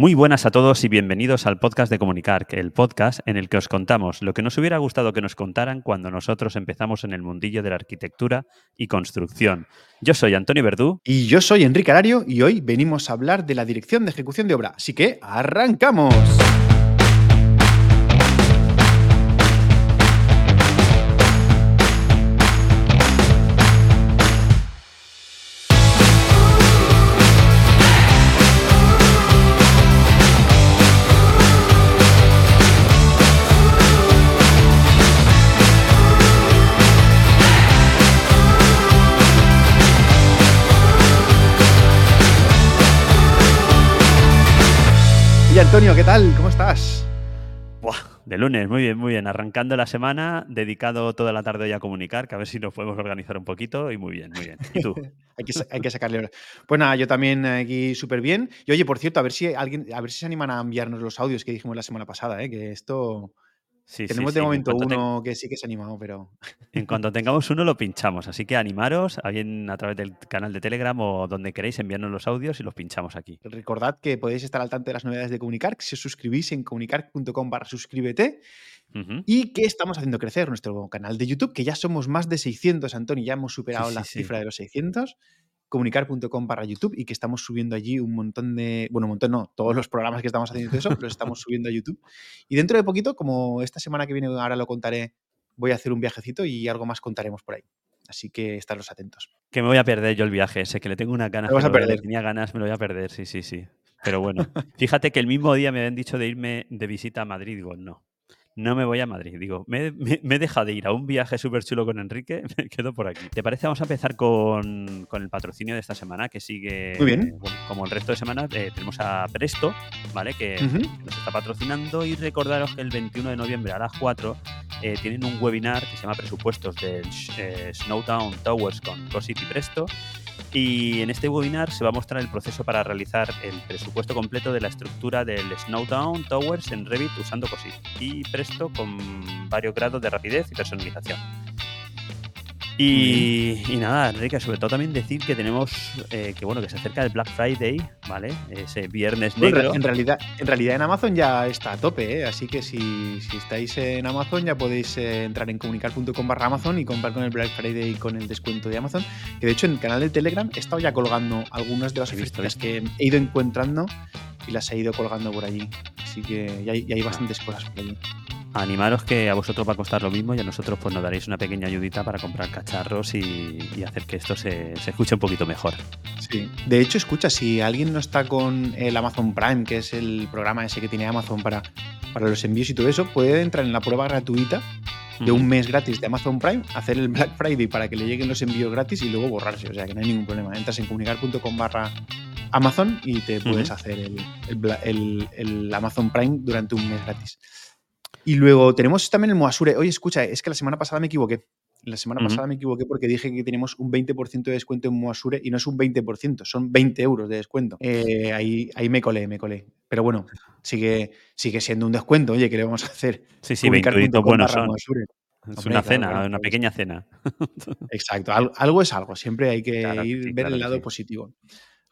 Muy buenas a todos y bienvenidos al podcast de Comunicar, el podcast en el que os contamos lo que nos hubiera gustado que nos contaran cuando nosotros empezamos en el mundillo de la arquitectura y construcción. Yo soy Antonio Verdú. Y yo soy Enrique Arario y hoy venimos a hablar de la dirección de ejecución de obra. Así que arrancamos. Antonio, ¿qué tal? ¿Cómo estás? Buah, de lunes, muy bien, muy bien. Arrancando la semana, dedicado toda la tarde hoy a comunicar, que a ver si nos podemos organizar un poquito y muy bien, muy bien. ¿Y tú? hay, que, hay, que, sacarle. Pues nada, yo también aquí súper bien. Y oye, por cierto, a ver si alguien, a ver si se animan a enviarnos los audios que dijimos la semana pasada, ¿eh? que esto tenemos de momento uno que sí que ha animado, pero. En cuanto tengamos uno, lo pinchamos. Así que animaros a bien a través del canal de Telegram o donde queréis enviarnos los audios y los pinchamos aquí. Recordad que podéis estar al tanto de las novedades de Comunicar, si os suscribís en comunicar.com barra suscríbete. Y que estamos haciendo crecer nuestro canal de YouTube, que ya somos más de 600, Antonio, ya hemos superado la cifra de los 600 comunicar.com para YouTube y que estamos subiendo allí un montón de, bueno, un montón no, todos los programas que estamos haciendo eso, los estamos subiendo a YouTube. Y dentro de poquito, como esta semana que viene, ahora lo contaré, voy a hacer un viajecito y algo más contaremos por ahí. Así que estaros atentos. Que me voy a perder yo el viaje, sé que le tengo una ganas. vas a perder. Tenía ganas, me lo voy a perder, sí, sí, sí. Pero bueno, fíjate que el mismo día me habían dicho de irme de visita a Madrid. Digo, no, no me voy a Madrid. Digo, me, he dejado de ir a un viaje súper chulo con Enrique, me quedo por aquí. ¿Te parece? Vamos a empezar con, el patrocinio de esta semana, que sigue. Muy bien. como el resto de semanas, eh, tenemos a Presto, ¿vale? Que, nos está patrocinando. Y recordaros que el 21 de noviembre a las 4 eh, tienen un webinar que se llama Presupuestos del eh, Snowtown Towers con Cosit y Presto. Y en este webinar se va a mostrar el proceso para realizar el presupuesto completo de la estructura del Snowdown Towers en Revit usando COSIT y Presto con varios grados de rapidez y personalización. Y, nada, Enrique, sobre todo también decir que tenemos, eh, que bueno, que se acerca el Black Friday, ¿vale? Ese viernes negro. en, realidad, en realidad en Amazon ya está a tope, ¿eh? Así que si, estáis en Amazon ya podéis eh, entrar en comunicar.com barra Amazon y comprar con el Black Friday con el descuento de Amazon. Que de hecho en el canal de Telegram he estado ya colgando algunas de las ofertas que he ido encontrando y las he ido colgando por allí. Así que ya hay, ya hay bastantes cosas por allí animaros que a vosotros va a costar lo mismo y a nosotros pues nos daréis una pequeña ayudita para comprar cacharros y, hacer que esto se, escuche un poquito mejor. Sí, de hecho, escucha, si alguien no está con el Amazon Prime, que es el programa ese que tiene Amazon para, para los envíos y todo eso, puede entrar en la prueba gratuita de un mes gratis de Amazon Prime, hacer el Black Friday para que le lleguen los envíos gratis y luego borrarse. O sea que no hay ningún problema. Entras en comunicar.com barra Amazon y te puedes hacer el, el Amazon Prime durante un mes gratis. Y luego tenemos también el Moasure. Oye, escucha, es que la semana pasada me equivoqué. La semana pasada me equivoqué porque dije que tenemos un 20% de descuento en Moasure y no es un 20%, son 20 euros de descuento. Eh, ahí, ahí me colé, me colé. Pero bueno, sigue, sigue siendo un descuento. Oye, ¿qué le vamos a hacer? Sí, sí, 20 euros buenos son. Es una cena, una pequeña cena. Exacto, algo, es algo. Siempre hay que ir, ver el lado positivo.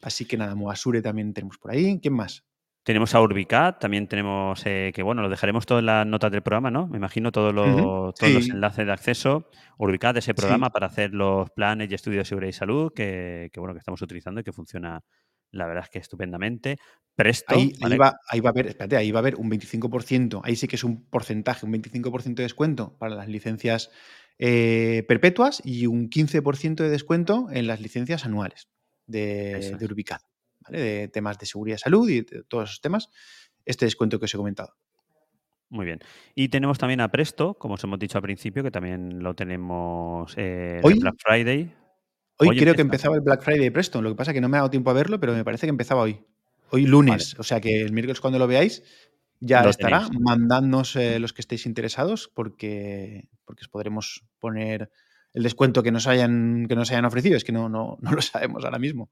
Así que nada, Moasure también tenemos por ahí. ¿Quién más? Tenemos a Urbicat, también tenemos, eh, que bueno, lo dejaremos todo en las notas del programa, ¿no? Me imagino todos los enlaces de acceso. Urbicat, ese programa para hacer los planes y estudios de seguridad y salud que, bueno, que estamos utilizando y que funciona, la verdad es que estupendamente. Presto. Ahí, va, ahí va a haber, espérate, ahí va a haber un 25%, ahí sí que es un porcentaje, un 25% de descuento para las licencias eh, perpetuas y un 15% de descuento en las licencias anuales de, de Urbicat de temas de seguridad y salud y todos esos temas, este descuento que os he comentado. Muy bien. Y tenemos también a Presto, como os hemos dicho al principio, que también lo tenemos eh, hoy, Black Friday. Hoy, creo que empezaba el Black Friday de Presto, lo que pasa es que no me ha dado tiempo a verlo, pero me parece que empezaba hoy. Hoy lunes, o sea que el miércoles cuando lo veáis ya estará. Mandadnos eh, los que estéis interesados porque, porque os podremos poner el descuento que nos hayan, que nos hayan ofrecido. Es que no, no, no lo sabemos ahora mismo.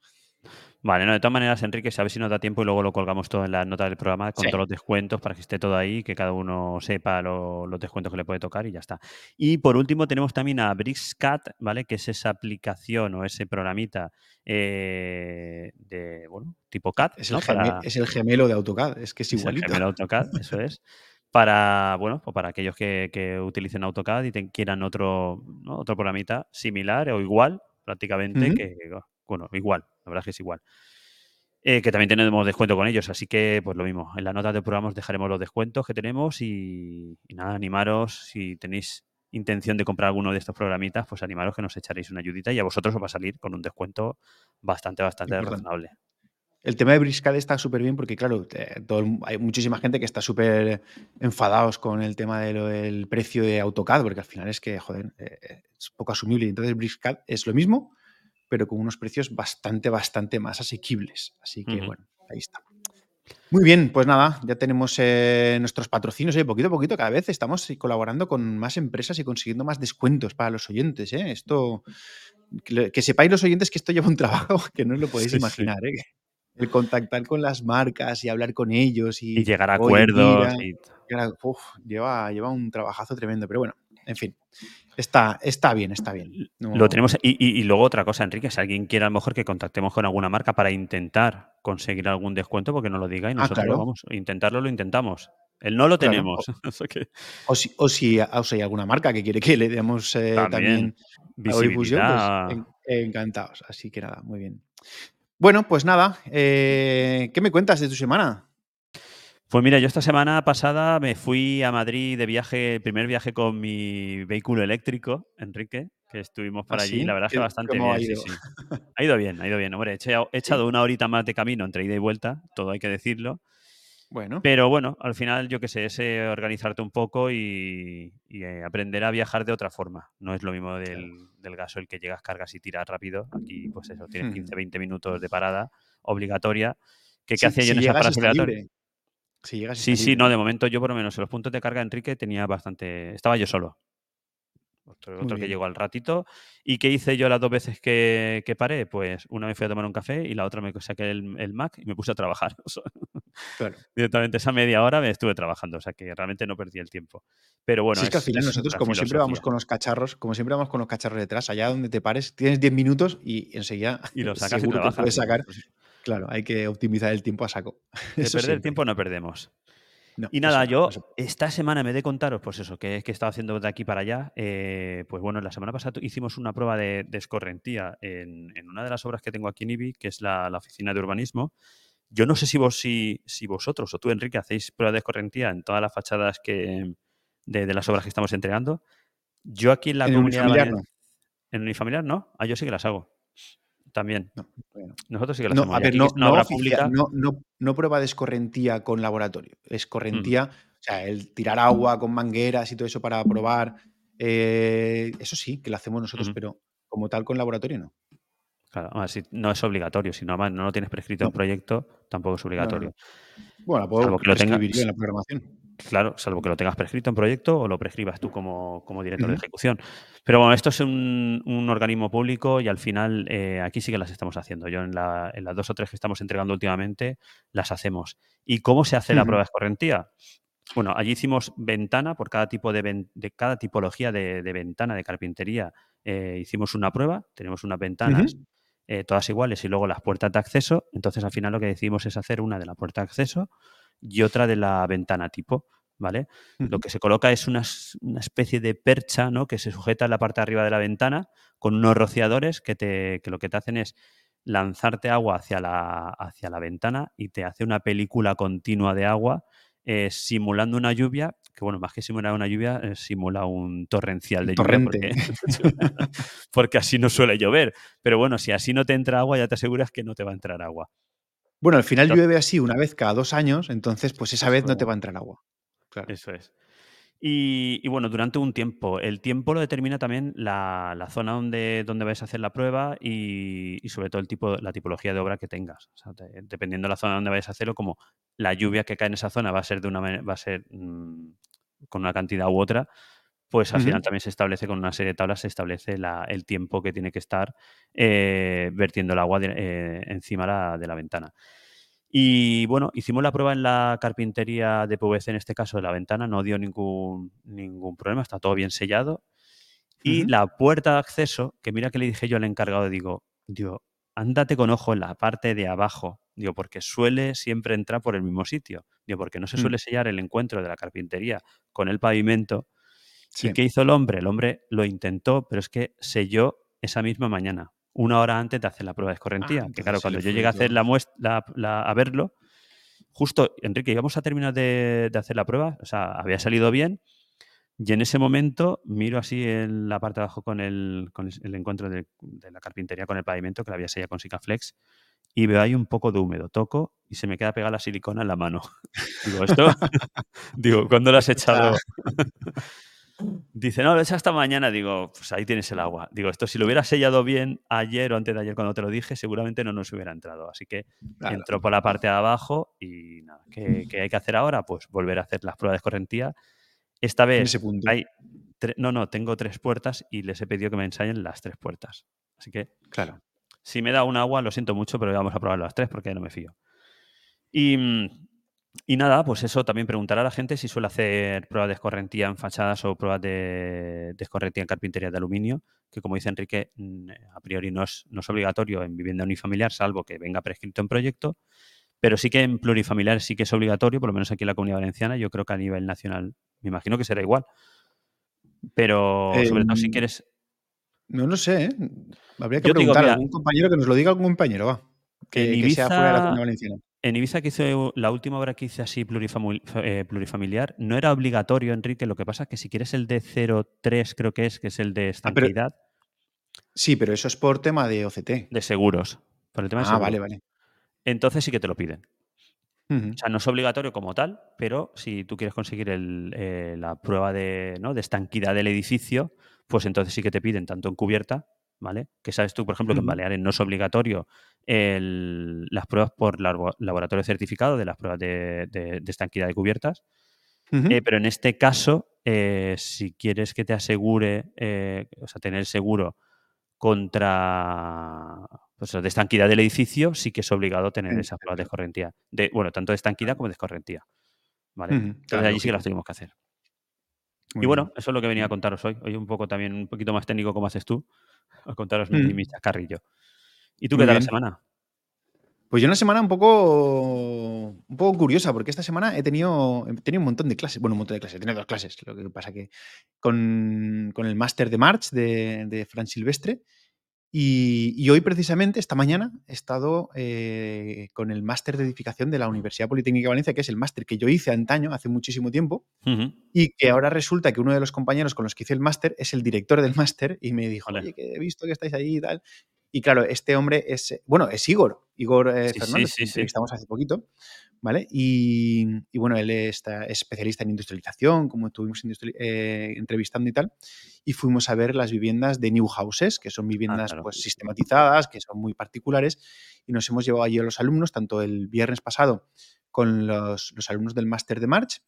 Vale, no, de todas maneras, Enrique, a ver si nos da tiempo y luego lo colgamos todo en las notas del programa con todos los descuentos para que esté todo ahí, que cada uno sepa los descuentos que le puede tocar y ya está. Y por último tenemos también a BricsCat, ¿vale? Que es esa aplicación o ese programita eh, de, bueno, tipo CAD. Es, el es, el gemelo de AutoCAD, es que es, igualito. el gemelo de AutoCAD, eso es. Para, bueno, pues para aquellos que, utilicen AutoCAD y quieran otro, otro programita similar o igual, prácticamente, que, bueno, igual, la verdad es que es igual. Eh, que también tenemos descuento con ellos, así que pues lo mismo. En la nota de programas dejaremos los descuentos que tenemos y, nada, animaros si tenéis intención de comprar alguno de estos programitas, pues animaros que nos echaréis una ayudita y a vosotros os va a salir con un descuento bastante, bastante razonable. El tema de Briscad está súper bien porque, claro, hay muchísima gente que está súper enfadados con el tema del precio de AutoCAD, porque al final es que, joder, eh, es poco asumible. Entonces, Briscad es lo mismo, pero con unos precios bastante, bastante más asequibles. Así que, bueno, ahí está. Muy bien, pues nada, ya tenemos eh, nuestros patrocinios. y poquito a poquito, cada vez estamos colaborando con más empresas y consiguiendo más descuentos para los oyentes. ¿eh? Esto, que, sepáis los oyentes que esto lleva un trabajo que no os lo podéis imaginar. ¿eh? El contactar con las marcas y hablar con ellos y, llegar a acuerdos. lleva, lleva un trabajazo tremendo, pero bueno, en fin. Está, está bien, está bien. Lo tenemos. Y, luego otra cosa, Enrique, si alguien quiere a lo mejor que contactemos con alguna marca para intentar conseguir algún descuento, porque no lo diga y ah, nosotros vamos a intentarlo, lo intentamos. El no lo tenemos. O, si, o, si, hay alguna marca que quiere que le demos eh, también, visibilidad. Pues, encantados. Así que nada, muy bien. Bueno, pues nada, eh, ¿qué me cuentas de tu semana? Pues mira, yo esta semana pasada me fui a Madrid de viaje, el primer viaje con mi vehículo eléctrico, Enrique, que estuvimos para ¿Ah, allí. La verdad es que bastante bien. Ha ido? ha ido bien, ha ido bien. Hombre, he, echado una horita más de camino entre ida y vuelta, todo hay que decirlo. Bueno. Pero bueno, al final, yo qué sé, es eh, organizarte un poco y, eh, aprender a viajar de otra forma. No es lo mismo del, gaso el que llegas, cargas y tiras rápido. Aquí, pues eso, tienes 15, 20 minutos de parada obligatoria. ¿Qué, hacía yo en esa parada obligatoria? Sí, sí, no, de momento yo por lo menos en los puntos de carga, Enrique, tenía bastante. Estaba yo solo. Otro, que llegó al ratito. ¿Y qué hice yo las dos veces que, paré? Pues una me fui a tomar un café y la otra me saqué el, el Mac y me puse a trabajar. Directamente esa media hora me estuve trabajando, o sea que realmente no perdí el tiempo. Pero bueno. es, que al final nosotros, como siempre vamos con los cacharros, como siempre vamos con los cacharros detrás, allá donde te pares, tienes 10 minutos y enseguida y lo sacas seguro que puedes sacar. Claro, hay que optimizar el tiempo a saco. De perder tiempo no perdemos. y nada, yo esta semana me de contaros, pues eso, que, que he estado haciendo de aquí para allá. Eh, pues bueno, la semana pasada hicimos una prueba de, escorrentía en, una de las obras que tengo aquí en IBI, que es la, oficina de urbanismo. Yo no sé si, vos, si, si, vosotros o tú, Enrique, hacéis prueba de escorrentía en todas las fachadas que, de, las obras que estamos entregando. Yo aquí en la comunidad. Unifamiliar, no. En unifamiliar no. Ah, yo sí que las hago también. Nosotros sí que lo hacemos. A ver, no, no, pública. no, prueba de escorrentía con laboratorio. Escorrentía, o sea, el tirar agua con mangueras y todo eso para probar. Eh, eso sí, que lo hacemos nosotros, pero como tal con laboratorio no. Claro, no es obligatorio, si no, no lo tienes prescrito en proyecto, tampoco es obligatorio. Bueno, puedo que lo tenga, en la programación. Claro, salvo que lo tengas prescrito en proyecto o lo prescribas tú como, director de ejecución. Pero bueno, esto es un, organismo público y al final eh, aquí sí que las estamos haciendo. Yo en, las dos o tres que estamos entregando últimamente las hacemos. ¿Y cómo se hace la prueba de escorrentía? Bueno, allí hicimos ventana por cada tipo de, cada tipología de, ventana de carpintería. Eh, hicimos una prueba, tenemos unas ventanas eh, todas iguales y luego las puertas de acceso. Entonces al final lo que decidimos es hacer una de la puerta de acceso y otra de la ventana tipo. ¿Vale? Lo que se coloca es una, especie de percha ¿no? que se sujeta en la parte de arriba de la ventana con unos rociadores que, te, que lo que te hacen es lanzarte agua hacia la, hacia la ventana y te hace una película continua de agua eh, simulando una lluvia, que bueno, más que simular una lluvia, eh, simula un torrencial de lluvia. Porque, porque, así no suele llover. Pero bueno, si así no te entra agua, ya te aseguras que no te va a entrar agua. Bueno, al final llueve así una vez cada dos años, entonces pues esa vez no te va a entrar agua. Eso es. Y, bueno, durante un tiempo. El tiempo lo determina también la, zona donde, donde vais a hacer la prueba y, sobre todo el tipo, la tipología de obra que tengas. dependiendo de la zona donde vais a hacerlo, como la lluvia que cae en esa zona va a ser de una va a ser mm, con una cantidad u otra, pues al final también se establece con una serie de tablas, se establece el tiempo que tiene que estar eh, vertiendo el agua eh, encima de la ventana. Y bueno, hicimos la prueba en la carpintería de PVC, en este caso de la ventana, no dio ningún, ningún problema, está todo bien sellado. Y la puerta de acceso, que mira que le dije yo al encargado, digo, digo, ándate con ojo en la parte de abajo, digo, porque suele siempre entrar por el mismo sitio, digo, porque no se mm. suele sellar el encuentro de la carpintería con el pavimento. ¿Y qué hizo el hombre? El hombre lo intentó, pero es que selló esa misma mañana, una hora antes de hacer la prueba de escorrentía. Ah, que claro, cuando yo llegué a hacer la muestra, a verlo, justo, Enrique, íbamos a terminar de, de, hacer la prueba, o sea, había salido bien, y en ese momento miro así en la parte de abajo con el, con el encuentro de, la carpintería con el pavimento, que la había sellado con Sikaflex, y veo ahí un poco de húmedo. Toco y se me queda pegada la silicona en la mano. digo, ¿esto? digo, ¿cuándo lo has echado? Dice, no, hecho hasta mañana. Digo, pues ahí tienes el agua. Digo, esto si lo hubiera sellado bien ayer o antes de ayer cuando te lo dije, seguramente no nos hubiera entrado. Así que entró por la parte de abajo y nada, ¿qué, ¿qué, hay que hacer ahora? Pues volver a hacer las pruebas de correntía esta vez hay no, no, tengo tres puertas y les he pedido que me ensayen las tres puertas. Así que, claro. Si me da un agua, lo siento mucho, pero vamos a probar las tres porque no me fío. Y, nada, pues eso también preguntará a la gente si suele hacer pruebas de escorrentía en fachadas o pruebas de, de escorrentía en carpintería de aluminio, que como dice Enrique, mm, a priori no es, no es obligatorio en vivienda unifamiliar, salvo que venga prescrito en proyecto. Pero sí que en plurifamiliar sí que es obligatorio, por lo menos aquí en la Comunidad Valenciana. Yo creo que a nivel nacional me imagino que será igual. Pero sobre todo si em, quieres. No lo sé, ¿eh? Habría que preguntar a algún compañero que nos lo diga algún compañero, va. Que, Ibiza, sea fuera de la Comunidad Valenciana. En Ibiza que hice la última obra que hice así eh, plurifamiliar, no era obligatorio, Enrique. Lo que pasa es que si quieres el de 03, creo que es, que es el de ah, estanqueidad. sí, pero eso es por tema de OCT. De seguros. Por el tema ah, vale, vale entonces sí que te lo piden. O sea, no es obligatorio como tal, pero si tú quieres conseguir eh, la prueba de, estanquidad del edificio, pues entonces sí que te piden tanto en cubierta, ¿vale? Que sabes tú, por ejemplo, que en Baleares no es obligatorio las pruebas por laboratorio certificado de las pruebas de, estanquidad de cubiertas. Eh, pero en este caso, eh, si quieres que te asegure, o sea, tener seguro contra pues, de estanquidad del edificio, sí que es obligado tener esa prueba de escorrentía. De, bueno, tanto de estanquidad como de escorrentía. ¿vale? Entonces allí sí que las tenemos que hacer. y bueno, eso es lo que venía a contaros hoy. Hoy un poco también, un poquito más técnico como haces tú, a contaros mi, mi chacarrillo. ¿Y tú qué tal la semana? Pues yo una semana un poco, un poco curiosa, porque esta semana he tenido, he tenido un montón de clases. Bueno, un montón de clases, he tenido dos clases. Lo que pasa que con, con el máster de March de, de Fran Silvestre y, hoy, precisamente, esta mañana, he estado eh, con el máster de edificación de la Universidad Politécnica de Valencia, que es el máster que yo hice antaño, hace muchísimo tiempo, y que ahora resulta que uno de los compañeros con los que hice el máster es el director del máster y me dijo, oye, que he visto que estáis ahí y tal. Y claro, este hombre es, bueno, es Igor, Igor eh, Fernández, que estamos hace poquito, ¿vale? Y, bueno, él es especialista en industrialización, como estuvimos eh, entrevistando y tal, y fuimos a ver las viviendas de New Houses, que son ah, viviendas pues sistematizadas, que son muy particulares, y nos hemos llevado allí a los alumnos, tanto el viernes pasado con los, alumnos del máster de March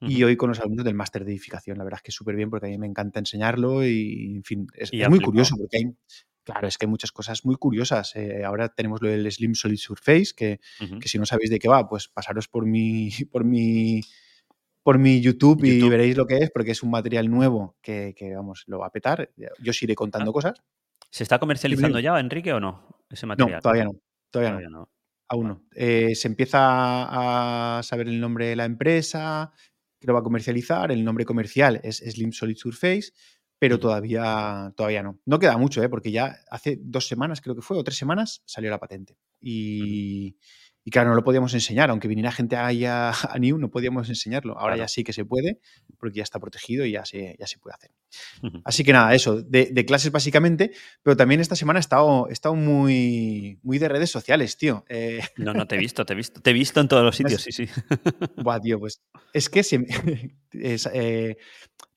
y hoy con los alumnos del máster de edificación. La verdad es que es súper bien porque a mí me encanta enseñarlo y, en fin, es, es muy curioso porque hay, Claro, es que hay muchas cosas muy curiosas. Eh, ahora tenemos lo del Slim Solid Surface, que, que, si no sabéis de qué va, pues pasaros por mi, por mi, por mi YouTube, y veréis lo que es, porque es un material nuevo que, vamos, lo va a petar. Yo os iré contando ah. cosas. ¿Se está comercializando ya, Enrique, o no? Ese material. No, todavía no. Todavía, no. Aún no. Eh, se empieza a saber el nombre de la empresa que lo va a comercializar. El nombre comercial es Slim Solid Surface pero todavía, todavía no. No queda mucho, ¿eh? porque ya hace dos semanas, creo que fue, o tres semanas, salió la patente. Y, y claro, no lo podíamos enseñar, aunque viniera gente ahí a, a New, no podíamos enseñarlo. Ahora ya sí que se puede, porque ya está protegido y ya se, ya se puede hacer. Así que nada, eso, de, clases básicamente, pero también esta semana he estado, he estado muy, muy de redes sociales, tío. Eh, no, no, te he visto, te he visto. Te he visto en todos los sitios, sí, sí. Buah, tío, pues es que eh,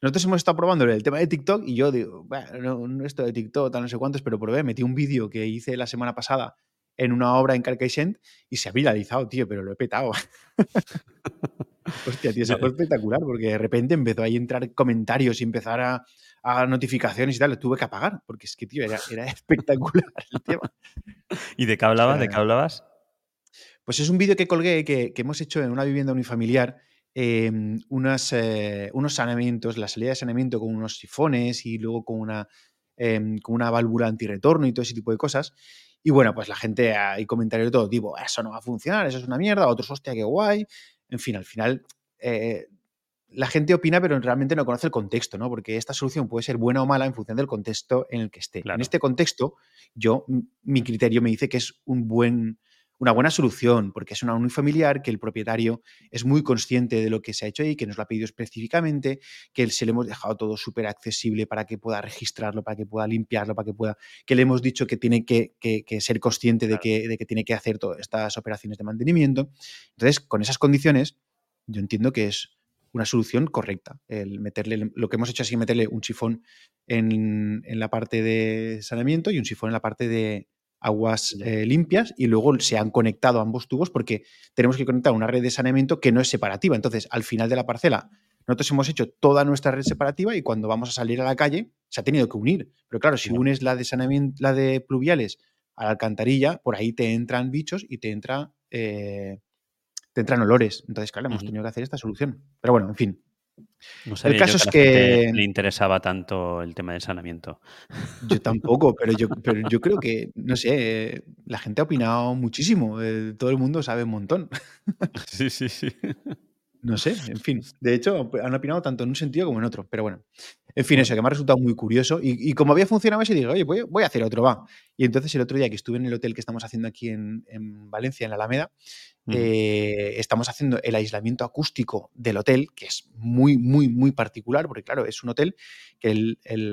nosotros hemos estado probando el tema de TikTok y yo digo, bueno, no, esto de TikTok, tal, no sé cuántos, pero probé, metí un vídeo que hice la semana pasada en una obra en Carcaixent y se ha viralizado, tío, pero lo he petado. Hostia, tío, eso fue espectacular, porque de repente empezó ahí a entrar comentarios y empezar a, a notificaciones y tal, lo tuve que apagar, porque es que, tío, era, era espectacular el tema. ¿Y de qué hablabas? ¿De qué hablabas? Pues es un vídeo que colgué que, que, hemos hecho en una vivienda unifamiliar, eh, unas, eh, unos saneamientos, la salida de saneamiento con unos sifones y luego con una, eh, con una válvula antirretorno y todo ese tipo de cosas. Y bueno, pues la gente, hay comentarios de todo tipo, eso no va a funcionar, eso es una mierda, otros, hostia, qué guay. En fin, al final eh, la gente opina, pero realmente no conoce el contexto, ¿no? Porque esta solución puede ser buena o mala en función del contexto en el que esté. En este contexto, yo, mi criterio me dice que es un buen, una buena solución, porque es una unifamiliar que el propietario es muy consciente de lo que se ha hecho ahí, que nos lo ha pedido específicamente, que se le hemos dejado todo súper accesible para que pueda registrarlo, para que pueda limpiarlo, para que pueda, que le hemos dicho que tiene que, ser consciente de, que, de que tiene que hacer todas estas operaciones de mantenimiento. Entonces, con esas condiciones, yo entiendo que es una solución correcta. El meterle, lo que hemos hecho es meterle un sifón en, la parte de saneamiento y un sifón en la parte de aguas eh, limpias y luego se han conectado ambos tubos porque tenemos que conectar una red de saneamiento que no es separativa. Entonces, al final de la parcela, nosotros hemos hecho toda nuestra red separativa y cuando vamos a salir a la calle se ha tenido que unir. Pero claro, si unes la de saneamiento, la de pluviales a la alcantarilla, por ahí te entran bichos y te entra eh, te entran olores. Entonces, claro, hemos tenido que hacer esta solución. Pero bueno, en fin. No el caso es que le interesaba tanto el tema del saneamiento. Yo tampoco, pero yo, pero yo creo que, no sé, la gente ha opinado muchísimo. Eh, todo el mundo sabe un montón. Sí, sí, sí. No sé, en fin. De hecho, han opinado tanto en un sentido como en otro. Pero bueno, en fin, eso que me ha resultado muy curioso. Y, como había funcionado ese, digo, oye, voy, a hacer otro, va. Y entonces el otro día que estuve en el hotel que estamos haciendo aquí en, Valencia, en la Alameda, eh, estamos haciendo el aislamiento acústico del hotel, que es muy, muy, muy particular, porque claro, es un hotel que el, eh,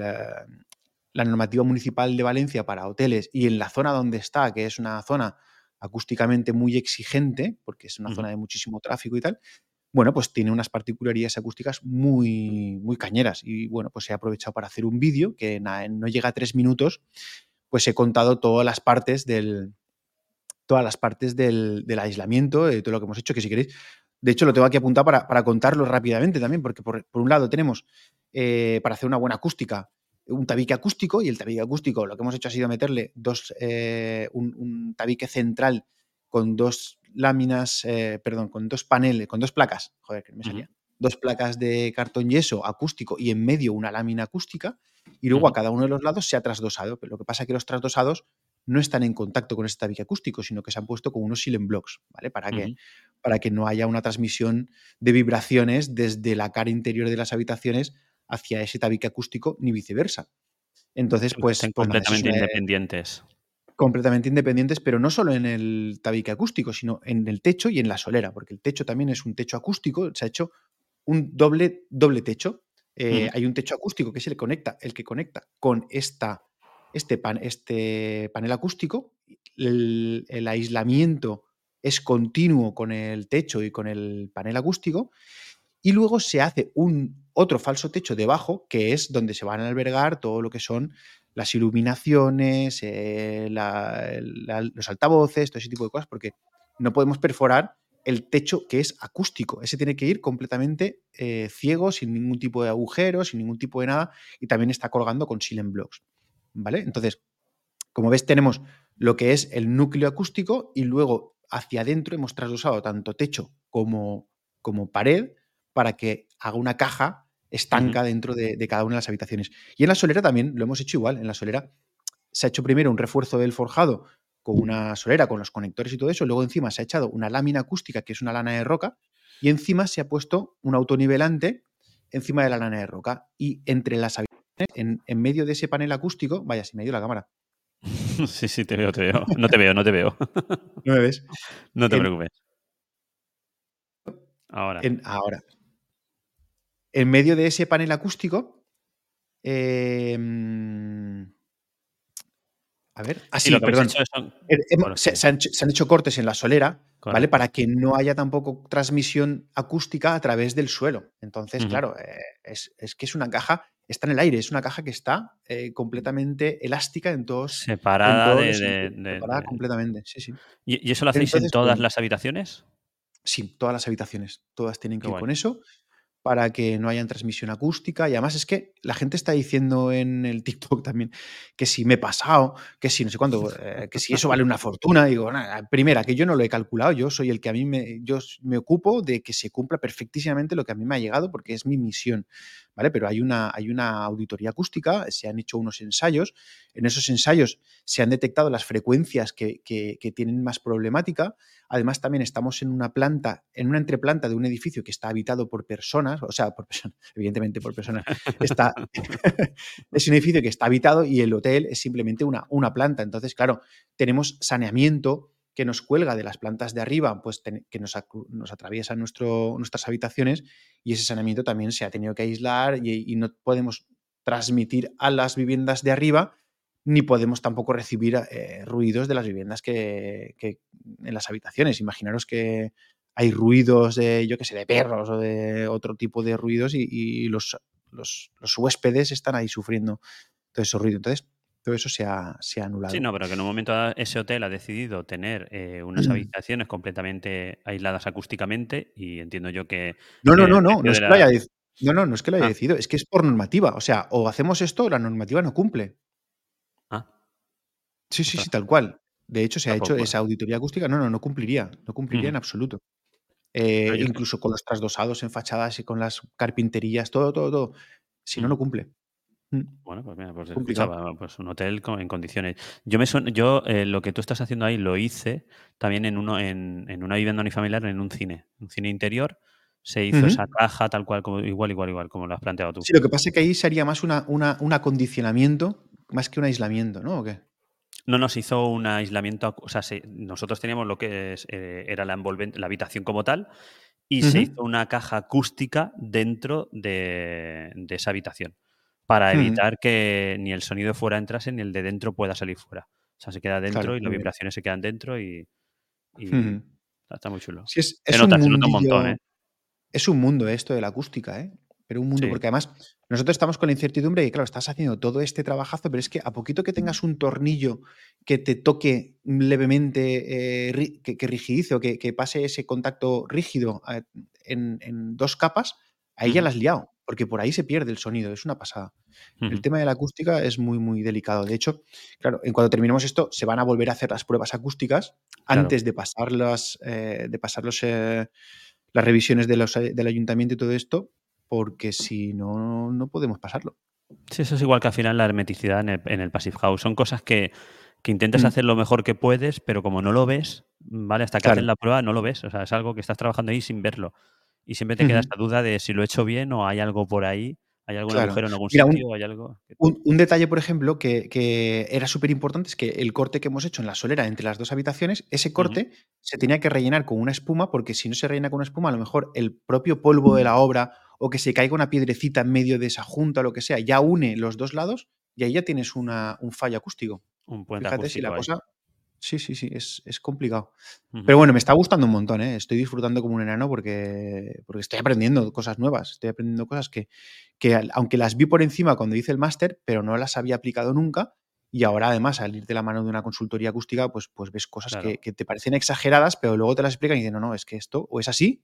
la normativa municipal de Valencia para hoteles y en la zona donde está, que es una zona acústicamente muy exigente, porque es una zona de muchísimo tráfico y tal, bueno, pues tiene unas particularidades acústicas muy, muy cañeras. Y bueno, pues he aprovechado para hacer un vídeo que no llega a tres minutos, pues he contado todas las partes del, todas las partes del, aislamiento, de todo lo que hemos hecho, que si queréis, de hecho lo tengo aquí apuntado para, contarlo rápidamente también, porque por, un lado tenemos, eh, para hacer una buena acústica, un tabique acústico, y el tabique acústico lo que hemos hecho ha sido meterle dos, eh, un tabique central con dos láminas, eh, perdón, con dos paneles, con dos placas, joder, que me salía, dos placas de cartón yeso acústico y en medio una lámina acústica, y luego a cada uno de los lados se ha trasdosado. Pero lo que pasa es que los trasdosados no están en contacto con este tabique acústico, sino que se han puesto con unos silent blocks, ¿vale? Para, que, para que no haya una transmisión de vibraciones desde la cara interior de las habitaciones hacia ese tabique acústico, ni viceversa. Entonces, pues. Están pues completamente independientes completamente independientes, pero no solo en el tabique acústico, sino en el techo y en la solera, porque el techo también es un techo acústico, se ha hecho un doble, doble techo. Eh, hay un techo acústico que se le conecta, el que conecta con esta, este, pan, este panel acústico. El, el, aislamiento es continuo con el techo y con el panel acústico. Y luego se hace un otro falso techo debajo, que es donde se van a albergar todo lo que son las iluminaciones, eh, los altavoces, todo ese tipo de cosas, porque no podemos perforar el techo que es acústico. Ese tiene que ir completamente eh, ciego, sin ningún tipo de agujero, sin ningún tipo de nada, y también está colgando con silent blocks. ¿Vale? Entonces, como ves, tenemos lo que es el núcleo acústico y luego hacia adentro hemos trasladado tanto techo como, como pared para que haga una caja estanca dentro de, cada una de las habitaciones. Y en la solera también lo hemos hecho igual. En la solera se ha hecho primero un refuerzo del forjado con una solera, con los conectores y todo eso. Luego encima se ha echado una lámina acústica, que es una lana de roca. Y encima se ha puesto un autonivelante encima de la lana de roca. Y entre las habitaciones, en, medio de ese panel acústico, vaya, si me dio la cámara. Sí, sí, te veo, te veo. No te veo, no te veo. ¿No me ves? No te preocupes. Ahora. ahora en medio de ese panel acústico. Em, a ver, así, ah, perdón. se, han, hecho cortes en la solera, ¿vale? Para que no haya tampoco transmisión acústica a través del suelo. Entonces, claro, eh, es, que es una caja, está en el aire, es una caja que está eh, completamente elástica en todos. Separada de, Separada completamente, sí, sí. ¿Y, eso lo hacéis en todas pues las habitaciones? Sí, todas las habitaciones, todas tienen Qué que ir guay. con eso para que no haya transmisión acústica. Y además es que la gente está diciendo en el TikTok también que si me he pasado, que si no sé cuánto, eh, que si eso vale una fortuna. Digo, primera, que yo no lo he calculado, yo soy el que a mí me, yo me ocupo de que se cumpla perfectísimamente lo que a mí me ha llegado porque es mi misión. ¿Vale? Pero hay una, hay una auditoría acústica, se han hecho unos ensayos, en esos ensayos se han detectado las frecuencias que, que, tienen más problemática. Además, también estamos en una planta, en una entreplanta de un edificio que está habitado por personas, o sea, por personas, evidentemente por personas. Está, es un edificio que está habitado y el hotel es simplemente una, una planta. Entonces, claro, tenemos saneamiento que nos cuelga de las plantas de arriba, pues que nos, nos atraviesa nuestro, nuestras habitaciones y ese saneamiento también se ha tenido que aislar y, no podemos transmitir a las viviendas de arriba ni podemos tampoco recibir eh, ruidos de las viviendas que, en las habitaciones. Imaginaros que hay ruidos de, yo qué sé, de perros o de otro tipo de ruidos y, los, los, huéspedes están ahí sufriendo todo ese ruido. Entonces, todo eso se ha, se ha, anulado. Sí, no, pero que en un momento ese hotel ha decidido tener eh, unas habitaciones completamente aisladas acústicamente y entiendo yo que... No, no, no, no, no es que, la... haya, no, no, no es que lo haya ah. decidido, es que es por normativa. O sea, o hacemos esto o la normativa no cumple. Ah. Sí, sí, sí, tal cual. De hecho, se ha hecho esa auditoría acústica. No, no, no cumpliría. No cumpliría uh -huh. en absoluto. Eh, incluso con los trasdosados en fachadas y con las carpinterías, todo, todo, todo. Si no, no cumple. Mm. Bueno, pues mira, pues, escuchaba, pues un hotel con, en condiciones. Yo, me son, yo eh, lo que tú estás haciendo ahí lo hice también en, uno, en, en una vivienda unifamiliar en un cine, un cine interior. Se hizo uh -huh. esa caja tal cual, como, igual, igual, igual, como lo has planteado tú. Sí, lo que pasa es que ahí sería más una, una, un acondicionamiento más que un aislamiento, ¿no? ¿O qué? No nos hizo un aislamiento, o sea, se, nosotros teníamos lo que es, eh, era la, envolvente, la habitación como tal y uh -huh. se hizo una caja acústica dentro de, de esa habitación para evitar uh -huh. que ni el sonido fuera entrase ni el de dentro pueda salir fuera. O sea, se queda dentro claro, y las vibraciones se quedan dentro y, y está muy chulo. Sí, es, es, se nota, un se nota un montón, ¿eh? Es un mundo esto de la acústica, ¿eh? Pero un mundo, sí. porque además nosotros estamos con la incertidumbre que, claro, estás haciendo todo este trabajazo, pero es que a poquito que tengas un tornillo que te toque levemente, eh, que, que, rigidice o que, que, pase ese contacto rígido eh, en, en, dos capas, ahí ya la has liado, porque por ahí se pierde el sonido, es una pasada. Uh -huh. El tema de la acústica es muy, muy delicado. De hecho, claro, en cuando terminemos esto, se van a volver a hacer las pruebas acústicas claro. antes de pasar, las, eh, de pasar los, eh, las revisiones de los, del ayuntamiento y todo esto, porque si no, no podemos pasarlo. Sí, eso es igual que al final la hermeticidad en el, en el Passive House. Son cosas que, que intentas mm. hacer lo mejor que puedes, pero como no lo ves, ¿vale? Hasta que claro. haces la prueba no lo ves. O sea, es algo que estás trabajando ahí sin verlo. Y siempre te queda esta duda de si lo he hecho bien o hay algo por ahí, hay algún claro. agujero en algún Mira, sitio, un, hay algo. Un, un, detalle, por ejemplo, que, que era súper importante es que el corte que hemos hecho en la solera entre las dos habitaciones, ese corte uh -huh. se tenía que rellenar con una espuma, porque si no se rellena con una espuma, a lo mejor el propio polvo de la obra o que se caiga una piedrecita en medio de esa junta o lo que sea, ya une los dos lados y ahí ya tienes una, un fallo acústico. Un puente Fíjate acústico si la ahí. cosa. Sí, sí, sí, es, es complicado. Uh -huh. Pero bueno, me está gustando un montón, ¿eh? Estoy disfrutando como un enano porque, porque estoy aprendiendo cosas nuevas, estoy aprendiendo cosas que, que aunque las vi por encima cuando hice el máster, pero no las había aplicado nunca. Y ahora, además, al ir de la mano de una consultoría acústica, pues, pues ves cosas Claro. que, que te parecen exageradas, pero luego te las explican y dicen, no, no, es que esto o es así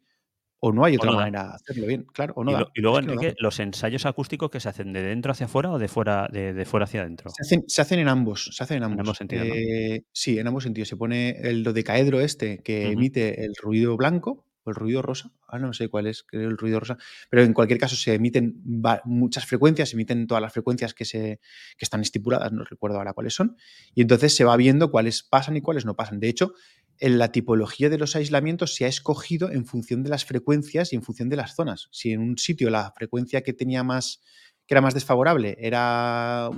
o no hay otra no manera de hacerlo bien. Claro, o no Y, da. lo- y luego, Es que no da. Enrique, los ensayos acústicos que se hacen de dentro hacia afuera o de fuera, de, de fuera hacia adentro. Se hacen, se hacen en ambos, se hacen en En ambos. ambos sentidos, ¿no? Eh, sí, en ambos sentidos. Se pone el dodecaedro este que emite el ruido blanco o el ruido rosa. Ah, no sé cuál es, creo el ruido rosa. Pero en cualquier caso se emiten muchas frecuencias, se emiten todas las frecuencias que, se, que están estipuladas, no recuerdo ahora cuáles son. Y entonces se va viendo cuáles pasan y cuáles no pasan. De hecho, en la tipología de los aislamientos se ha escogido en función de las frecuencias y en función de las zonas. Si en un sitio la frecuencia que tenía más que era más desfavorable era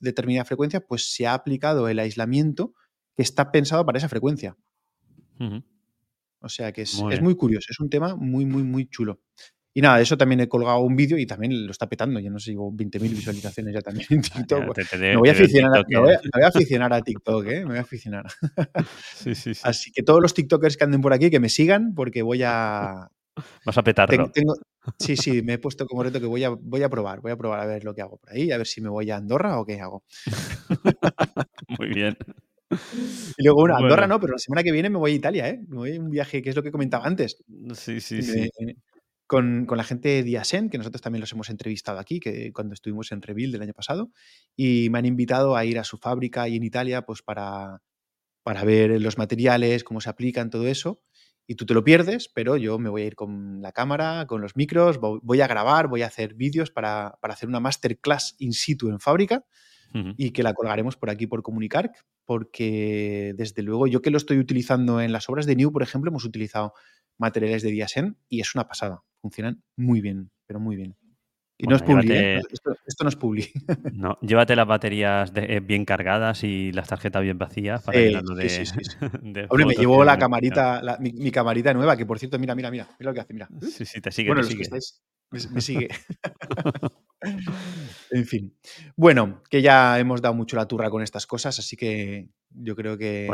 determinada frecuencia, pues se ha aplicado el aislamiento que está pensado para esa frecuencia. O sea que es, Muy es muy curioso, es un tema muy, muy, muy chulo. Y nada, de eso también he colgado un vídeo y también lo está petando. Yo no sé, llevo 20.000 visualizaciones ya también en TikTok. ya, te, te Me voy a aficionar a, me voy a- eh. me voy a aficionar a TikTok, ¿eh? Me voy a aficionar. Sí, sí, sí. Así que todos los TikTokers que anden por aquí, que me sigan, porque voy a. Vas a petarlo. tengo, sí, sí, me he puesto como reto que voy a, voy a probar, voy a probar a ver lo que hago por ahí, a ver si me voy a Andorra o qué hago. Muy bien. Y luego, bueno, Andorra no, pero la semana que viene me voy a Italia, ¿eh? Me voy a un viaje, que es lo que comentaba antes. Sí, sí, sí. Con, la gente de Diasen, que nosotros también los hemos entrevistado aquí, que cuando estuvimos en Reveal del año pasado, y me han invitado a ir a su fábrica ahí en Italia, pues para, para ver los materiales, cómo se aplican, todo eso. Y tú te lo pierdes, pero yo me voy a ir con la cámara, con los micros, voy a grabar, voy a hacer vídeos para, para hacer una masterclass in situ en fábrica y que la colgaremos por aquí por Comunicar, porque desde luego yo que lo estoy utilizando en las obras de New, por ejemplo, hemos utilizado materiales de Diasen y es una pasada. Funcionan muy bien, pero muy bien. Y no es publi, ¿eh? esto, no es publi. No, llévate las baterías eh, bien cargadas y las tarjetas bien vacías para sí, de, sí, sí, Hombre, me llevo la camarita, mi, camarita nueva, que por cierto, mira, mira, mira, mira lo que hace, mira. Sí, sí, te sigue. Bueno, te sigue. me, sigue. en fin. Bueno, que ya hemos dado mucho la turra con estas cosas, así que yo creo que.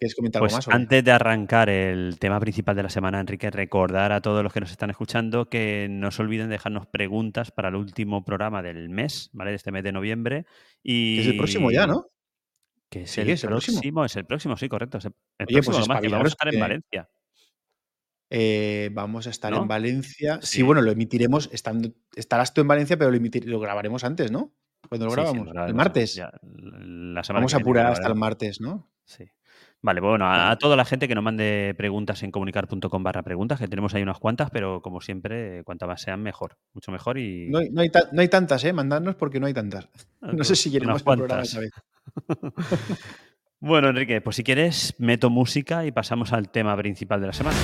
¿Quieres comentar algo pues más? Antes de arrancar el tema principal de la semana, Enrique, recordar a todos los que nos están escuchando que no se olviden dejarnos preguntas para el último programa del mes, ¿vale? De este mes de noviembre. Y... Es el próximo ya, ¿no? Que es, el, es el próximo. Es el próximo, sí, correcto. el Oye, pues vamos a estar en Valencia. Eh, vamos a estar en Valencia. Sí. bueno, lo emitiremos. Estando, estarás tú en Valencia, pero lo, lo grabaremos antes, ¿no? Cuando lo grabamos. el martes. vamos a apurar hasta el martes, ¿no? Sí. Vale, bueno, a, toda la gente que nos mande preguntas en comunicar.com barra preguntas, que tenemos ahí unas cuantas, pero como siempre, cuantas más sean, mejor. Mucho mejor y... No hay, no hay, tantas, ¿eh? Mandadnos porque no hay tantas. No sé si queremos el programa esa vez. bueno, Enrique, pues si quieres, meto música y pasamos al tema principal de la semana.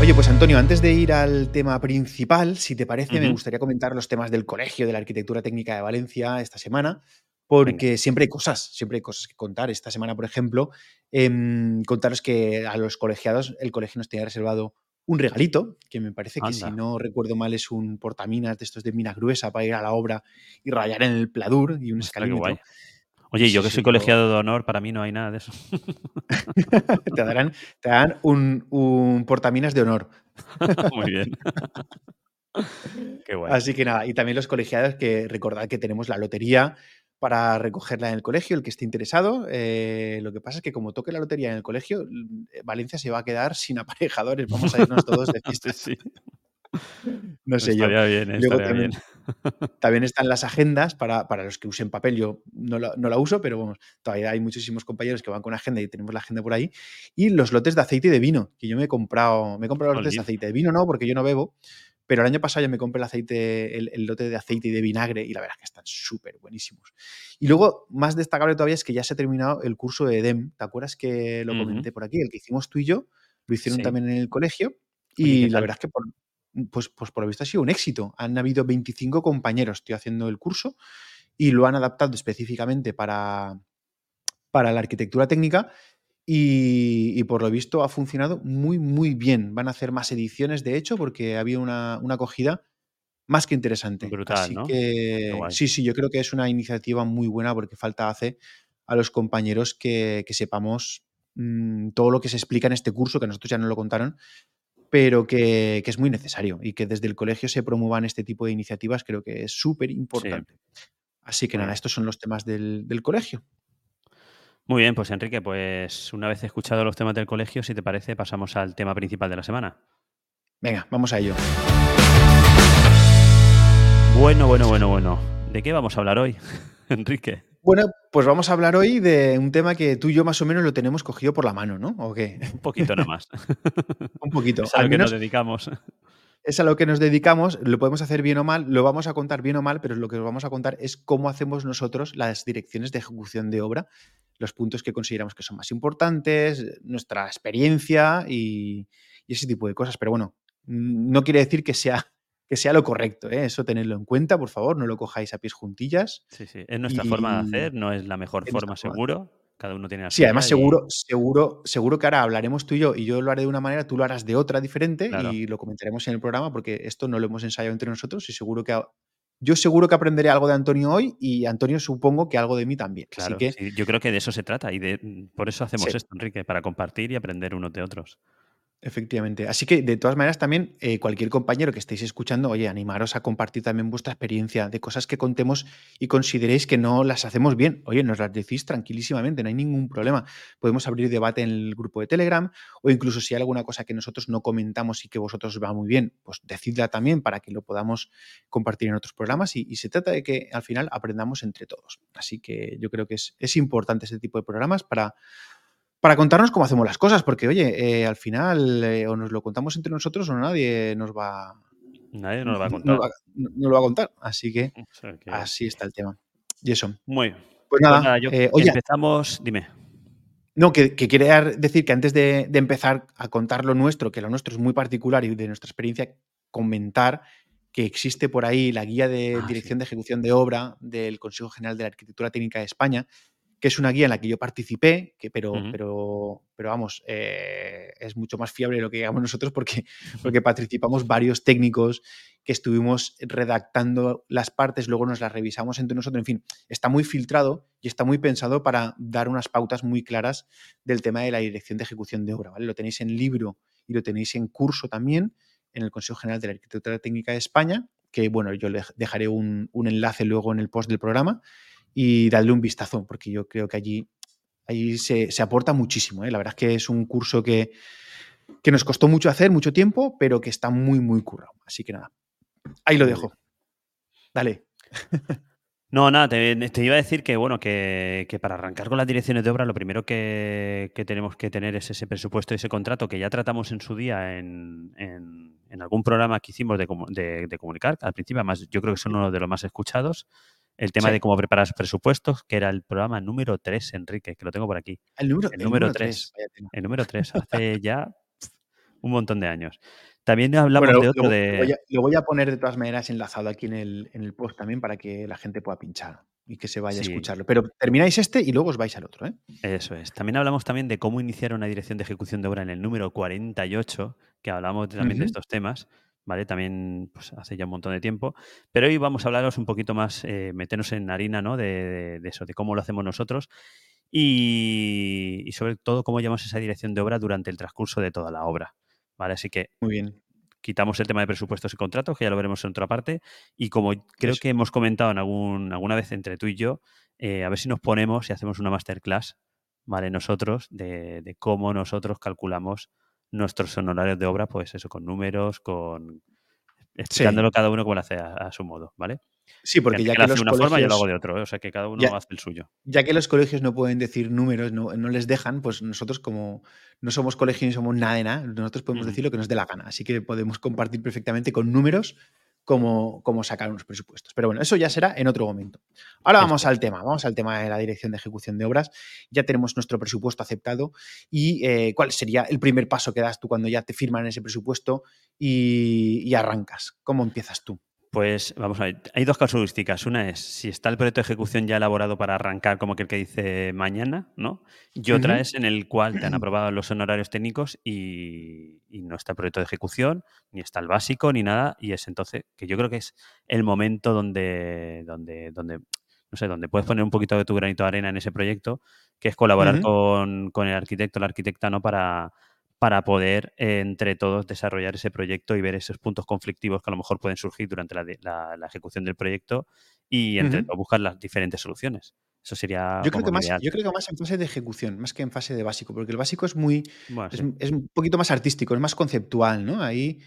Oye, pues Antonio, antes de ir al tema principal, si te parece, me gustaría comentar los temas del Colegio de la Arquitectura Técnica de Valencia esta semana, porque siempre hay cosas, siempre hay cosas que contar. Esta semana, por ejemplo, em, contaros que a los colegiados el colegio nos tenía reservado un regalito, que me parece que si no recuerdo mal es un portaminas de estos de mina gruesa para ir a la obra y rayar en el pladur y un escalímetro. Oye, yo que soy colegiado de honor, para mí no hay nada de eso. te darán, te dan un, un portaminas de honor. Muy bien. Qué bueno. Así que nada, y también los colegiados que recordad que tenemos la lotería para recogerla en el colegio, el que esté interesado. Eh, lo que pasa es que como toque la lotería en el colegio, eh, Valencia se va a quedar sin aparejadores. Vamos a irnos todos de fiesta. sí. No sé yo. Bien, también, bien. también, están las agendas para, los que usen papel. Yo no la, uso, pero bueno, todavía hay muchísimos compañeros que van con agenda y tenemos la agenda por ahí. Y los lotes de aceite y de vino, que yo me he comprado. Me he comprado los lotes de aceite de vino, no, porque yo no bebo. Pero el año pasado ya me compré el aceite, el, lote de aceite y de vinagre y la verdad es que están súper buenísimos. Y luego, más destacable todavía es que ya se ha terminado el curso de EDEM. ¿Te acuerdas que lo comenté por aquí? El que hicimos tú y yo, lo hicieron también en el colegio. Y la verdad es que por, pues, pues por lo visto ha sido un éxito. Han habido 25 compañeros, estoy haciendo el curso, y lo han adaptado específicamente para, para la arquitectura técnica y, por lo visto ha funcionado muy, muy bien. Van a hacer más ediciones, de hecho, porque había una, una acogida más que interesante. Brutal, Así que sí, sí, yo creo que es una iniciativa muy buena porque falta hace a los compañeros que, sepamos mm, todo lo que se explica en este curso, que nosotros ya no lo contaron, pero que, es muy necesario y que desde el colegio se promuevan este tipo de iniciativas creo que es súper importante. Así que nada, estos son los temas del, del colegio. Muy bien, pues Enrique, pues una vez escuchado los temas del colegio, si te parece, pasamos al tema principal de la semana. Venga, vamos a ello. Bueno, bueno, bueno, bueno. ¿De qué vamos a hablar hoy, Enrique? Bueno, pues vamos a hablar hoy de un tema que tú y yo más o menos lo tenemos cogido por la mano, ¿no? ¿O qué? Un poquito nada más. un poquito. Es a lo que nos dedicamos. Es a lo que nos dedicamos, lo podemos hacer bien o mal, lo vamos a contar bien o mal, pero lo que os vamos a contar es cómo hacemos nosotros las direcciones de ejecución de obra los puntos que consideramos que son más importantes, nuestra experiencia y, ese tipo de cosas. Pero bueno, no quiere decir que sea, que sea lo correcto, ¿eh? eso tenedlo en cuenta, por favor, no lo cojáis a pies juntillas. Sí, sí, es nuestra forma de hacer, no es la mejor forma, seguro. Cada uno tiene la Sí, además seguro, seguro, seguro que ahora hablaremos tú y yo, y yo lo haré de una manera, tú lo harás de otra diferente y lo comentaremos en el programa, porque esto no lo hemos ensayado entre nosotros y seguro que yo seguro que aprenderé algo de Antonio hoy y Antonio supongo que algo de mí también. Claro, que, yo creo que de eso se trata y de, por eso hacemos esto, Enrique, para compartir y aprender unos de otros. Efectivamente. Así que, de todas maneras, también eh, cualquier compañero que estéis escuchando, oye, animaros a compartir también vuestra experiencia de cosas que contemos y consideréis que no las hacemos bien. Oye, nos las decís tranquilísimamente, no hay ningún problema. Podemos abrir debate en el grupo de Telegram o incluso si hay alguna cosa que nosotros no comentamos y que vosotros va muy bien, pues decidla también para que lo podamos compartir en otros programas y, se trata de que al final aprendamos entre todos. Así que yo creo que es, es importante este tipo de programas para para contarnos cómo hacemos las cosas, porque oye, eh, al final eh, o nos lo contamos entre nosotros o nadie nos va. Nadie nos lo va a contar. No, lo va a contar, así que, así está el tema. Y eso. Muy bien. Pues nada, pues eh, oye, empezamos, dime. No, que, quería decir que antes de, empezar a contar lo nuestro, que lo nuestro es muy particular y de nuestra experiencia, comentar que existe por ahí la guía de ah, dirección de ejecución de obra del Consejo General de la Arquitectura Técnica de España, que es una guía en la que yo participé, que, pero, pero, pero vamos, eh, es mucho más fiable de lo que digamos nosotros porque, porque participamos varios técnicos que estuvimos redactando las partes, luego nos las revisamos entre nosotros, en fin, está muy filtrado y está muy pensado para dar unas pautas muy claras del tema de la dirección de ejecución de obra, ¿vale? Lo tenéis en libro y lo tenéis en curso también en el Consejo General de la Arquitectura Técnica de España, que bueno, yo le dejaré un, un enlace luego en el post del programa y darle un vistazo, porque yo creo que allí, allí se, aporta muchísimo. ¿eh? La verdad es que es un curso que, que nos costó mucho hacer, mucho tiempo, pero que está muy, muy currado. Así que nada, ahí lo dejo. Dale. No, nada, te, iba a decir que, bueno, que, para arrancar con las direcciones de obra, lo primero que, tenemos que tener es ese presupuesto y ese contrato que ya tratamos en su día en, algún programa que hicimos de, de, comunicar. Al principio, además, yo creo que son uno de los más escuchados el tema de cómo preparar presupuestos, que era el programa número 3, Enrique, que lo tengo por aquí. El número, el número 3. El número 3, hace ya un montón de años. También hablamos de otro de. Lo voy, a, poner de todas maneras enlazado aquí en el, en el post también para que la gente pueda pinchar y que se vaya a escucharlo. Pero termináis este y luego os vais al otro. ¿eh? Eso es. También hablamos también de cómo iniciar una dirección de ejecución de obra en el número 48, que hablamos también de estos temas. ¿Vale? También pues, hace ya un montón de tiempo. Pero hoy vamos a hablaros un poquito más, eh, meternos en harina, ¿no? De, eso, de cómo lo hacemos nosotros y, sobre todo cómo llevamos esa dirección de obra durante el transcurso de toda la obra, ¿vale? Así que... Muy bien. Quitamos el tema de presupuestos y contratos, que ya lo veremos en otra parte. Y como creo que hemos comentado en algún, alguna vez entre tú y yo, eh, a ver si nos ponemos y hacemos una masterclass, ¿vale? Nosotros, de, de cómo nosotros calculamos nuestros honorarios de obra, pues eso, con números, con explicándolo cada uno como lo hace a, su modo, ¿vale? Sí, porque ya que, de una forma yo lo hago de otro, ¿eh? o sea que cada uno hace el suyo. Ya que los colegios no pueden decir números, no, les dejan, pues nosotros como no somos colegios ni somos nada de nada, nosotros podemos decir lo que nos dé la gana, así que podemos compartir perfectamente con números cómo, sacar unos presupuestos. Pero bueno, eso ya será en otro momento. Ahora vamos al tema, vamos al tema de la dirección de ejecución de obras. Ya tenemos nuestro presupuesto aceptado y eh, cuál sería el primer paso que das tú cuando ya te firman ese presupuesto y arrancas. ¿Cómo empiezas tú? Pues vamos a ver, hay dos casuísticas. Una es si está el proyecto de ejecución ya elaborado para arrancar como que el que dice mañana, ¿no? Y otra es en el cual te han aprobado los honorarios técnicos y, no está el proyecto de ejecución, ni está el básico, ni nada. Y es entonces que yo creo que es el momento donde, donde, donde, no sé, donde puedes poner un poquito de tu granito de arena en ese proyecto, que es colaborar con, con el arquitecto, la arquitecta, ¿no? Para, para poder eh, entre todos desarrollar ese proyecto y ver esos puntos conflictivos que a lo mejor pueden surgir durante la, ejecución del proyecto y entre buscar las diferentes soluciones. Eso sería. Yo creo, que más, yo creo que más en fase de ejecución, más que en fase de básico, porque el básico es muy. es, un poquito más artístico, es más conceptual, ¿no? Ahí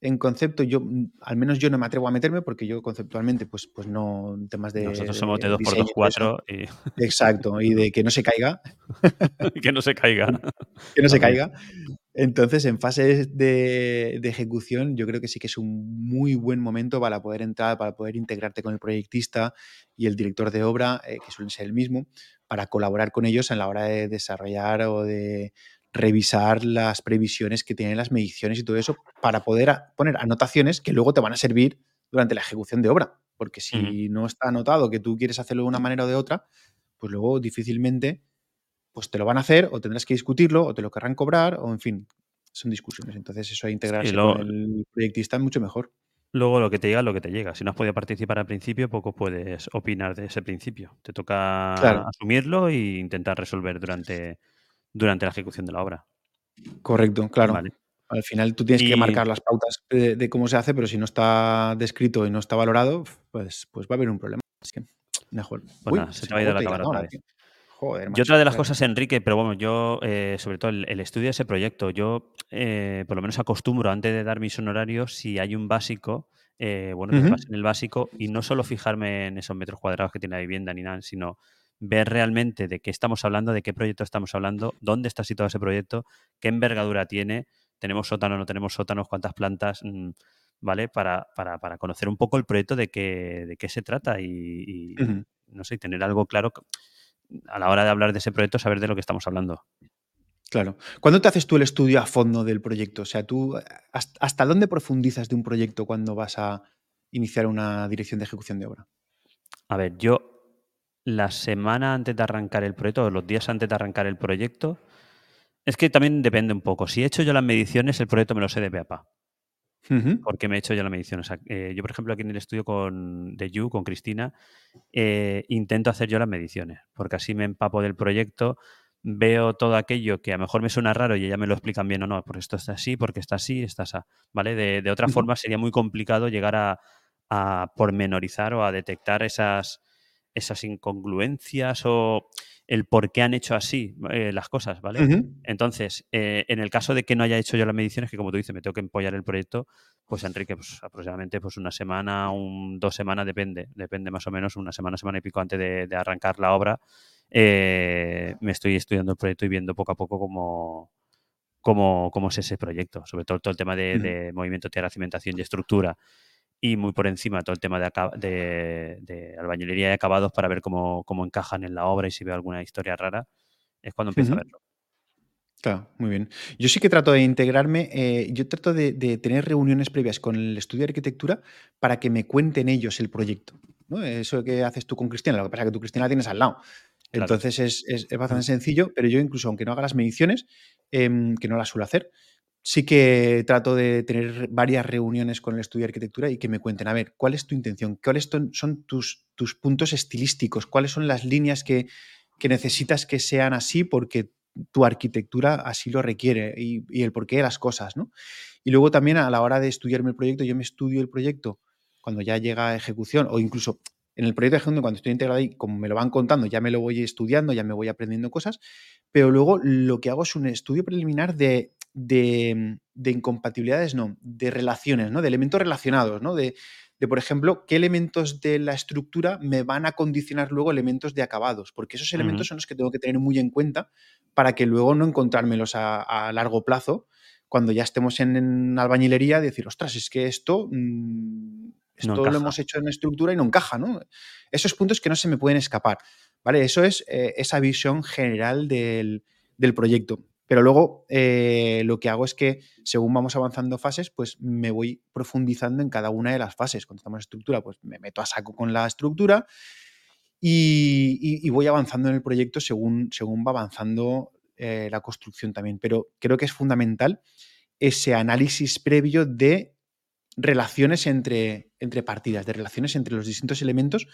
en concepto, yo, al menos yo no me atrevo a meterme porque yo conceptualmente, pues, pues no, temas de. Nosotros somos de 2x2, Y... Exacto, y de que no se caiga. que no se caiga. que no se caiga. Entonces, en fase de, ejecución, yo creo que sí que es un muy buen momento para poder entrar, para poder integrarte con el proyectista y el director de obra, eh, que suelen ser el mismo, para colaborar con ellos en la hora de desarrollar o de revisar las previsiones que tienen las mediciones y todo eso, para poder poner anotaciones que luego te van a servir durante la ejecución de obra. Porque si no está anotado que tú quieres hacerlo de una manera o de otra, pues luego difícilmente pues te lo van a hacer o tendrás que discutirlo o te lo querrán cobrar o en fin, son discusiones. Entonces eso de integrarse con el proyectista es mucho mejor. Luego lo que te llega lo que te llega. Si no has podido participar al principio, poco puedes opinar de ese principio. Te toca asumirlo e intentar resolver durante, durante la ejecución de la obra. Correcto, claro. Al final tú tienes que marcar las pautas de, cómo se hace, pero si no está descrito y no está valorado, pues, pues va a haber un problema. Así que mejor. Pues se, te ha ido la cámara otra vez. Joder, y otra de las cosas, Enrique, pero bueno, yo, eh, sobre todo el, estudio de ese proyecto, yo eh, por lo menos acostumbro antes de dar mis honorarios, si hay un básico, eh, bueno, que en el básico y no solo fijarme en esos metros cuadrados que tiene la vivienda ni nada, sino ver realmente de qué estamos hablando, de qué proyecto estamos hablando, dónde está situado ese proyecto, qué envergadura tiene, tenemos sótano, no tenemos sótanos, cuántas plantas, mm, ¿vale? Para, para, para, conocer un poco el proyecto de qué, de qué se trata y, no sé, tener algo claro a la hora de hablar de ese proyecto, saber de lo que estamos hablando. Claro. ¿Cuándo te haces tú el estudio a fondo del proyecto? O sea, tú, ¿hasta dónde profundizas de un proyecto cuando vas a iniciar una dirección de ejecución de obra? A ver, yo la semana antes de arrancar el proyecto, o los días antes de arrancar el proyecto, es que también depende un poco. Si he hecho yo las mediciones, el proyecto me lo sé de peapa. Porque me he hecho ya las mediciones. Eh, yo, por ejemplo, aquí en el estudio con, de You, con Cristina, eh, intento hacer yo las mediciones, porque así me empapo del proyecto, veo todo aquello que a lo mejor me suena raro y ya me lo explican bien o no, porque esto está así, porque está así, está así, ¿vale? De, otra forma sería muy complicado llegar a, a pormenorizar o a detectar esas, esas incongruencias o el por qué han hecho así eh, las cosas, ¿vale? Entonces, eh, en el caso de que no haya hecho yo las mediciones, que como tú dices, me tengo que empollar el proyecto, pues Enrique, pues aproximadamente pues una semana, un, dos semanas, depende, depende más o menos, una semana, semana y pico antes de, arrancar la obra, eh, me estoy estudiando el proyecto y viendo poco a poco cómo, cómo, cómo es ese proyecto, sobre todo todo el tema de, de movimiento, tierra, cimentación y estructura y muy por encima todo el tema de, de, albañilería y acabados para ver cómo, encajan en la obra y si veo alguna historia rara, es cuando empiezo a verlo. Claro, muy bien. Yo sí que trato de integrarme, eh, yo trato de, tener reuniones previas con el estudio de arquitectura para que me cuenten ellos el proyecto. ¿no? Eso que haces tú con Cristina, lo que pasa es que tú Cristina la tienes al lado. Entonces es, es, bastante sencillo, pero yo incluso aunque no haga las mediciones, em, que no las suelo hacer, sí que trato de tener varias reuniones con el estudio de arquitectura y que me cuenten, a ver, ¿cuál es tu intención? ¿Cuáles son tus, puntos estilísticos? ¿Cuáles son las líneas que, necesitas que sean así porque tu arquitectura así lo requiere y, el porqué de las cosas, ¿no? Y luego también a la hora de estudiarme el proyecto, yo me estudio el proyecto cuando ya llega a ejecución o incluso en el proyecto de ejecución, cuando estoy integrado ahí, como me lo van contando, ya me lo voy estudiando, ya me voy aprendiendo cosas, pero luego lo que hago es un estudio preliminar de de, incompatibilidades, no, de relaciones, ¿no? De elementos relacionados, ¿no? De, por ejemplo, qué elementos de la estructura me van a condicionar luego elementos de acabados, porque esos elementos son los que tengo que tener muy en cuenta para que luego no encontrármelos a, largo plazo, cuando ya estemos en, albañilería, decir, ostras, es que esto, mm, esto lo hemos hecho en estructura y no encaja, ¿no? Esos puntos que no se me pueden escapar, ¿vale? Eso es eh, esa visión general del, del proyecto. Pero luego eh, lo que hago es que según vamos avanzando fases, pues me voy profundizando en cada una de las fases. Cuando estamos en estructura, pues me meto a saco con la estructura y, voy avanzando en el proyecto según, según va avanzando eh, la construcción también. Pero creo que es fundamental ese análisis previo de relaciones entre, entre partidas, de relaciones entre los distintos elementos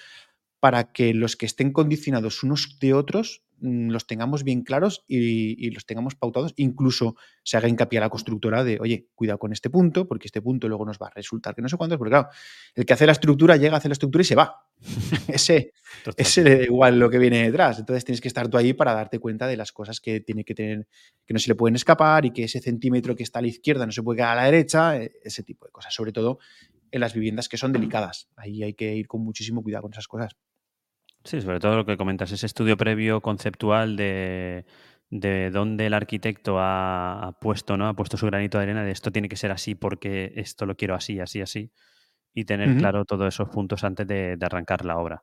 para que los que estén condicionados unos de otros Mm, los tengamos bien claros y, los tengamos pautados, incluso se haga hincapié a la constructora de, oye, cuidado con este punto, porque este punto luego nos va a resultar que no sé cuántos, porque claro, el que hace la estructura llega a hacer la estructura y se va. ese, ese le da igual lo que viene detrás. Entonces tienes que estar tú ahí para darte cuenta de las cosas que tiene que tener, que no se le pueden escapar y que ese centímetro que está a la izquierda no se puede quedar a la derecha, e, ese tipo de cosas, sobre todo en las viviendas que son delicadas. Ahí hay que ir con muchísimo cuidado con esas cosas. Sí, sobre todo lo que comentas, ese estudio previo conceptual de, de dónde el arquitecto ha, puesto, ¿no? Ha puesto su granito de arena de esto tiene que ser así porque esto lo quiero así, así, así. Y tener claro todos esos puntos antes de, arrancar la obra.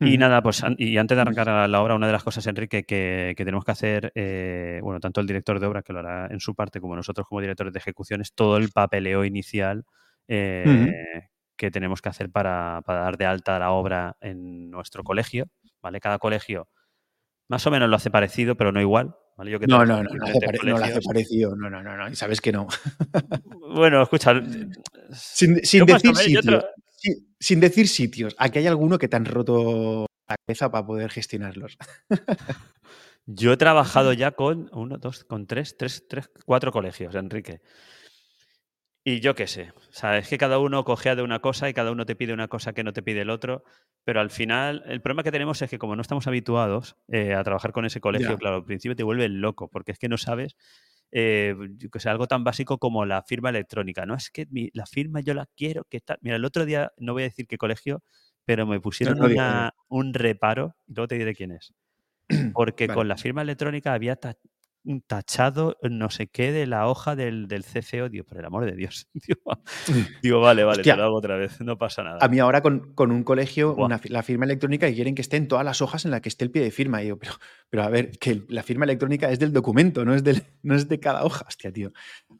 Y nada, pues y antes de arrancar la obra, una de las cosas, Enrique, que, que tenemos que hacer, eh, bueno, tanto el director de obra, que lo hará en su parte, como nosotros como directores de ejecución, es todo el papeleo inicial eh, que tenemos que hacer para, dar de alta la obra en nuestro colegio, ¿vale? Cada colegio más o menos lo hace parecido, pero no igual. ¿vale? Yo que no, no, no, no, hace no lo hace parecido, no, no, no, no, sabes que no. bueno, escucha. Sin, decir sitios, sin, decir sitios, aquí hay alguno que te han roto la cabeza para poder gestionarlos. Yo he trabajado ya con uno, dos, con tres, tres, tres, cuatro colegios, Enrique. Y yo qué sé, o sea, es que cada uno cogea de una cosa y cada uno te pide una cosa que no te pide el otro, pero al final el problema que tenemos es que como no estamos habituados eh, a trabajar con ese colegio, claro, al principio te vuelve loco, porque es que no sabes, eh, qué sé, algo tan básico como la firma electrónica, ¿no? Es que mi- la firma yo la quiero, que tal. Mira, el otro día, no voy a decir qué colegio, pero me pusieron no no una- un reparo, y luego te diré quién es. Porque Vale. con la firma electrónica había ta- tachado no sé qué de la hoja del, del CCO. Digo, por el amor de Dios. Digo, digo, vale, vale, te lo hago otra vez, no pasa a nada. mí ahora con, con un colegio, una la firma electrónica y quieren que estén todas las hojas en las que esté el pie de firma. Y yo, pero, pero a ver, que la firma electrónica es del documento, no es, del, no es de cada hoja. Hostia, tío.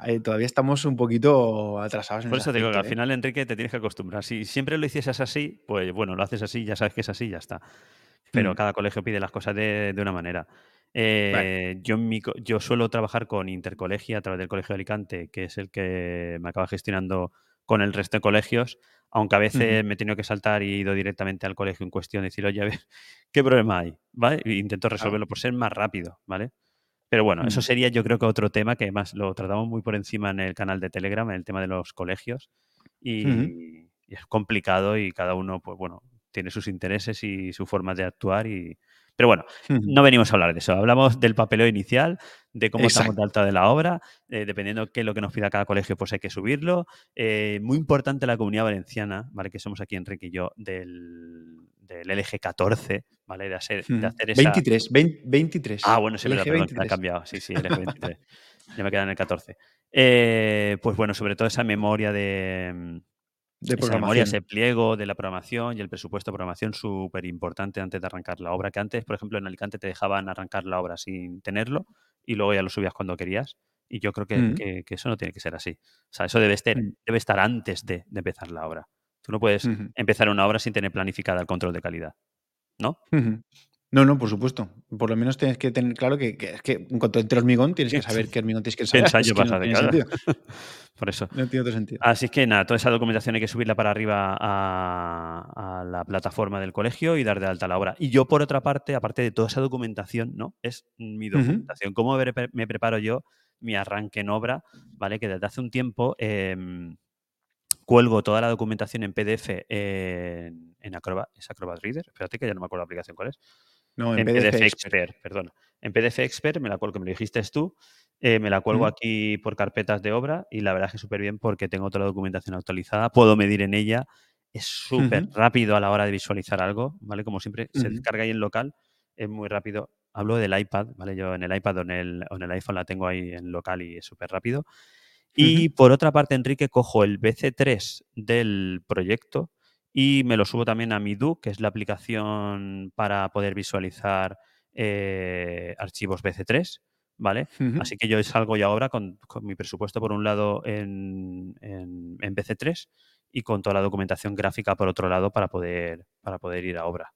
Eh, todavía estamos un poquito atrasados en Por eso te digo que al ¿eh? final, Enrique, te tienes que acostumbrar. Si siempre lo hicieses así, pues bueno, lo haces así, ya sabes que es así, ya está. Pero Mm, cada colegio pide las cosas de, de una manera. Eh, yo, mi yo suelo trabajar con Intercolegia a través del Colegio de Alicante, que es el que me acaba gestionando con el resto de colegios, aunque a veces me he tenido que saltar y he ido directamente al colegio en cuestión y decir, oye, a ver, ¿qué problema hay? ¿Vale? E intento resolverlo por ser más rápido, ¿vale? Pero bueno, eso Mm, sería yo creo que otro tema que más lo tratamos muy por encima en el canal de Telegram, en el tema de los colegios. y es complicado y cada uno, pues bueno, tiene sus intereses y su forma de actuar. Y... Pero bueno, no venimos a hablar de eso. Hablamos del papeleo inicial, de cómo estamos de alta de la obra, eh, dependiendo qué es lo que nos pida cada colegio, pues hay que subirlo. Eh, muy importante la comunidad valenciana, ¿vale? Que somos aquí Enrique y yo, del, del LG 14, ¿vale? De hacer, de hacer esa, 23, 20 23. Ah, bueno, sí, LG perdón, ha 23. cambiado. Sí, sí, el F23. Ya me queda en el 14. Eh, pues bueno, sobre todo esa memoria de. De Esa memoria, ese pliego de la programación y el presupuesto de programación súper importante antes de arrancar la obra. Que antes, por ejemplo, en Alicante te dejaban arrancar la obra sin tenerlo y luego ya lo subías cuando querías. Y yo creo que, Mm, que- que eso no tiene que ser así. O sea, eso debe estar, mm, debe estar antes de, de empezar la obra. Tú no puedes empezar una obra sin tener planificada el control de calidad, ¿no? No, no, por supuesto. Por lo menos tienes que tener claro que, que es que en cuanto entre hormigón, tienes que saber qué hormigón tienes que ¿Qué ensayar. Es ensayo que vas no hacer? tiene sentido. Por eso. No tiene otro sentido. Así es que nada, toda esa documentación hay que subirla para arriba a, a la plataforma del colegio y dar de alta la obra. Y yo, por otra parte, aparte de toda esa documentación, ¿no? Es mi documentación. ¿Cómo me preparo yo mi arranque en obra? ¿Vale? Que desde hace un tiempo em, cuelgo toda la documentación en PDF en, en Acrobat. ¿Es Acrobat Reader? Espérate que ya no me acuerdo la aplicación cuál es. No, en En PDF PDF Expert. Expert, perdona. En PDF Expert me la cuelgo, que me lo dijiste tú, eh, me la cuelgo Mm, aquí por carpetas de obra y la verdad es que súper bien porque tengo toda la documentación actualizada, puedo medir en ella, es súper rápido a la hora de visualizar algo, ¿vale? Como siempre, se descarga ahí en local, es muy rápido. Hablo del iPad, ¿vale? Yo en el iPad o en el, o en el iPhone la tengo ahí en local y es súper rápido. Y por otra parte, Enrique, cojo el BC3 del proyecto y me lo subo también a Midu, que es la aplicación para poder visualizar eh, archivos BC3, ¿vale? Así que yo salgo ya ahora con, con mi presupuesto por un lado en, en, en BC3 y con toda la documentación gráfica por otro lado para poder, para poder ir a obra.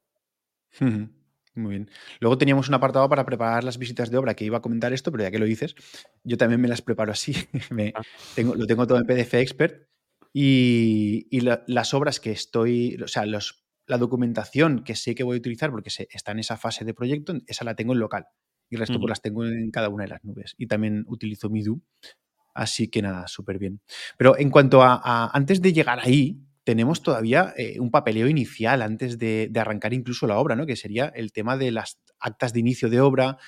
Muy bien. Luego teníamos un apartado para preparar las visitas de obra que iba a comentar esto, pero ya que lo dices, yo también me las preparo así. Me- Ah, tengo, lo tengo todo en PDF Expert y, y la- las obras que estoy, o sea, los, la documentación que sé que voy a utilizar porque se- está en esa fase de proyecto, esa la tengo en local. Y el resto pues ujú. las tengo en cada una de las nubes. Y también utilizo Midu. Así que nada, súper bien. Pero en cuanto a, a- antes de llegar ahí, tenemos todavía eh, un papeleo inicial antes de, de arrancar incluso la obra, ¿no? Que sería el tema de las actas de inicio de obra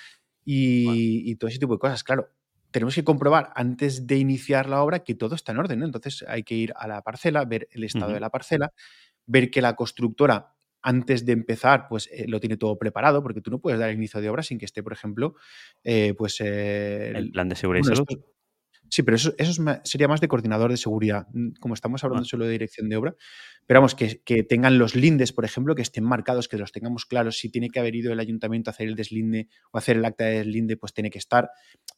Bueno, y todo ese tipo de cosas. Claro, tenemos que comprobar antes de iniciar la obra que todo está en orden, ¿no? Entonces hay que ir a la parcela, ver el estado de la parcela, ver que la constructora antes de empezar, pues eh, lo tiene todo preparado, porque tú no puedes dar inicio de obra sin que esté, por ejemplo, eh, pues eh, El plan de seguridad y salud. esto, Sí, pero eso, eso es ma- sería más de coordinador de seguridad. Mm, Como estamos hablando Bueno, solo de dirección de obra, pero vamos, que, que tengan los lindes, por ejemplo, que estén marcados, que los tengamos claros. Si tiene que haber ido el ayuntamiento a hacer el deslinde o hacer el acta de deslinde, pues tiene que estar.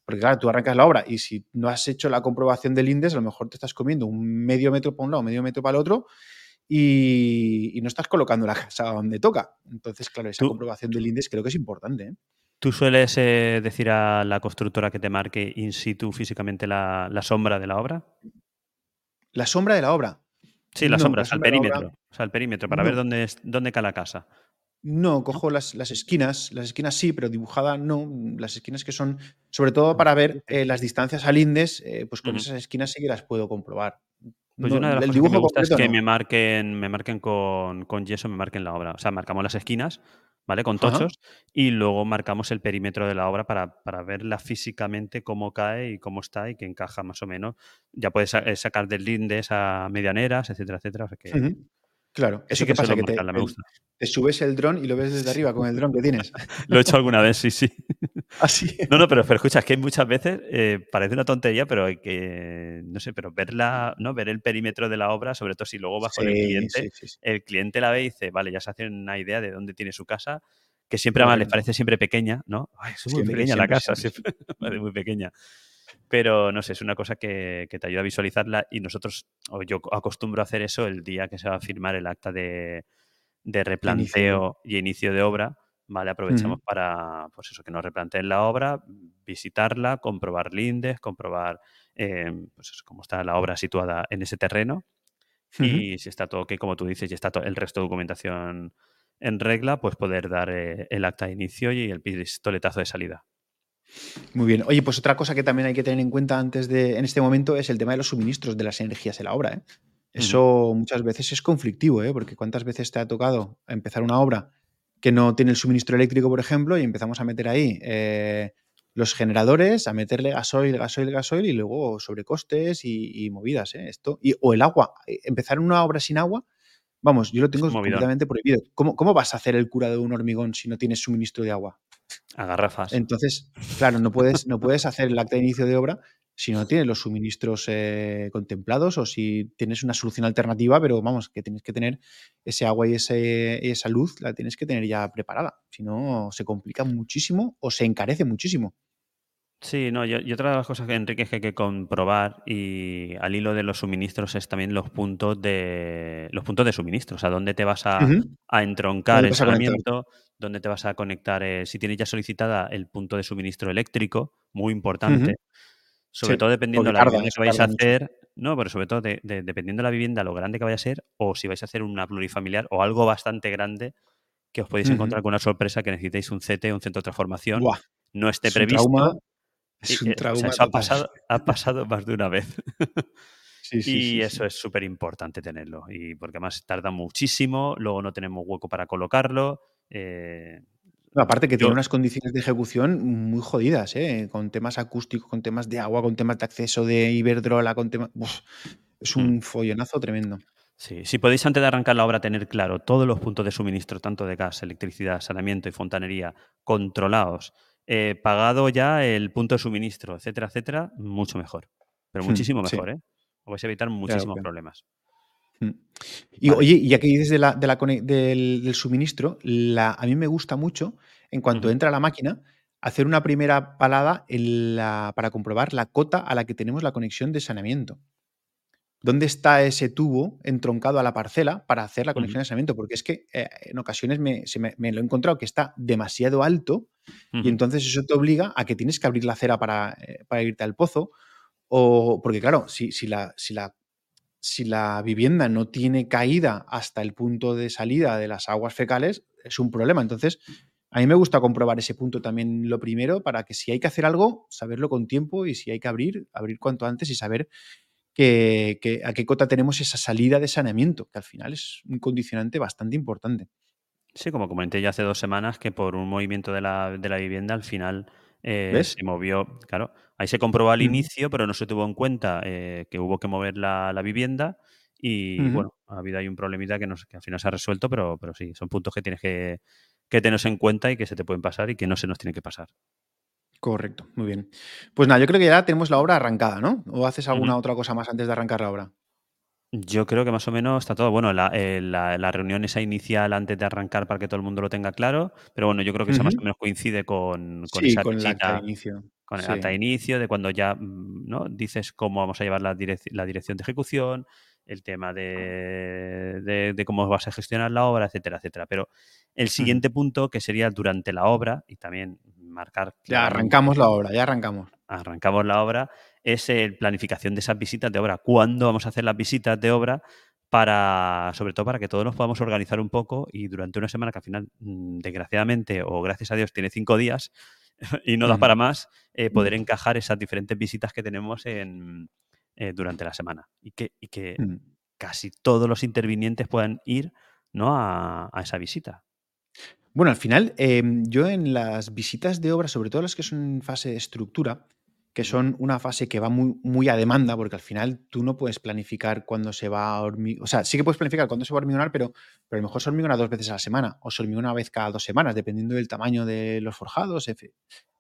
Porque claro, tú arrancas la obra y si no has hecho la comprobación de lindes, a lo mejor te estás comiendo un medio metro para un lado, medio metro para el otro y, y no estás colocando la casa donde toca. Entonces, claro, esa tú, comprobación de lindes creo que es importante. ¿eh? ¿Tú sueles eh, decir a la constructora que te marque in situ físicamente la, la sombra de la obra? La sombra de la obra. Sí, la No, sombra, la obra perímetro. O sea, el perímetro, para ver dónde, es, dónde cae la casa. No, cojo las, las esquinas, las esquinas sí, pero dibujada no. Las esquinas que son, sobre todo para ver eh, las distancias al indes, eh, pues con esas esquinas sí que las puedo comprobar. Pues yo una de las cosas que me gusta es que no. me marquen, me marquen con, con yeso, me marquen la obra. O sea, marcamos las esquinas, ¿vale? Con Ajá. tochos y luego marcamos el perímetro de la obra para, para verla físicamente cómo cae y cómo está y que encaja más o menos. Ya puedes eh, sacar del lindes a medianeras, etcétera, etcétera. O sea que. Claro, sí ¿eso que pasa? Que te, me gusta. te subes el dron y lo ves desde arriba con el dron que tienes. Lo he hecho alguna vez, sí, sí. Así. No, no, pero, pero escucha, es que muchas veces eh, parece una tontería, pero hay que, no sé, pero verla, ¿no? Ver el perímetro de la obra, sobre todo si luego vas con el cliente, sí, el cliente la ve y dice, vale, ya se hace una idea de dónde tiene su casa, que siempre además les parece siempre pequeña, ¿no? Ay, es muy Siempre, pequeña la casa, siempre, siempre muy pequeña. Pero no sé, es una cosa que, que te ayuda a visualizarla y nosotros, o yo acostumbro a hacer eso el día que se va a firmar el acta de, de inicio replanteo y inicio de obra, ¿vale? Aprovechamos para, pues eso, que nos replanteen la obra, visitarla, comprobar lindes, comprobar, eh, pues eso, cómo está la obra situada en ese terreno y si está todo ok, como tú dices, y está to- el resto de documentación en regla, pues poder dar eh, el acta de inicio y el pistoletazo de salida. Muy bien. Oye, pues otra cosa que también hay que tener en cuenta antes de, en este momento, es el tema de los suministros de las energías en la obra. ¿eh? Eso muchas veces es conflictivo, ¿eh? porque cuántas veces te ha tocado empezar una obra que no tiene el suministro eléctrico, por ejemplo, y empezamos a meter ahí eh, los generadores, a meterle gasoil, gasoil, gasoil y luego sobrecostes y, y movidas. ¿eh? Esto, y, o el agua. Eh, Empezar una obra sin agua, vamos, yo lo tengo completamente prohibido. ¿Cómo, ¿Cómo vas a hacer el cura de un hormigón si no tienes suministro de agua? A garrafas. Entonces, claro, no puedes, no puedes hacer el acta de inicio de obra si no tienes los suministros eh, contemplados o si tienes una solución alternativa, pero vamos, que tienes que tener ese agua y, ese, esa luz, la tienes que tener ya preparada. Si no, se complica muchísimo o se encarece muchísimo. Sí, no, y, y otra de las cosas que Enrique es que hay que comprobar y al hilo de los suministros es también los puntos de los puntos de suministro, o sea, dónde te vas a, Ujú. a entroncar ¿Dónde el saneamiento, dónde te vas a conectar, eh, si tienes ya solicitada el punto de suministro eléctrico, muy importante, sobre Sí, todo dependiendo de la vivienda que vais a mucho. hacer, no, pero sobre todo de- de- dependiendo de la vivienda, lo grande que vaya a ser, o si vais a hacer una plurifamiliar o algo bastante grande, que os podéis encontrar con una sorpresa que necesitéis un CT, un centro de transformación, Buah, no esté trauma, previsto es un eh, o sea, trauma eso ha pasado, ha pasado más de una vez. Sí, sí, y sí, eso es súper importante tenerlo. Y porque además tarda muchísimo, luego no tenemos hueco para colocarlo. eh, No, aparte que tiene unas condiciones de ejecución muy jodidas, ¿eh? Con temas acústicos, con temas de agua, con temas de acceso de Iberdrola, con temas. Uf, es mm, un follonazo tremendo. sí, si podéis antes de arrancar la obra tener claro todos los puntos de suministro, tanto de gas, electricidad, saneamiento y fontanería, controlados, eh, pagado ya el punto de suministro, etcétera, etcétera, mucho mejor. Pero Hmm, muchísimo Sí, mejor, ¿eh? Os vais a evitar muchísimos problemas. Hmm. Y Vale. oye, y ya que dices de la, de la del, del suministro, la, a mí me gusta mucho, en cuanto entra la máquina, hacer una primera palada en la- para comprobar la cota a la que tenemos la conexión de saneamiento. ¿Dónde está ese tubo entroncado a la parcela para hacer la conexión de saneamiento? Porque es que eh, en ocasiones me, se me- me lo he encontrado que está demasiado alto y entonces eso te obliga a que tienes que abrir la acera para, eh, para irte al pozo. O porque claro, si, si, la, si, la, si la vivienda no tiene caída hasta el punto de salida de las aguas fecales, es un problema. Entonces, a mí me gusta comprobar ese punto también lo primero para que si hay que hacer algo, saberlo con tiempo y si hay que abrir, abrir cuanto antes y saber que, que a qué cota tenemos esa salida de saneamiento, que al final es un condicionante bastante importante. Sí, como comenté ya hace dos semanas, que por un movimiento de la, de la vivienda al final eh, ¿Ves? se movió, claro, ahí se comprobó al inicio, pero no se tuvo en cuenta eh, que hubo que mover la, la vivienda y bueno, ha habido ahí un problemita que, al final se ha resuelto, pero, pero sí, son puntos que tienes que, que tener en cuenta y que se te pueden pasar y que no se nos tienen que pasar. Correcto, muy bien. Pues nada, yo creo que ya tenemos la obra arrancada, ¿no? ¿O haces alguna otra cosa más antes de arrancar la obra? Yo creo que más o menos está todo. Bueno, la, eh, la, la reunión esa inicial antes de arrancar para que todo el mundo lo tenga claro, pero bueno, yo creo que esa más o menos coincide con, con Sí, esa con el acta de inicio. Con el acta Sí. de inicio, de cuando ya mm, ¿no? dices cómo vamos a llevar la, direc- la dirección de ejecución, el tema de, de- de cómo vas a gestionar la obra, etcétera, etcétera. Pero el Ujú. siguiente punto, que sería durante la obra, y también marcar Ya arrancamos la obra, ya arrancamos. arrancamos la obra, es el planificación de esas visitas de obra. ¿Cuándo vamos a hacer las visitas de obra para, sobre todo para que todos nos podamos organizar un poco y durante una semana que al final, mm, desgraciadamente o gracias a Dios, tiene cinco días y no da para más, eh, poder encajar esas diferentes visitas que tenemos en, eh, durante la semana y que, y que casi todos los intervinientes puedan ir ¿no? a, a esa visita. Bueno, al final, em, yo en las visitas de obra, sobre todo las que son en fase de estructura, que son una fase que va muy, muy a demanda, porque al final tú no puedes planificar cuándo se va a hormigonar. O sea, sí que puedes planificar cuándo se va a hormigonar, pero, pero a lo mejor se hormigona dos veces a la semana o se hormigona una vez cada dos semanas, dependiendo del tamaño de los forjados, de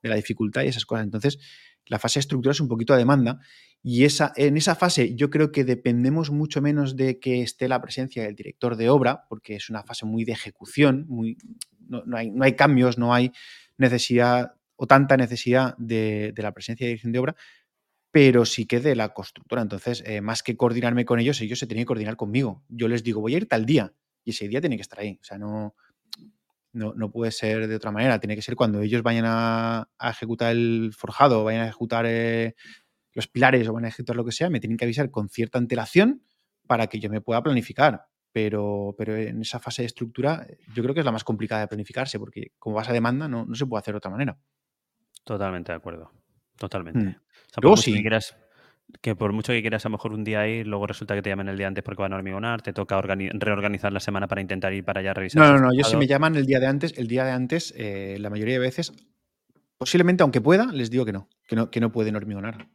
la dificultad y esas cosas. Entonces, la fase de estructura es un poquito a demanda y esa, en esa fase yo creo que dependemos mucho menos de que esté la presencia del director de obra, porque es una fase muy de ejecución, muy, no, hay, no hay cambios, no hay necesidad o tanta necesidad de, la presencia de dirección de obra, pero sí que de la constructora. Entonces, eh, más que coordinarme con ellos, ellos se tienen que coordinar conmigo. Yo les digo, voy a ir tal día, y ese día tiene que estar ahí. O sea, no, no, puede ser de otra manera. Tiene que ser cuando ellos vayan a, ejecutar el forjado, vayan a ejecutar eh, los pilares o van a ejecutar lo que sea, me tienen que avisar con cierta antelación para que yo me pueda planificar. Pero, pero en esa fase de estructura yo creo que es la más complicada de planificarse, porque como vas a demanda no, no se puede hacer de otra manera. Totalmente de acuerdo. Totalmente. Mm. luego sí. Que, quieras, que por mucho que quieras a lo mejor un día ir, luego resulta que te llaman el día antes porque van a hormigonar, te toca reorganizar la semana para intentar ir para allá a revisar. No, no, no. Yo si me llaman el día de antes, el día de antes, eh, la mayoría de veces, posiblemente aunque pueda, les digo que no, que no, que no pueden hormigonar.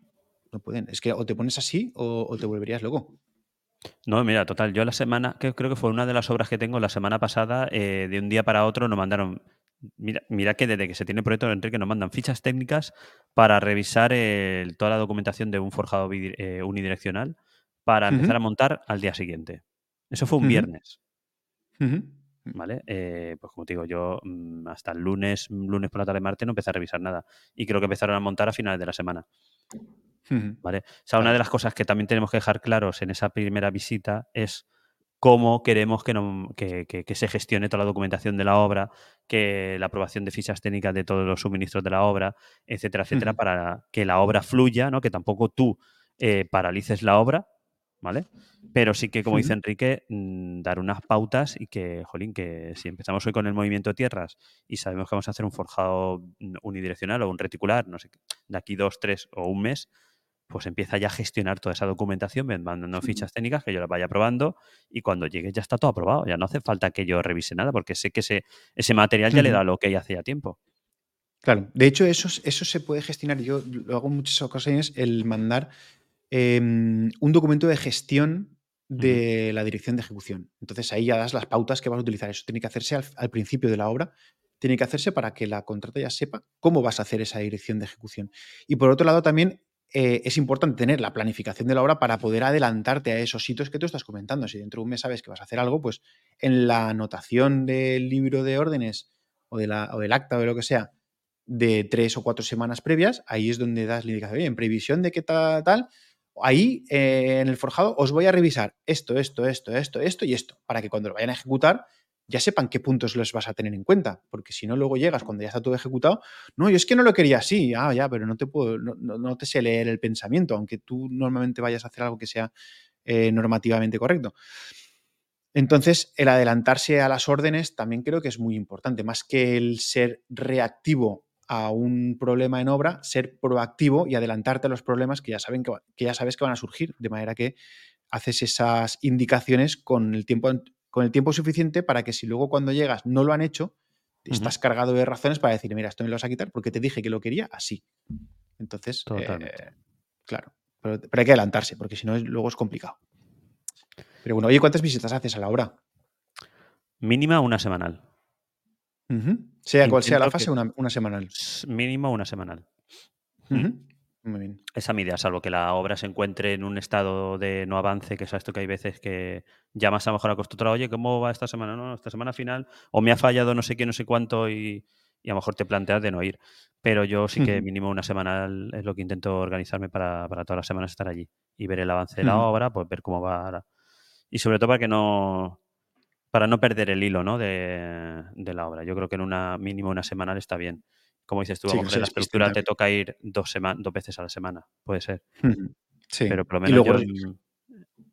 No pueden. Es que o te pones así o, te volverías loco. No, mira, total, yo la semana, que creo que fue una de las obras que tengo la semana pasada, eh, de un día para otro nos mandaron Mira, que desde que se tiene el proyecto de Enrique nos mandan fichas técnicas para revisar toda la documentación de un forjado eh, unidireccional para empezar a montar al día siguiente. Eso fue un viernes. ¿Vale? Eh, pues como te digo, yo mm, hasta el lunes, lunes por la tarde, martes, no empecé a revisar nada. Y creo que empezaron a montar a finales de la semana. ¿Vale? O sea, una de las cosas que también tenemos que dejar claros en esa primera visita es cómo queremos que, se gestione toda la documentación de la obra, que la aprobación de fichas técnicas de todos los suministros de la obra, etcétera, etcétera, para que la obra fluya, ¿no? que tampoco tú eh, paralices la obra, ¿vale? Pero sí que, como dice Enrique, mm, dar unas pautas y que, jolín, que si empezamos hoy con el movimiento de tierras y sabemos que vamos a hacer un forjado unidireccional o un reticular, no sé, de aquí dos, tres o un mes, pues empieza ya a gestionar toda esa documentación, mandando fichas técnicas que yo las vaya probando y cuando llegue ya está todo aprobado. Ya no hace falta que yo revise nada porque sé que ese, ese material ya le da lo que hay hace ya tiempo. Claro, de hecho eso, eso se puede gestionar. Yo lo hago en muchas ocasiones, el mandar em, un documento de gestión de la dirección de ejecución. Entonces ahí ya das las pautas que vas a utilizar. Eso tiene que hacerse al, al, principio de la obra, tiene que hacerse para que la contrata ya sepa cómo vas a hacer esa dirección de ejecución. Y por otro lado también eh, es importante tener la planificación de la obra para poder adelantarte a esos sitios que tú estás comentando. Si dentro de un mes sabes que vas a hacer algo, pues en la anotación del libro de órdenes o, del acta o de lo que sea de tres o cuatro semanas previas, ahí es donde das la indicación, en previsión de que tal, tal, ahí eh, en el forjado os voy a revisar esto, esto, esto, esto, esto y esto, para que cuando lo vayan a ejecutar ya sepan qué puntos los vas a tener en cuenta, porque si no luego llegas cuando ya está todo ejecutado, no, yo es que no lo quería así, ah, ya, pero no te puedo, no, te sé leer el pensamiento, aunque tú normalmente vayas a hacer algo que sea eh, normativamente correcto. Entonces, el adelantarse a las órdenes también creo que es muy importante, más que el ser reactivo a un problema en obra, ser proactivo y adelantarte a los problemas que ya, saben que, que ya sabes que van a surgir, de manera que haces esas indicaciones con el tiempo con el tiempo suficiente para que si luego cuando llegas no lo han hecho, estás cargado de razones para decir, mira, esto me lo vas a quitar porque te dije que lo quería así. Entonces, eh, claro, pero, hay que adelantarse porque si no luego es complicado. Pero bueno, oye, ¿cuántas visitas haces a la hora? Mínima una semanal. Sea cual sea la fase, una, semanal. Mínimo una semanal. Muy bien. Esa mi idea, salvo que la obra se encuentre en un estado de no avance, que es esto que hay veces que llamas a lo mejor a constructora, oye, ¿cómo va esta semana? No, esta semana final, o me ha fallado no sé qué, no sé cuánto, y, a lo mejor te planteas de no ir. Pero yo sí que mínimo una semanal es lo que intento organizarme para, todas las semanas estar allí y ver el avance de la obra, pues ver cómo va. Y sobre todo para que no para no perder el hilo ¿no? de, de la obra. Yo creo que en una mínimo una semanal está bien como dices tú, mejor en la estructura te toca ir dos, dos veces a la semana, puede ser. Sí. Pero por lo menos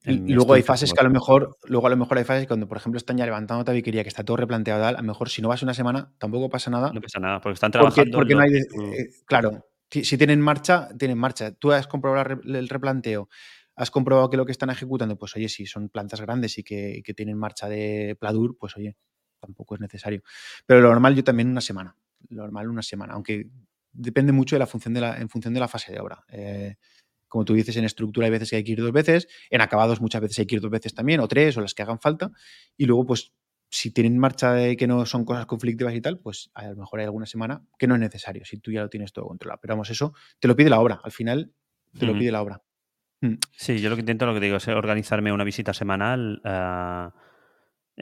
yo luego hay fases que a lo mejor, luego a lo mejor hay fases cuando, por ejemplo, están ya levantando tabiquería, que está todo replanteado, a lo mejor si no vas una semana, tampoco pasa nada. No pasa nada, porque están trabajando. Porque, no hay, eh, claro, si, tienen marcha, tienen marcha. Tú has comprobado el replanteo, has comprobado que lo que están ejecutando, pues oye, si son plantas grandes y que, tienen marcha de Pladur, pues oye, tampoco es necesario. Pero lo normal yo también una semana, lo normal una semana, aunque depende mucho de la función de la, en función de la fase de obra. Eh, como tú dices, en estructura hay veces que hay que ir dos veces, en acabados muchas veces hay que ir dos veces también, o tres, o las que hagan falta. Y luego, pues, si tienen marcha de que no son cosas conflictivas y tal, pues a lo mejor hay alguna semana que no es necesario, si tú ya lo tienes todo controlado. Pero vamos, eso te lo pide la obra, al final te lo pide la obra. Mm. Sí, yo lo que intento, lo que digo, es organizarme una visita semanal. Ah,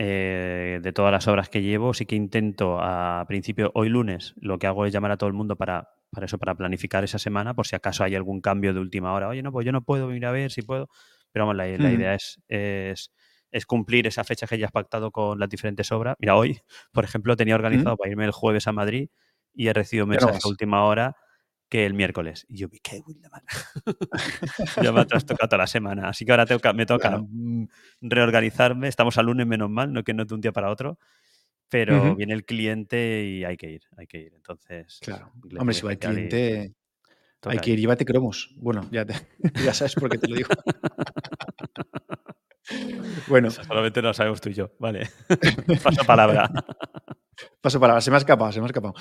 eh, de todas las obras que llevo, sí que intento a principio, hoy lunes, lo que hago es llamar a todo el mundo para para eso, para planificar esa semana, por si acaso hay algún cambio de última hora. Oye, no, pues yo no puedo ir a ver si puedo. Pero vamos, la, idea es, es, cumplir esa fecha que ya has pactado con las diferentes obras. Mira, hoy, por ejemplo, tenía organizado para irme el jueves a Madrid y he recibido mensajes a última hora que el miércoles. Y yo me qué en la mano. ya me ha trastocado toda la semana. Así que ahora me toca mm, reorganizarme. Estamos al lunes menos mal, no que no de un día para otro pero viene el cliente y hay que ir, hay que ir. Entonces, claro. Hombre, si va el cliente, hay que ir, llévate cromos. Bueno, ya, ya sabes por qué te lo digo. bueno. solamente lo sabemos tú y yo. Vale. Paso palabra. Paso palabra. Se me ha escapado, se me ha escapado.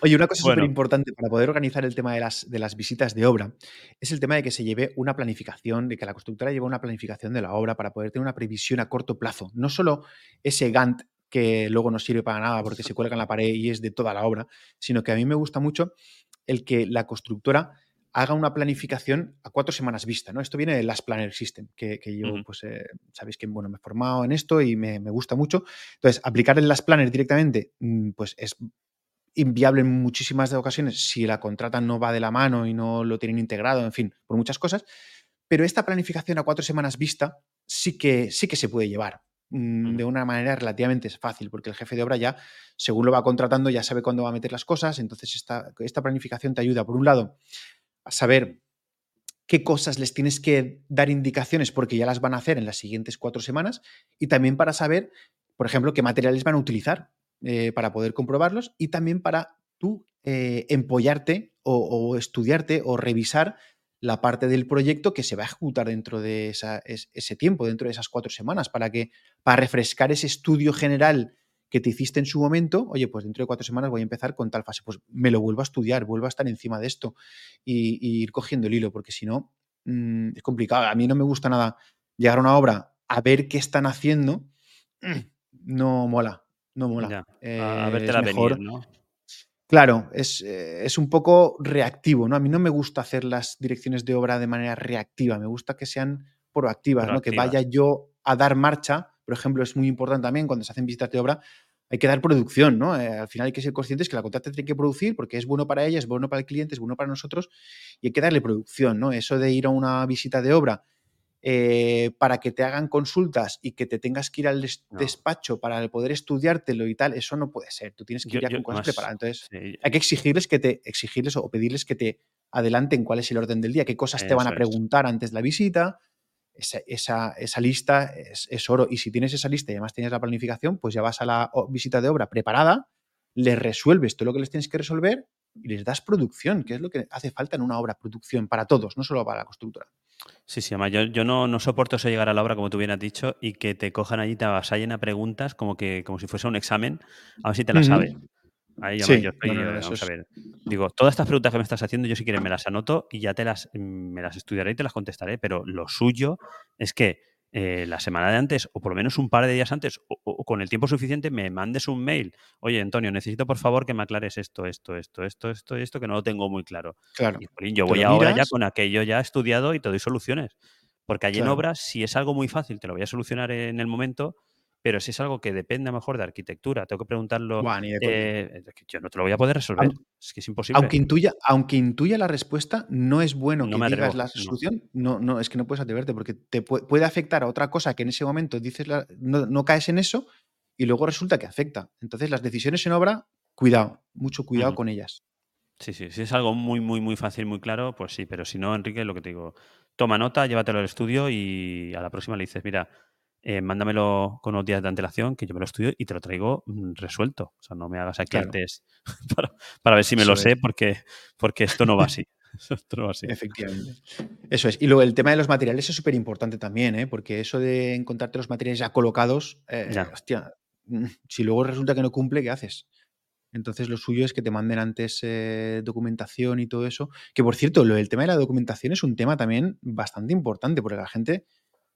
Oye, una cosa súper importante para poder organizar el tema de las, de las visitas de obra es el tema de que se lleve una planificación, de que la constructora lleve una planificación de la obra para poder tener una previsión a corto plazo. No solo ese Gantt que luego no sirve para nada porque se cuelga en la pared y es de toda la obra, sino que a mí me gusta mucho el que la constructora haga una planificación a cuatro semanas vista, ¿no? Esto viene del Last Planner System, que, yo, pues, eh, sabéis que, bueno, me he formado en esto y me, gusta mucho. Entonces, aplicar el Last Planner directamente, mm, pues, es inviable en muchísimas ocasiones si la contratan no va de la mano y no lo tienen integrado, en fin, por muchas cosas. Pero esta planificación a cuatro semanas vista sí que, sí que se puede llevar. Mm, de una manera relativamente fácil, porque el jefe de obra ya, según lo va contratando, ya sabe cuándo va a meter las cosas. Entonces, esta, esta planificación te ayuda, por un lado, a saber qué cosas les tienes que dar indicaciones porque ya las van a hacer en las siguientes cuatro semanas y también para saber, por ejemplo, qué materiales van a utilizar eh, para poder comprobarlos y también para tú eh, empollarte o, estudiarte o revisar la parte del proyecto que se va a ejecutar dentro de ese tiempo, dentro de esas cuatro semanas, para que, para refrescar ese estudio general que te hiciste en su momento, oye, pues dentro de cuatro semanas voy a empezar con tal fase, pues me lo vuelvo a estudiar, vuelvo a estar encima de esto y, ir cogiendo el hilo, porque si no, mm, es complicado. A mí no me gusta nada llegar a una obra a ver qué están haciendo, no mola, no mola. a verte la mejor, ¿no? Claro, eh, es, un poco reactivo, ¿no? A mí no me gusta hacer las direcciones de obra de manera reactiva, me gusta que sean proactivas, ¿no? Que vaya yo a dar marcha, por ejemplo, es muy importante también cuando se hacen visitas de obra, hay que dar producción, ¿no? Eh, al final hay que ser conscientes que la contrata tiene que producir porque es bueno para ella, es bueno para el cliente, es bueno para nosotros y hay que darle producción, ¿no? Eso de ir a una visita de obra eh, para que te hagan consultas y que te tengas que ir al despacho para poder estudiártelo y tal, eso no puede ser. Tú tienes que ir ya con cosas preparadas. Entonces, hay que exigirles que te, exigirles o pedirles que te adelanten cuál es el orden del día, qué cosas te van a preguntar antes de la visita. Esa, esa, lista es, es, oro. Y si tienes esa lista y además tienes la planificación, pues ya vas a la visita de obra preparada, les resuelves todo lo que les tienes que resolver y les das producción, que es lo que hace falta en una obra, producción para todos, no solo para la constructora. Sí, sí, además yo, yo no, no, soporto eso llegar a la obra, como tú bien has dicho, y que te cojan allí, te avasallen a preguntas como que como si fuese un examen, a ver si te la sabes. Ahí yo estoy, vamos a ver. Digo, todas estas preguntas que me estás haciendo, yo si quieres me las anoto y ya te las, me las estudiaré y te las contestaré, pero lo suyo es que eh, la semana de antes, o por lo menos un par de días antes, o, con el tiempo suficiente, me mandes un mail. Oye, Antonio, necesito por favor que me aclares esto, esto, esto, esto, esto, esto, que no lo tengo muy claro. Claro. Y, yo voy ahora ya con aquello ya estudiado y te doy soluciones. Porque allí en obras, si es algo muy fácil, te lo voy a solucionar en el momento, pero si es algo que depende a lo mejor de arquitectura, tengo que preguntarlo. Eh, yo no te lo voy a poder resolver. es que es imposible. Aunque intuya, aunque intuya la respuesta, no es bueno que digas la solución. No. no. es que no puedes atreverte porque te puede, afectar a otra cosa que en ese momento dices no, caes en eso y luego resulta que afecta. Entonces, las decisiones en obra, cuidado, mucho cuidado con ellas. Sí, sí, si es algo muy, muy, muy fácil, muy claro, pues sí, pero si no, Enrique, lo que te digo, toma nota, llévatelo al estudio y a la próxima le dices, mira, eh, mándamelo con unos días de antelación, que yo me lo estudio y te lo traigo mm, resuelto. O sea, no me hagas aquí antes para, ver si me lo sé, porque, porque esto no va así. así. Efectivamente. Eso es. Y luego el tema de los materiales es súper importante también, ¿eh? porque eso de encontrarte los materiales ya colocados, eh, hostia, mm, si luego resulta que no cumple, ¿qué haces? Entonces lo suyo es que te manden antes eh, documentación y todo eso. Que por cierto, lo del tema de la documentación es un tema también bastante importante, porque la gente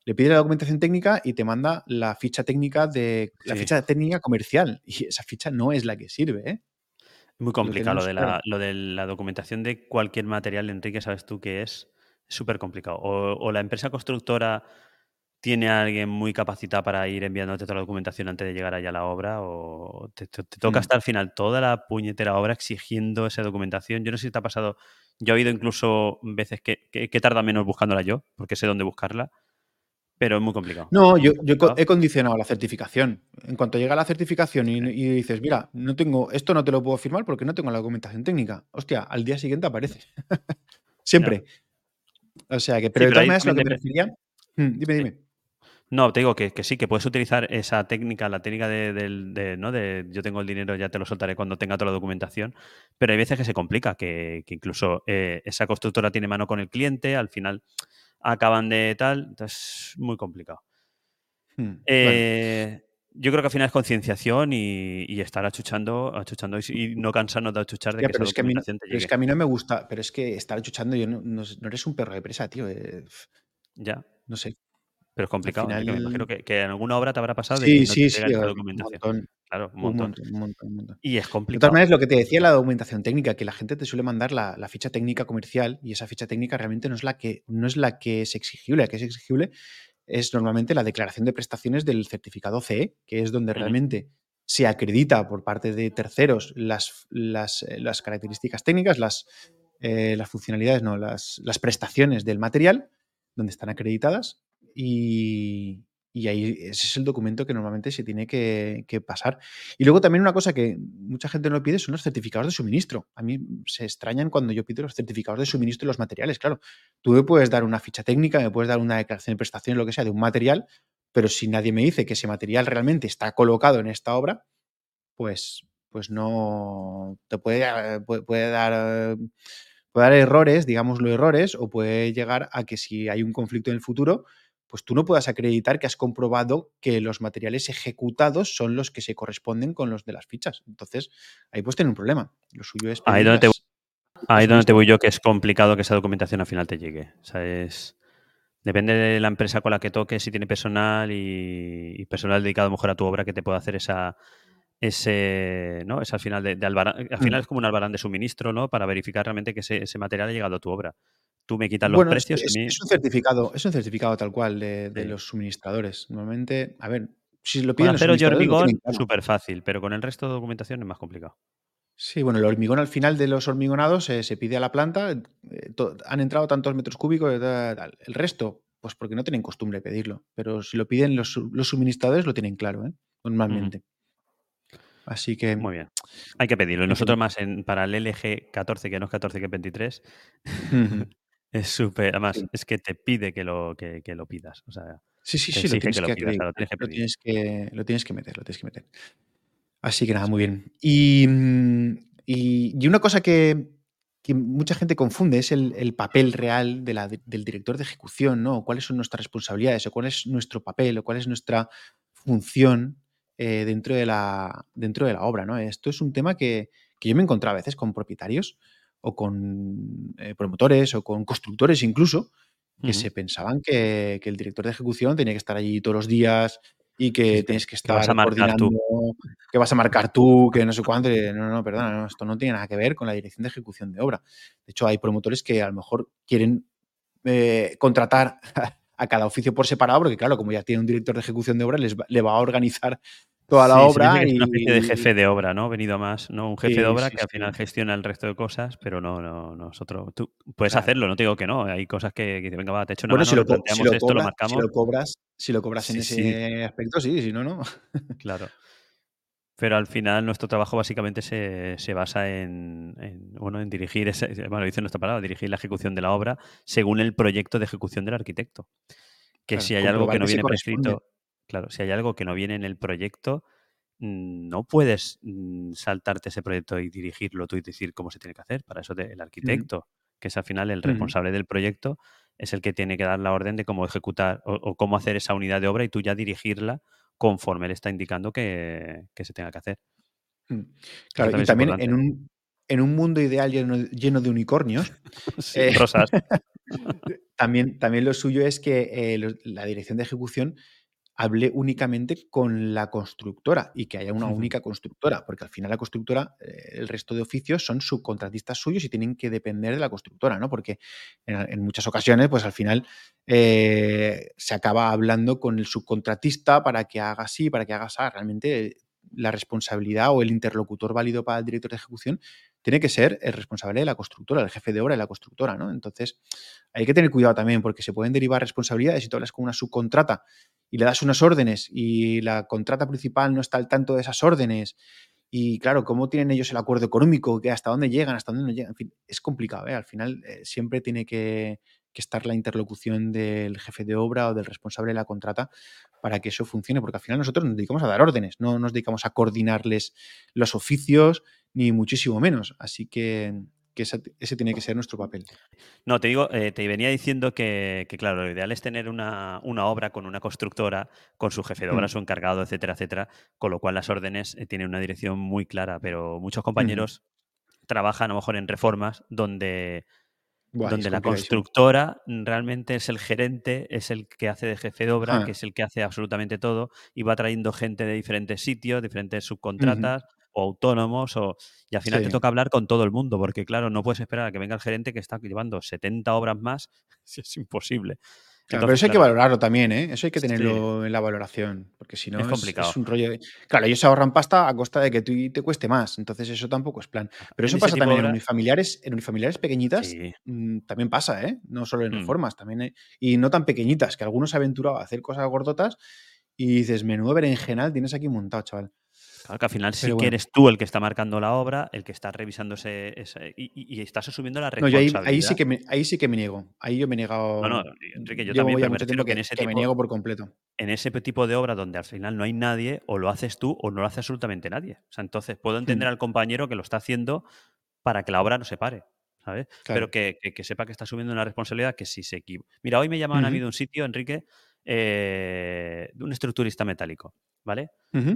le pide la documentación técnica y te manda la ficha técnica de la ficha técnica comercial. Y esa ficha no es la que sirve, ¿eh? Muy complicado lo, de la, lo de la documentación de cualquier material, Enrique, sabes tú que es súper complicado. o la empresa constructora tiene a alguien muy capacitado para ir enviándote toda la documentación antes de llegar allá a la obra o te, toca mm. hasta el final toda la puñetera obra exigiendo esa documentación. Yo no sé si te ha pasado, yo he habido incluso veces que, que, tarda menos buscándola yo, porque sé dónde buscarla, pero es muy complicado. No, yo, he condicionado la certificación. En cuanto llega la certificación y, dices, mira, no tengo, esto no te lo puedo firmar porque no tengo la documentación técnica. Hostia, al día siguiente aparece. Siempre. O sea que, pero, de todas maneras lo que me refería. Mm, dime, dime. No, te digo que, sí, que puedes utilizar esa técnica, la técnica de, ¿no? de yo tengo el dinero, ya te lo soltaré cuando tenga toda la documentación, pero hay veces que se complica, que, incluso eh, esa constructora tiene mano con el cliente, al final acaban de tal, entonces muy complicado. Hmm, eh, yo creo que al final es concienciación y, estar achuchando, achuchando y, no cansarnos de achuchar de que esa documentación te llegue. es que a mí no me gusta, pero es que estar achuchando, yo no, no, eres un perro de presa, tío. Eh, ya. No sé. Pero es complicado. me imagino que, en alguna obra te habrá pasado de que no sí, te sí, documentación. claro, un montón. Un montón, un montón. Y es complicado. De todas maneras, lo que te decía la documentación técnica, que la gente te suele mandar la, ficha técnica comercial y esa ficha técnica realmente no es la que, no es, la que es exigible. La que es exigible es normalmente la declaración de prestaciones del certificado CE, que es donde realmente se acredita por parte de terceros las, las, eh, las características técnicas, las, eh, las funcionalidades, no, las, las prestaciones del material, donde están acreditadas y, ahí ese es el documento que normalmente se tiene que, pasar. Y luego también una cosa que mucha gente no pide son los certificados de suministro. A mí se extrañan cuando yo pido los certificados de suministro y los materiales. Claro, tú me puedes dar una ficha técnica, me puedes dar una declaración de prestación, lo que sea, de un material, pero si nadie me dice que ese material realmente está colocado en esta obra, pues, pues no te puede, puede dar puede dar errores, digámoslo errores, o puede llegar a que si hay un conflicto en el futuro, pues tú no puedas acreditar que has comprobado que los materiales ejecutados son los que se corresponden con los de las fichas. Entonces, ahí pues tener un problema. Lo suyo es... Ahí donde, te, ahí donde te voy yo, que es complicado que esa documentación al final te llegue. O sea, es... Depende de la empresa con la que toques, si tiene personal y, personal dedicado a mejor a tu obra que te pueda hacer esa, ese, ¿no? Es al final de, al final mm. es como un albarán de suministro, ¿no? Para verificar realmente que ese, ese, material ha llegado a tu obra tú me quitas los precios. Es, es, un certificado, es un certificado tal cual de, los suministradores. Normalmente, a ver, si lo piden. Con acero y hormigón, súper fácil, pero con el resto de documentación es más complicado. Sí, bueno, el hormigón al final de los hormigonados eh, se pide a la planta, eh, han entrado tantos metros cúbicos, tal, el resto, pues porque no tienen costumbre pedirlo, pero si lo piden los, suministradores lo tienen claro, ¿eh? normalmente. Así que. Muy bien. Hay que pedirlo. Y nosotros más en, para el LG 14, que no es 14, que es 23, Es súper, además, es que te pide que lo, que, lo pidas. O sea, sí, sí, sí, lo tienes que, lo, tienes que, meter, lo tienes que meter. Así que nada, muy bien. Y, mm, y, una cosa que, mucha gente confunde es el, papel real de la, del director de ejecución, ¿no? cuáles son nuestras responsabilidades, o cuál es nuestro papel, o cuál es nuestra función eh, dentro, de la, dentro de la obra, ¿no? Esto es un tema que, que yo me encontrado a veces con propietarios o con eh, promotores o con constructores incluso, que se pensaban que, el director de ejecución tenía que estar allí todos los días y que tienes que estar coordinando, que vas a marcar tú, que no sé cuánto. No, no, perdona, esto no tiene nada que ver con la dirección de ejecución de obra. De hecho, hay promotores que a lo mejor quieren eh, contratar a cada oficio por separado, porque claro, como ya tiene un director de ejecución de obra, les le va a organizar toda la obra. y, una especie de jefe de obra, ¿no? Venido más, ¿no? Un jefe de obra que al final gestiona el resto de cosas, pero no, no, nosotros. Tú puedes hacerlo, no te digo que no. Hay cosas que, que venga, va, te echo una bueno, mano, si lo, planteamos esto, lo marcamos. Si lo cobras, si lo cobras en ese aspecto, sí, si no, no. claro. Pero al final nuestro trabajo básicamente se, basa en, bueno, en dirigir, ese, bueno, dice nuestra palabra, dirigir la ejecución de la obra según el proyecto de ejecución del arquitecto. Que si hay algo que no viene prescrito, claro, si hay algo que no viene en el proyecto, mm, no puedes mm, saltarte ese proyecto y dirigirlo tú y decir cómo se tiene que hacer. Para eso el arquitecto, que es al final el responsable del proyecto, es el que tiene que dar la orden de cómo ejecutar o, cómo hacer esa unidad de obra y tú ya dirigirla conforme le está indicando que, se tenga que hacer. Mm. Claro, y también en un, en un, mundo ideal lleno, de unicornios, eh, rosas. también, también lo suyo es que eh, la dirección de ejecución hable únicamente con la constructora y que haya una única constructora, porque al final la constructora, eh, el resto de oficios son subcontratistas suyos y tienen que depender de la constructora, ¿no? Porque en, muchas ocasiones, pues al final eh, se acaba hablando con el subcontratista para que haga así, para que haga así. Realmente la responsabilidad o el interlocutor válido para el director de ejecución tiene que ser el responsable de la constructora, el jefe de obra de la constructora, ¿no? Entonces, hay que tener cuidado también porque se pueden derivar responsabilidades si tú hablas con una subcontrata y le das unas órdenes y la contrata principal no está al tanto de esas órdenes y claro, cómo tienen ellos el acuerdo económico, que hasta dónde llegan, hasta dónde no llegan, en fin, es complicado, ¿eh? Al final eh, siempre tiene que, que estar la interlocución del jefe de obra o del responsable de la contrata para que eso funcione, porque al final nosotros nos dedicamos a dar órdenes, no nos dedicamos a coordinarles los oficios, ni muchísimo menos. Así que, ese, tiene que ser nuestro papel. No, te digo, eh, te venía diciendo que, claro, lo ideal es tener una, obra con una constructora, con su jefe de obra, mm. su encargado, etcétera, etcétera, con lo cual las órdenes eh, tienen una dirección muy clara, pero muchos compañeros trabajan a lo mejor en reformas donde donde la constructora realmente es el gerente, es el que hace de jefe de obra, que es el que hace absolutamente todo y va trayendo gente de diferentes sitios, diferentes subcontratas o autónomos o, y al final te toca hablar con todo el mundo porque claro, no puedes esperar a que venga el gerente que está llevando 70 obras más, es imposible pero eso hay que valorarlo también, ¿eh? Eso hay que tenerlo en la valoración, porque si no es, complicado. Es, un rollo Claro, ellos ahorran pasta a costa de que tú te cueste más, entonces eso tampoco es plan. Ah, pero eso pasa también en unifamiliares, en unifamiliares pequeñitas, mm, también pasa, ¿eh? No solo en mm. reformas, también y no tan pequeñitas, que algunos se han aventurado a hacer cosas gordotas y dices, menudo berenjenal tienes aquí montado, chaval. Claro que al final sí que eres tú el que está marcando la obra, el que está revisando ese, y, estás asumiendo la responsabilidad. No, ahí, sí que me, ahí sí que me niego. Ahí yo me he negado. No, no, Enrique, yo también me que, en ese tipo, me niego por completo. En ese tipo de obra donde al final no hay nadie, o lo haces tú o no lo hace absolutamente nadie. O sea, entonces puedo entender hmm. al compañero que lo está haciendo para que la obra no se pare. ¿sabes? Pero que, sepa que está asumiendo una responsabilidad que si se equivoca. Mira, hoy me llamaban a mí de un sitio, Enrique, eh, de un estructurista metálico. ¿Vale?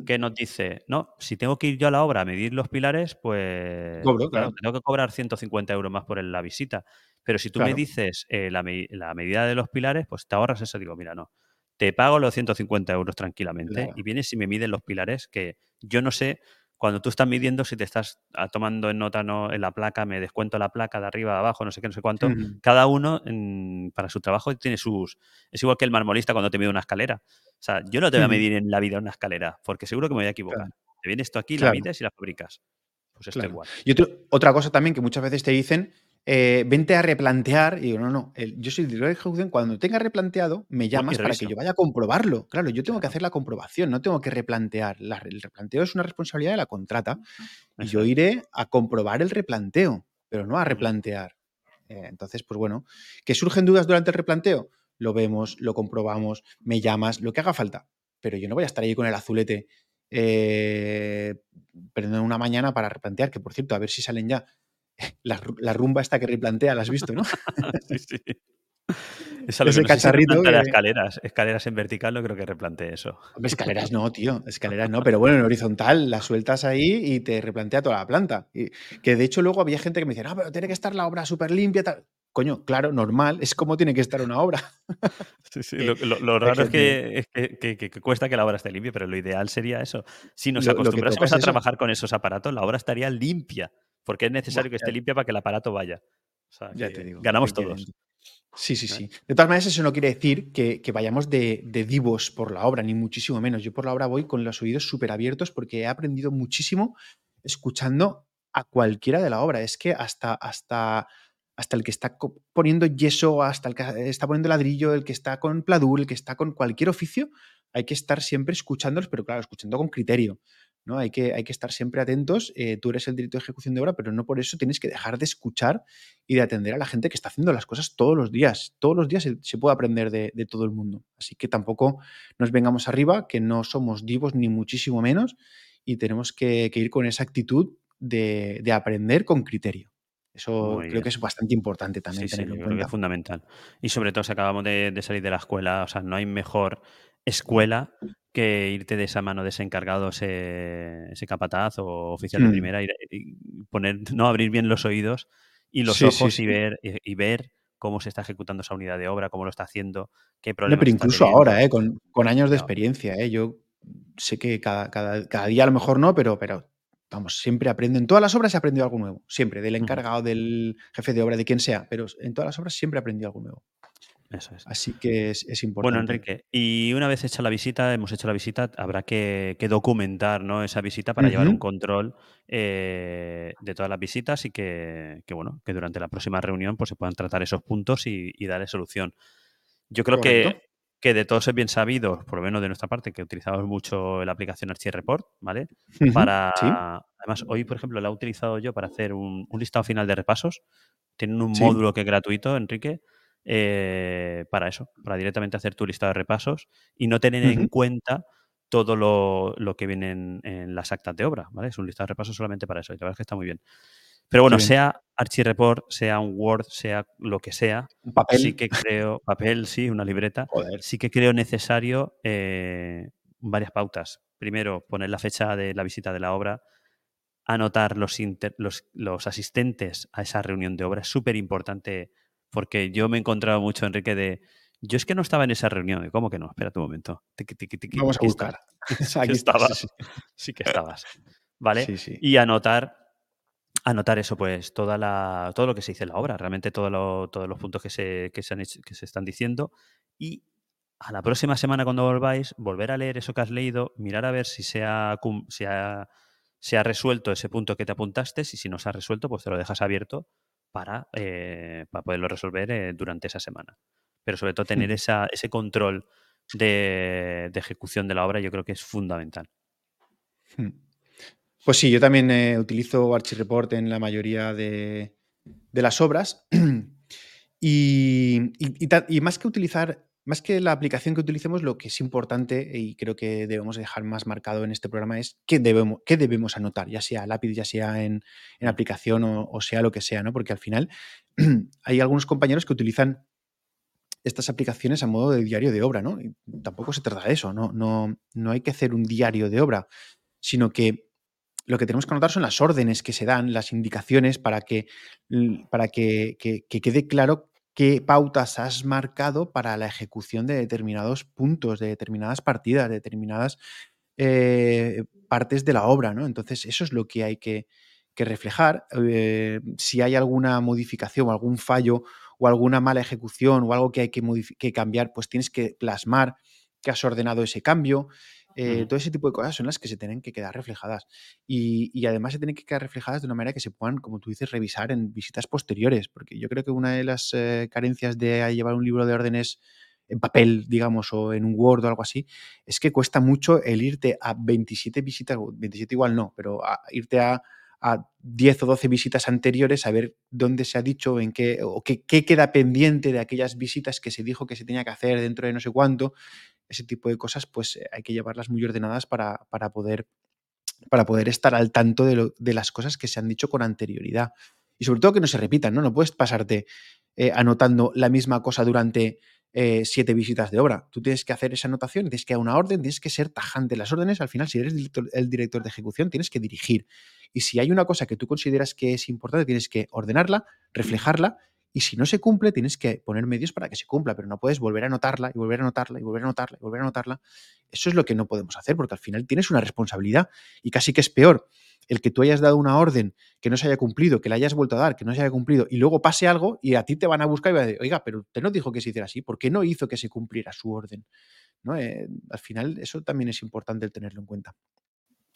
Que nos dice, no, si tengo que ir yo a la obra a medir los pilares, pues claro, tengo que cobrar 150 euros más por la visita. Pero si tú me dices eh, la, medida de los pilares, pues te ahorras eso. Digo, mira, no, te pago los 150 euros tranquilamente y vienes y me miden los pilares que yo no sé cuando tú estás midiendo, si te estás ah, tomando en nota no, en la placa, me descuento la placa de arriba, de abajo, no sé qué, no sé cuánto, cada uno para su trabajo tiene sus... Es igual que el marmolista cuando te mide una escalera. O sea, yo no te voy a medir en la vida una escalera, porque seguro que me voy a equivocar. Te viene esto aquí, la mides y la fabricas. Pues esto igual. Y otra cosa también que muchas veces te dicen eh, vente a replantear. Y digo, no, no, yo soy director de ejecución. Cuando tenga replanteado, me llamas para que yo vaya a comprobarlo. Claro, yo tengo que hacer la comprobación, no tengo que replantear. el replanteo es una responsabilidad de la contrata. Y yo iré a comprobar el replanteo, pero no a replantear. Eh, entonces, pues bueno, ¿que surgen dudas durante el replanteo? Lo vemos, lo comprobamos, me llamas, lo que haga falta. Pero yo no voy a estar ahí con el azulete eh, perdiendo una mañana para replantear, que por cierto, a ver si salen ya la, rumba esta que replantea, la has visto, ¿no? sí, sí. Ese cacharrito. escaleras, escaleras en vertical, no creo que replantee eso. escaleras no, tío. Escaleras no, pero bueno, en horizontal la sueltas ahí y te replantea toda la planta. Y, que de hecho luego había gente que me decía, no, pero tiene que estar la obra súper limpia. Tal. Coño, claro, normal, es como tiene que estar una obra. Sí, sí, lo, raro es, que, que, cuesta que la obra esté limpia, pero lo ideal sería eso. Si nos acostumbrásemos a trabajar con esos aparatos, la obra estaría limpia porque es necesario que esté limpia para que el aparato vaya. ya te digo. Ganamos todos. Sí, sí, sí. De todas maneras, eso no quiere decir que, vayamos de, divos por la obra, ni muchísimo menos. Yo por la obra voy con los oídos súper abiertos porque he aprendido muchísimo escuchando a cualquiera de la obra. Es que hasta, hasta, hasta el que está poniendo yeso, hasta el que está poniendo ladrillo, el que está con pladur, el que está con cualquier oficio, hay que estar siempre escuchándolos, pero claro, escuchando con criterio ¿no? Hay que, hay que estar siempre atentos. Eh, tú eres el director de ejecución de obra, pero no por eso tienes que dejar de escuchar y de atender a la gente que está haciendo las cosas todos los días. Todos los días se, puede aprender de, todo el mundo. Así que tampoco nos vengamos arriba, que no somos divos ni muchísimo menos, y tenemos que, ir con esa actitud de, aprender con criterio. Eso creo que es bastante importante también tenerlo en cuenta. Creo que es fundamental. Y sobre todo si acabamos de, de, salir de la escuela, o sea, no hay mejor escuela que irte de esa mano de ese encargado, ese, ese capataz o oficial de mm. primera y, poner, no abrir bien los oídos y los ojos y ver y, ver cómo se está ejecutando esa unidad de obra, cómo lo está haciendo, qué problemas. pero incluso ahora, ¿eh? con, años de experiencia, ¿eh? yo sé que cada, cada, día a lo mejor no, pero, pero vamos, siempre aprendo. En todas las obras he aprendido algo nuevo, siempre, del encargado, del jefe de obra, de quien sea, pero en todas las obras siempre he aprendido algo nuevo. Eso es. Así que es, importante. Bueno, Enrique, y una vez hecha la visita, hemos hecho la visita, habrá que, documentar ¿no? esa visita para llevar un control eh, de todas las visitas y que, bueno, que durante la próxima reunión pues, se puedan tratar esos puntos y, darle solución. Yo creo que, que, de todos es bien sabido, por lo menos de nuestra parte, que utilizamos mucho la aplicación Report, ¿vale? Para. Además, hoy, por ejemplo, la he utilizado yo para hacer un, listado final de repasos. Tienen un módulo que es gratuito, Enrique, eh, para eso, para directamente hacer tu lista de repasos y no tener en cuenta todo lo, que viene en, las actas de obra, ¿vale? Es un listado de repasos solamente para eso y la verdad es que está muy bien. Pero bueno, sea Archireport, sea un Word, sea lo que sea, papel. sí que creo, papel, sí, una libreta, sí que creo necesario eh, varias pautas. Primero, poner la fecha de la visita de la obra, anotar los, los, los asistentes a esa reunión de obra, es súper importante porque yo me he encontrado mucho, Enrique, de. Yo es que no estaba en esa reunión. ¿Cómo que no? Espera un momento. Vamos a buscar. Aquí estabas. Sí. que estabas. ¿Vale? Sí, sí. Y anotar, anotar eso, pues, toda la, todo lo que se dice en la obra, realmente todos los puntos que se, que, se han que se están diciendo. Y a la próxima semana, cuando volváis, volver a leer eso que has leído, mirar a ver si se ha, se ha, se ha resuelto ese punto que te apuntaste. Y si no se ha resuelto, pues te lo dejas abierto para, eh, para poderlo resolver eh, durante esa semana. Pero sobre todo tener esa, ese control de, ejecución de la obra yo creo que es fundamental. Hmm. Pues sí, yo también eh, utilizo Archireport en la mayoría de, las obras. y, y, más que utilizar más que la aplicación que utilicemos, lo que es importante y creo que debemos dejar más marcado en este programa es qué debemos, qué debemos anotar, ya sea lápiz, ya sea en, aplicación o, sea lo que sea, ¿no? Porque al final hay algunos compañeros que utilizan estas aplicaciones a modo de diario de obra, ¿no? Y tampoco se trata de eso, ¿no? No, no hay que hacer un diario de obra, sino que lo que tenemos que anotar son las órdenes que se dan, las indicaciones para que, para que, que quede claro qué pautas has marcado para la ejecución de determinados puntos, de determinadas partidas, de determinadas eh, partes de la obra, ¿no? Entonces, eso es lo que hay que, reflejar. Eh, si hay alguna modificación algún fallo o alguna mala ejecución o algo que hay que, que cambiar, pues tienes que plasmar que has ordenado ese cambio. Eh, todo ese tipo de cosas son las que se tienen que quedar reflejadas. Y, además se tienen que quedar reflejadas de una manera que se puedan, como tú dices, revisar en visitas posteriores. Porque yo creo que una de las eh, carencias de llevar un libro de órdenes en papel, digamos, o en un Word o algo así, es que cuesta mucho el irte a 27 visitas, 27 igual no, pero irte a, 10 o 12 visitas anteriores a ver dónde se ha dicho, en qué, o qué, qué queda pendiente de aquellas visitas que se dijo que se tenía que hacer dentro de no sé cuánto ese tipo de cosas, pues eh, hay que llevarlas muy ordenadas para, poder, para poder estar al tanto de, las cosas que se han dicho con anterioridad. Y sobre todo que no se repitan, ¿no? No puedes pasarte eh, anotando la misma cosa durante eh, siete visitas de obra. Tú tienes que hacer esa anotación, tienes que dar una orden, tienes que ser tajante. Las órdenes, al final, si eres el director de ejecución, tienes que dirigir. Y si hay una cosa que tú consideras que es importante, tienes que ordenarla, reflejarla y si no se cumple, tienes que poner medios para que se cumpla, pero no puedes volver a anotarla y volver a anotarla y volver a anotarla y volver a anotarla. Eso es lo que no podemos hacer, porque al final tienes una responsabilidad y casi que es peor el que tú hayas dado una orden que no se haya cumplido, que la hayas vuelto a dar, que no se haya cumplido, y luego pase algo y a ti te van a buscar y van a decir, oiga, pero usted no dijo que se hiciera así, ¿por qué no hizo que se cumpliera su orden? ¿No? Eh, al final, eso también es importante el tenerlo en cuenta.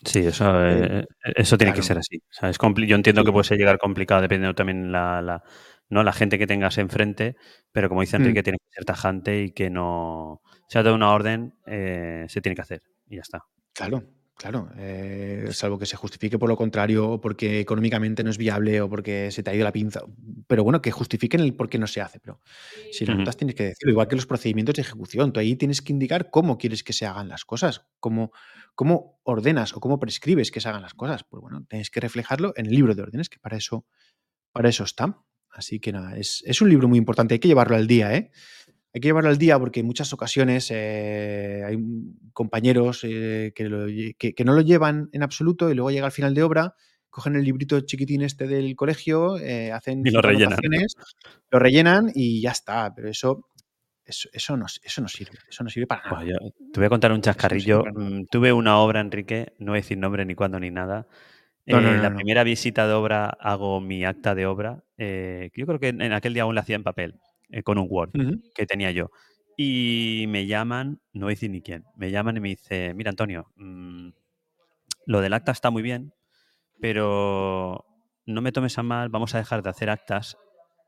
Sí, eso, eh, eh, eso tiene que ser así. yo entiendo que puede llegar complicado dependiendo también la, ¿no? La gente que tengas enfrente, pero como dice Enrique, mm. tiene que ser tajante y que no. Se ha dado una orden, eh, se tiene que hacer y ya está. Claro, Claro, eh, salvo que se justifique por lo contrario, o porque económicamente no es viable, o porque se te ha ido la pinza. Pero bueno, que justifiquen el por qué no se hace. Pero si lo notas, tienes que decirlo. Igual que los procedimientos de ejecución. Tú ahí tienes que indicar cómo quieres que se hagan las cosas, cómo, cómo ordenas o cómo prescribes que se hagan las cosas. Pues bueno, tienes que reflejarlo en el libro de órdenes, que para eso, para eso está. Así que nada, es, es un libro muy importante. Hay que llevarlo al día, ¿eh? hay que llevarlo al día porque en muchas ocasiones eh, hay compañeros eh, que, no lo llevan en absoluto y luego llega al final de obra, cogen el librito chiquitín este del colegio, eh, hacen y lo rellenan. lo rellenan y ya está. Pero eso, eso, no, eso no sirve. Eso no sirve para nada. te voy a contar un chascarrillo. Mm, tuve una obra, Enrique, no voy a decir nombre ni cuándo ni nada. En la primera visita de obra hago mi acta de obra. yo creo que en aquel día aún la hacía en papel. Eh, con un Word que tenía yo. Y me llaman, no voy a decir ni quién, me llaman y me dice, mira Antonio, mm, lo del acta está muy bien, pero no me tomes a mal, vamos a dejar de hacer actas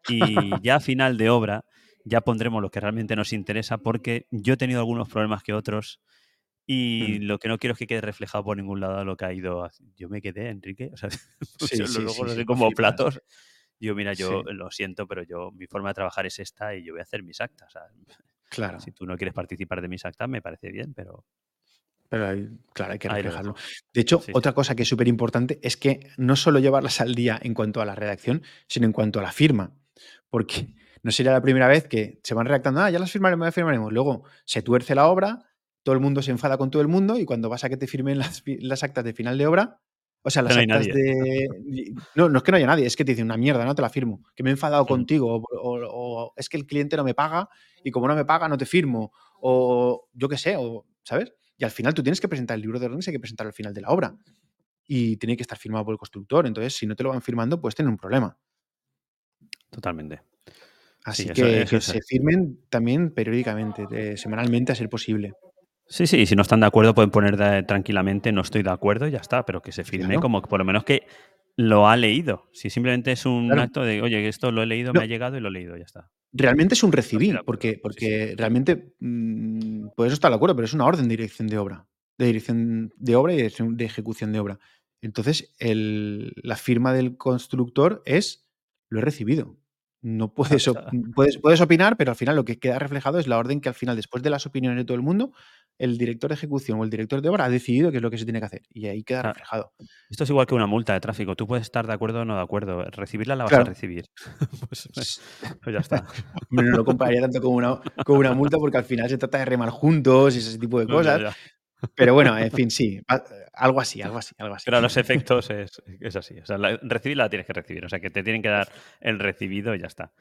y ya a final de obra ya pondremos lo que realmente nos interesa porque yo he tenido algunos problemas que otros y mm. lo que no quiero es que quede reflejado por ningún lado lo que ha ido. Yo me quedé, Enrique, o sea, luego lo sé como platos. Yo, mira, yo lo siento, pero yo mi forma de trabajar es esta y yo voy a hacer mis actas. claro. Si tú no quieres participar de mis actas, me parece bien, pero. Pero claro, hay que reflejarlo. De hecho, otra cosa que es súper importante es que no solo llevarlas al día en cuanto a la redacción, sino en cuanto a la firma. Porque no sería la primera vez que se van redactando, ah, ya las firmaremos, ya firmaremos. Luego se tuerce la obra, todo el mundo se enfada con todo el mundo y cuando vas a que te firmen las, las actas de final de obra, o sea, las actas de. No, no es que no haya nadie, es que te dicen una mierda, no te la firmo. Que me he enfadado contigo, o, es que el cliente no me paga y como no me paga, no te firmo. O yo qué sé, o, ¿sabes? Y al final tú tienes que presentar el libro de órdenes, hay que presentarlo al final de la obra. Y tiene que estar firmado por el constructor. Entonces, si no te lo van firmando, puedes tener un problema. Totalmente. Así que, que se firmen también periódicamente, eh, semanalmente, a ser posible. Sí, sí, si no están de acuerdo pueden poner tranquilamente no estoy de acuerdo y ya está, pero que se firme como por lo menos que lo ha leído. Si simplemente es un acto de, oye, esto lo he leído, me ha llegado y lo he leído, ya está. Realmente es un recibir, porque, porque realmente, mm, por eso está de acuerdo, pero es una orden de dirección de obra, de dirección de obra y de ejecución de obra. Entonces, la firma del constructor es, lo he recibido. No puedes, puedes, puedes opinar, pero al final lo que queda reflejado es la orden que al final, después de las opiniones de todo el mundo, el director de ejecución o el director de obra ha decidido qué es lo que se tiene que hacer y ahí queda reflejado. Esto es igual que una multa de tráfico. Tú puedes estar de acuerdo o no de acuerdo. Recibirla la vas a recibir. Pues, pues, pues, ya está. no lo compararía tanto con una, con una multa porque al final se trata de remar juntos y ese tipo de cosas. Pero bueno, en fin, sí, algo así, algo así, algo así. Pero a los efectos es, así. O sea, recibirla la tienes que recibir. O sea, que te tienen que dar el recibido y ya está.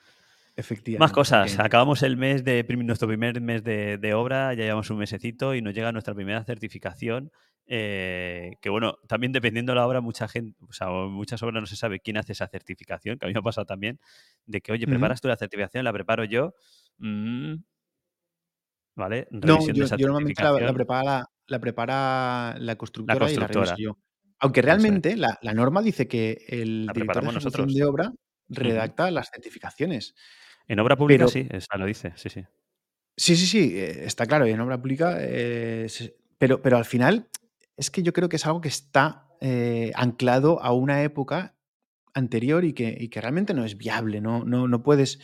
Más cosas. Acabamos el mes de nuestro primer mes de, obra, ya llevamos un mesecito y nos llega nuestra primera certificación. Eh, que bueno, también dependiendo de la obra, mucha gente, o sea, muchas obras no se sabe quién hace esa certificación, que a mí me ha pasado también, de que, oye, preparas tú la certificación, la preparo yo. Mm, ¿Vale? no, yo, normalmente la, prepara, la, prepara la constructora, y la reviso yo. Aunque realmente la, norma dice que el director de nosotros. de obra redacta las certificaciones. En obra pública sí, esa lo dice, sí, sí. Sí, sí, sí, eh, está claro, y en obra pública, eh, pero, pero al final es que yo creo que es algo que está eh, anclado a una época anterior y que, que, realmente no es viable, no, no, no puedes,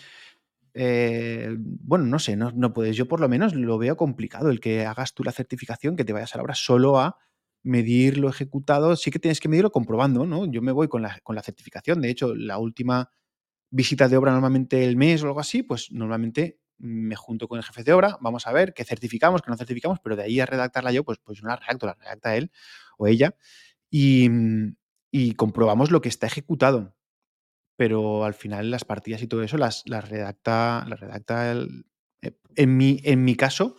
bueno, no sé, no, puedes, yo por lo menos lo veo complicado el que hagas tú la certificación, que te vayas a la obra solo a medir lo ejecutado, sí que tienes que medirlo comprobando, ¿no? Yo me voy con la, con la certificación, de hecho, la última visita de obra normalmente el mes o algo así, pues normalmente me junto con el jefe de obra, vamos a ver qué certificamos, qué no certificamos, pero de ahí a redactarla yo, pues, pues no la redacto, la redacta él o ella y comprobamos lo que está ejecutado. Pero al final las partidas y todo eso las, redacta, las redacta el, eh, en, mi, en mi caso,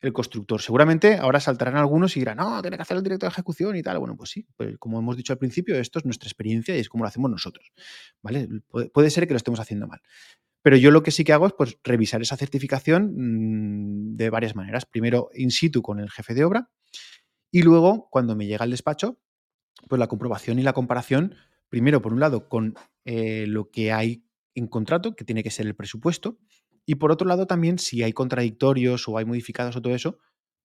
el constructor. Seguramente ahora saltarán algunos y dirán, no, tiene que hacer el director de ejecución y tal. Bueno, pues sí, pues como hemos dicho al principio, esto es nuestra experiencia y es como lo hacemos nosotros. ¿Vale? Puede, ser que lo estemos haciendo mal. Pero yo lo que sí que hago es pues, revisar esa certificación mm, de varias maneras. Primero, in situ con el jefe de obra y luego, cuando me llega al despacho, pues la comprobación y la comparación, primero, por un lado, con eh, lo que hay en contrato, que tiene que ser el presupuesto, y por otro lado, también, si hay contradictorios o hay modificados o todo eso,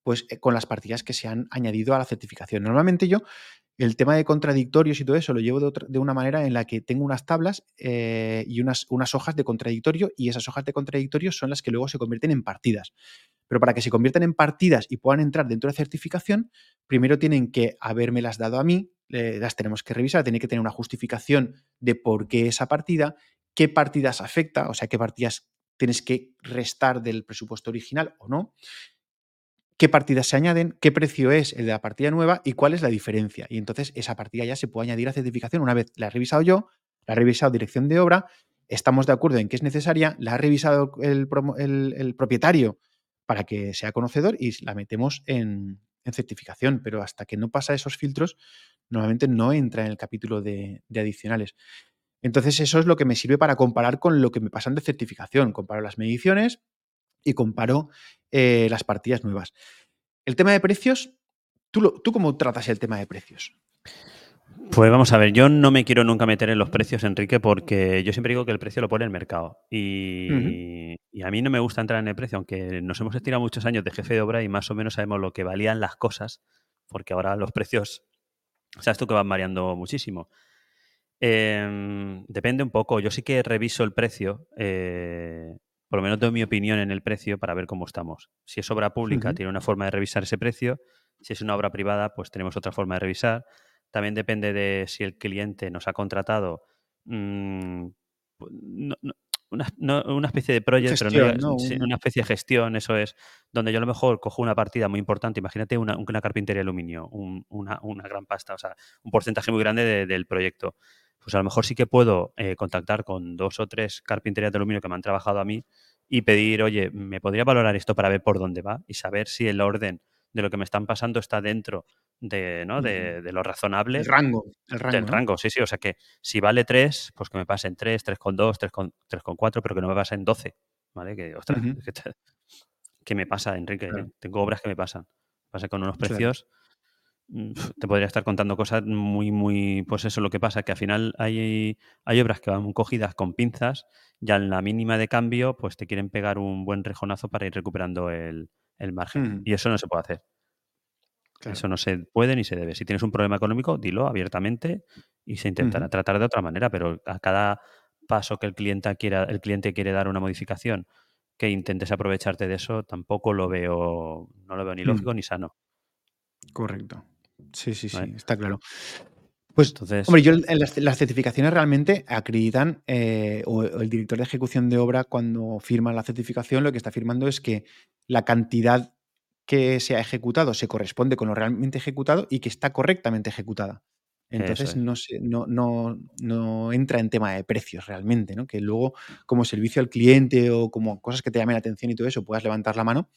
pues eh, con las partidas que se han añadido a la certificación. Normalmente yo el tema de contradictorios y todo eso lo llevo de, una manera en la que tengo unas tablas eh, y unas, unas hojas de contradictorio y esas hojas de contradictorio son las que luego se convierten en partidas. Pero para que se conviertan en partidas y puedan entrar dentro de certificación, primero tienen que las dado a mí, las tenemos que revisar, tiene que tener una justificación de por qué esa partida, qué partidas afecta, o sea, qué partidas tienes que restar del presupuesto original o no, qué partidas se añaden, qué precio es el de la partida nueva y cuál es la diferencia. Y entonces esa partida ya se puede añadir a certificación una vez la he revisado yo, la he revisado dirección de obra, estamos de acuerdo en que es necesaria, la ha revisado el, el propietario para que sea conocedor y la metemos en, certificación, pero hasta que no pasa esos filtros, normalmente no entra en el capítulo de, adicionales. Entonces eso es lo que me sirve para comparar con lo que me pasan de certificación. Comparo las mediciones y comparo eh, las partidas nuevas. El tema de precios, ¿tú, ¿tú cómo tratas el tema de precios? Pues vamos a ver, yo no me quiero nunca meter en los precios, Enrique, porque yo siempre digo que el precio lo pone el mercado. Y, a mí no me gusta entrar en el precio, aunque nos hemos estirado muchos años de jefe de obra y más o menos sabemos lo que valían las cosas, porque ahora los precios, sabes tú que van variando muchísimo. Em, depende un poco, yo sí que reviso el precio, eh, por lo menos doy mi opinión en el precio para ver cómo estamos. Si es obra pública, tiene una forma de revisar ese precio, si es una obra privada, pues tenemos otra forma de revisar también depende de si el cliente nos ha contratado mm, una, especie de project, pero no, una especie de gestión, eso es, donde yo a lo mejor cojo una partida muy importante, imagínate una, una carpintería de aluminio, una, gran pasta, o sea, un porcentaje muy grande del proyecto. Pues a lo mejor sí que puedo eh, contactar con dos o tres carpinterías de aluminio que me han trabajado a mí y pedir, oye, ¿me podría valorar esto para ver por dónde va? Y saber si el orden de lo que me están pasando está dentro de, ¿no? de, lo razonable. El rango. El rango, del rango, sí, sí. O sea que si vale 3, pues que me pasen 3, 3,2, 3,4, pero que no me pasen 12. ¿Vale? Que, ostras, ¿qué me pasa, Enrique? Eh? Tengo obras que me pasan. Pasa con unos precios. Mm, te podría estar contando cosas muy, muy. Pues eso, lo que pasa, que al final hay, hay obras que van cogidas con pinzas, ya en la mínima de cambio, pues te quieren pegar un buen rejonazo para ir recuperando el, el margen. Y eso no se puede hacer. Eso no se puede ni se debe. Si tienes un problema económico, dilo abiertamente y se intentará tratar de otra manera, pero a cada paso que el cliente quiera, el cliente quiere dar una modificación, que intentes aprovecharte de eso, tampoco lo veo, no lo veo ni lógico ni sano. Correcto. Sí, sí, sí, está claro. Pues, Entonces, hombre, yo en las, certificaciones realmente acreditan, eh, o, el director de ejecución de obra, cuando firma la certificación, lo que está firmando es que la cantidad que se ha ejecutado se corresponde con lo realmente ejecutado y que está correctamente ejecutada. Entonces no, no, no, entra en tema de precios realmente, ¿no? Que luego, como servicio al cliente o como cosas que te llamen la atención y todo eso, puedas levantar la mano,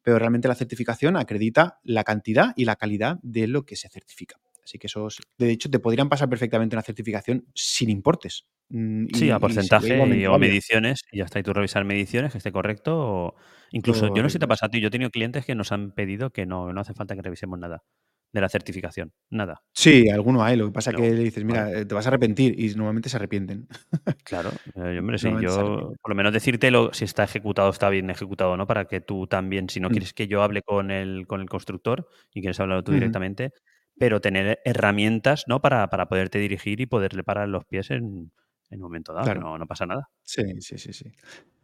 pero realmente la certificación acredita la cantidad y la calidad de lo que se certifica. Así que esos, de hecho, te podrían pasar perfectamente una certificación sin importes. Mm, sí, a porcentaje y, o mediciones, y ya está. Y tú revisar mediciones, que esté correcto. O... Incluso, yo no sé si te pasa a ti, yo he tenido clientes que nos han pedido que no, no hace falta que revisemos nada de la certificación. Nada. Sí, alguno hay. Lo que pasa es que le dices, mira, eh, te vas a arrepentir y normalmente se arrepienten. Claro, eh, hombre, sí, yo por lo menos decírtelo si está ejecutado, está bien ejecutado, ¿no? Para que tú también, si no mm. quieres que yo hable con el, con el constructor y quieres hablarlo tú directamente, pero tener herramientas, ¿no? Para, para poderte dirigir y poderle parar los pies en, en un momento dado, no, no pasa nada. Sí, sí, sí, sí.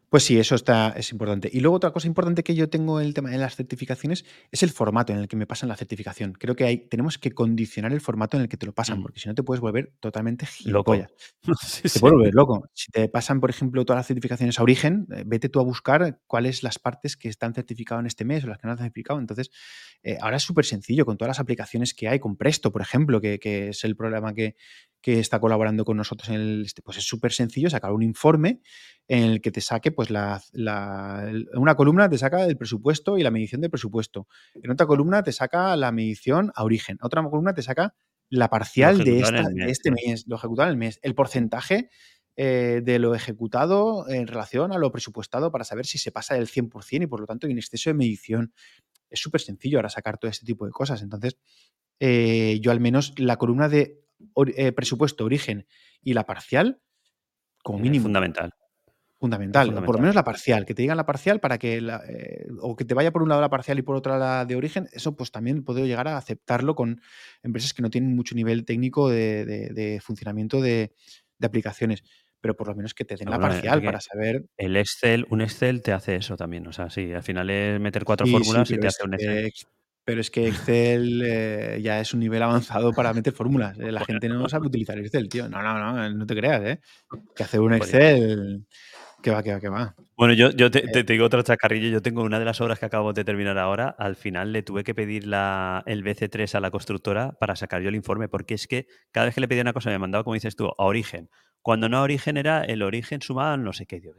Pues sí, eso está, es importante. Y luego otra cosa importante que yo tengo en el tema de las certificaciones es el formato en el que me pasan la certificación. Creo que hay, tenemos que condicionar el formato en el que te lo pasan, mm. porque si no te puedes volver totalmente loco. te puedes volver loco. Si te pasan, por ejemplo, todas las certificaciones a origen, eh, vete tú a buscar cuáles las partes que están certificadas en este mes o las que no han certificado. Entonces, eh, ahora es súper sencillo con todas las aplicaciones que hay, con Presto, por ejemplo, que, que es el programa que, que está colaborando con nosotros en el, este, pues es súper sencillo sacar un informe en el que te saque, pues la, una columna te saca el presupuesto y la medición del presupuesto. En otra columna te saca la medición a origen. Otra columna te saca la parcial de, este mes, lo ejecutado en el mes, el porcentaje eh, de lo ejecutado en relación a lo presupuestado para saber si se pasa del 100% y por lo tanto hay un exceso de medición. Es súper sencillo ahora sacar todo este tipo de cosas. Entonces, eh, yo al menos la columna de eh, presupuesto, origen y la parcial, como mínimo. fundamental. Fundamental, por lo menos la parcial, que te digan la parcial para que, eh, o que te vaya por un lado la parcial y por otro la de origen, eso pues también puedo llegar a aceptarlo con empresas que no tienen mucho nivel técnico de, funcionamiento de, aplicaciones, pero por lo menos que te den la parcial para saber... El Excel, un Excel te hace eso también, o sea, sí, al final es meter cuatro fórmulas y te hace un Excel. Pero es que Excel eh, ya es un nivel avanzado para meter fórmulas. Eh, la gente no sabe utilizar Excel, tío. No, no, no, no te creas, ¿eh? Que hacer un Excel... Que va, que va, que va. Bueno, yo, yo te, eh. digo otro chacarrillo. Yo tengo una de las obras que acabo de terminar ahora. Al final le tuve que pedir la, el BC3 a la constructora para sacar yo el informe, porque es que cada vez que le pedía una cosa me mandaba, como dices tú, a origen. Cuando no a origen era el origen sumado no sé qué. Digo,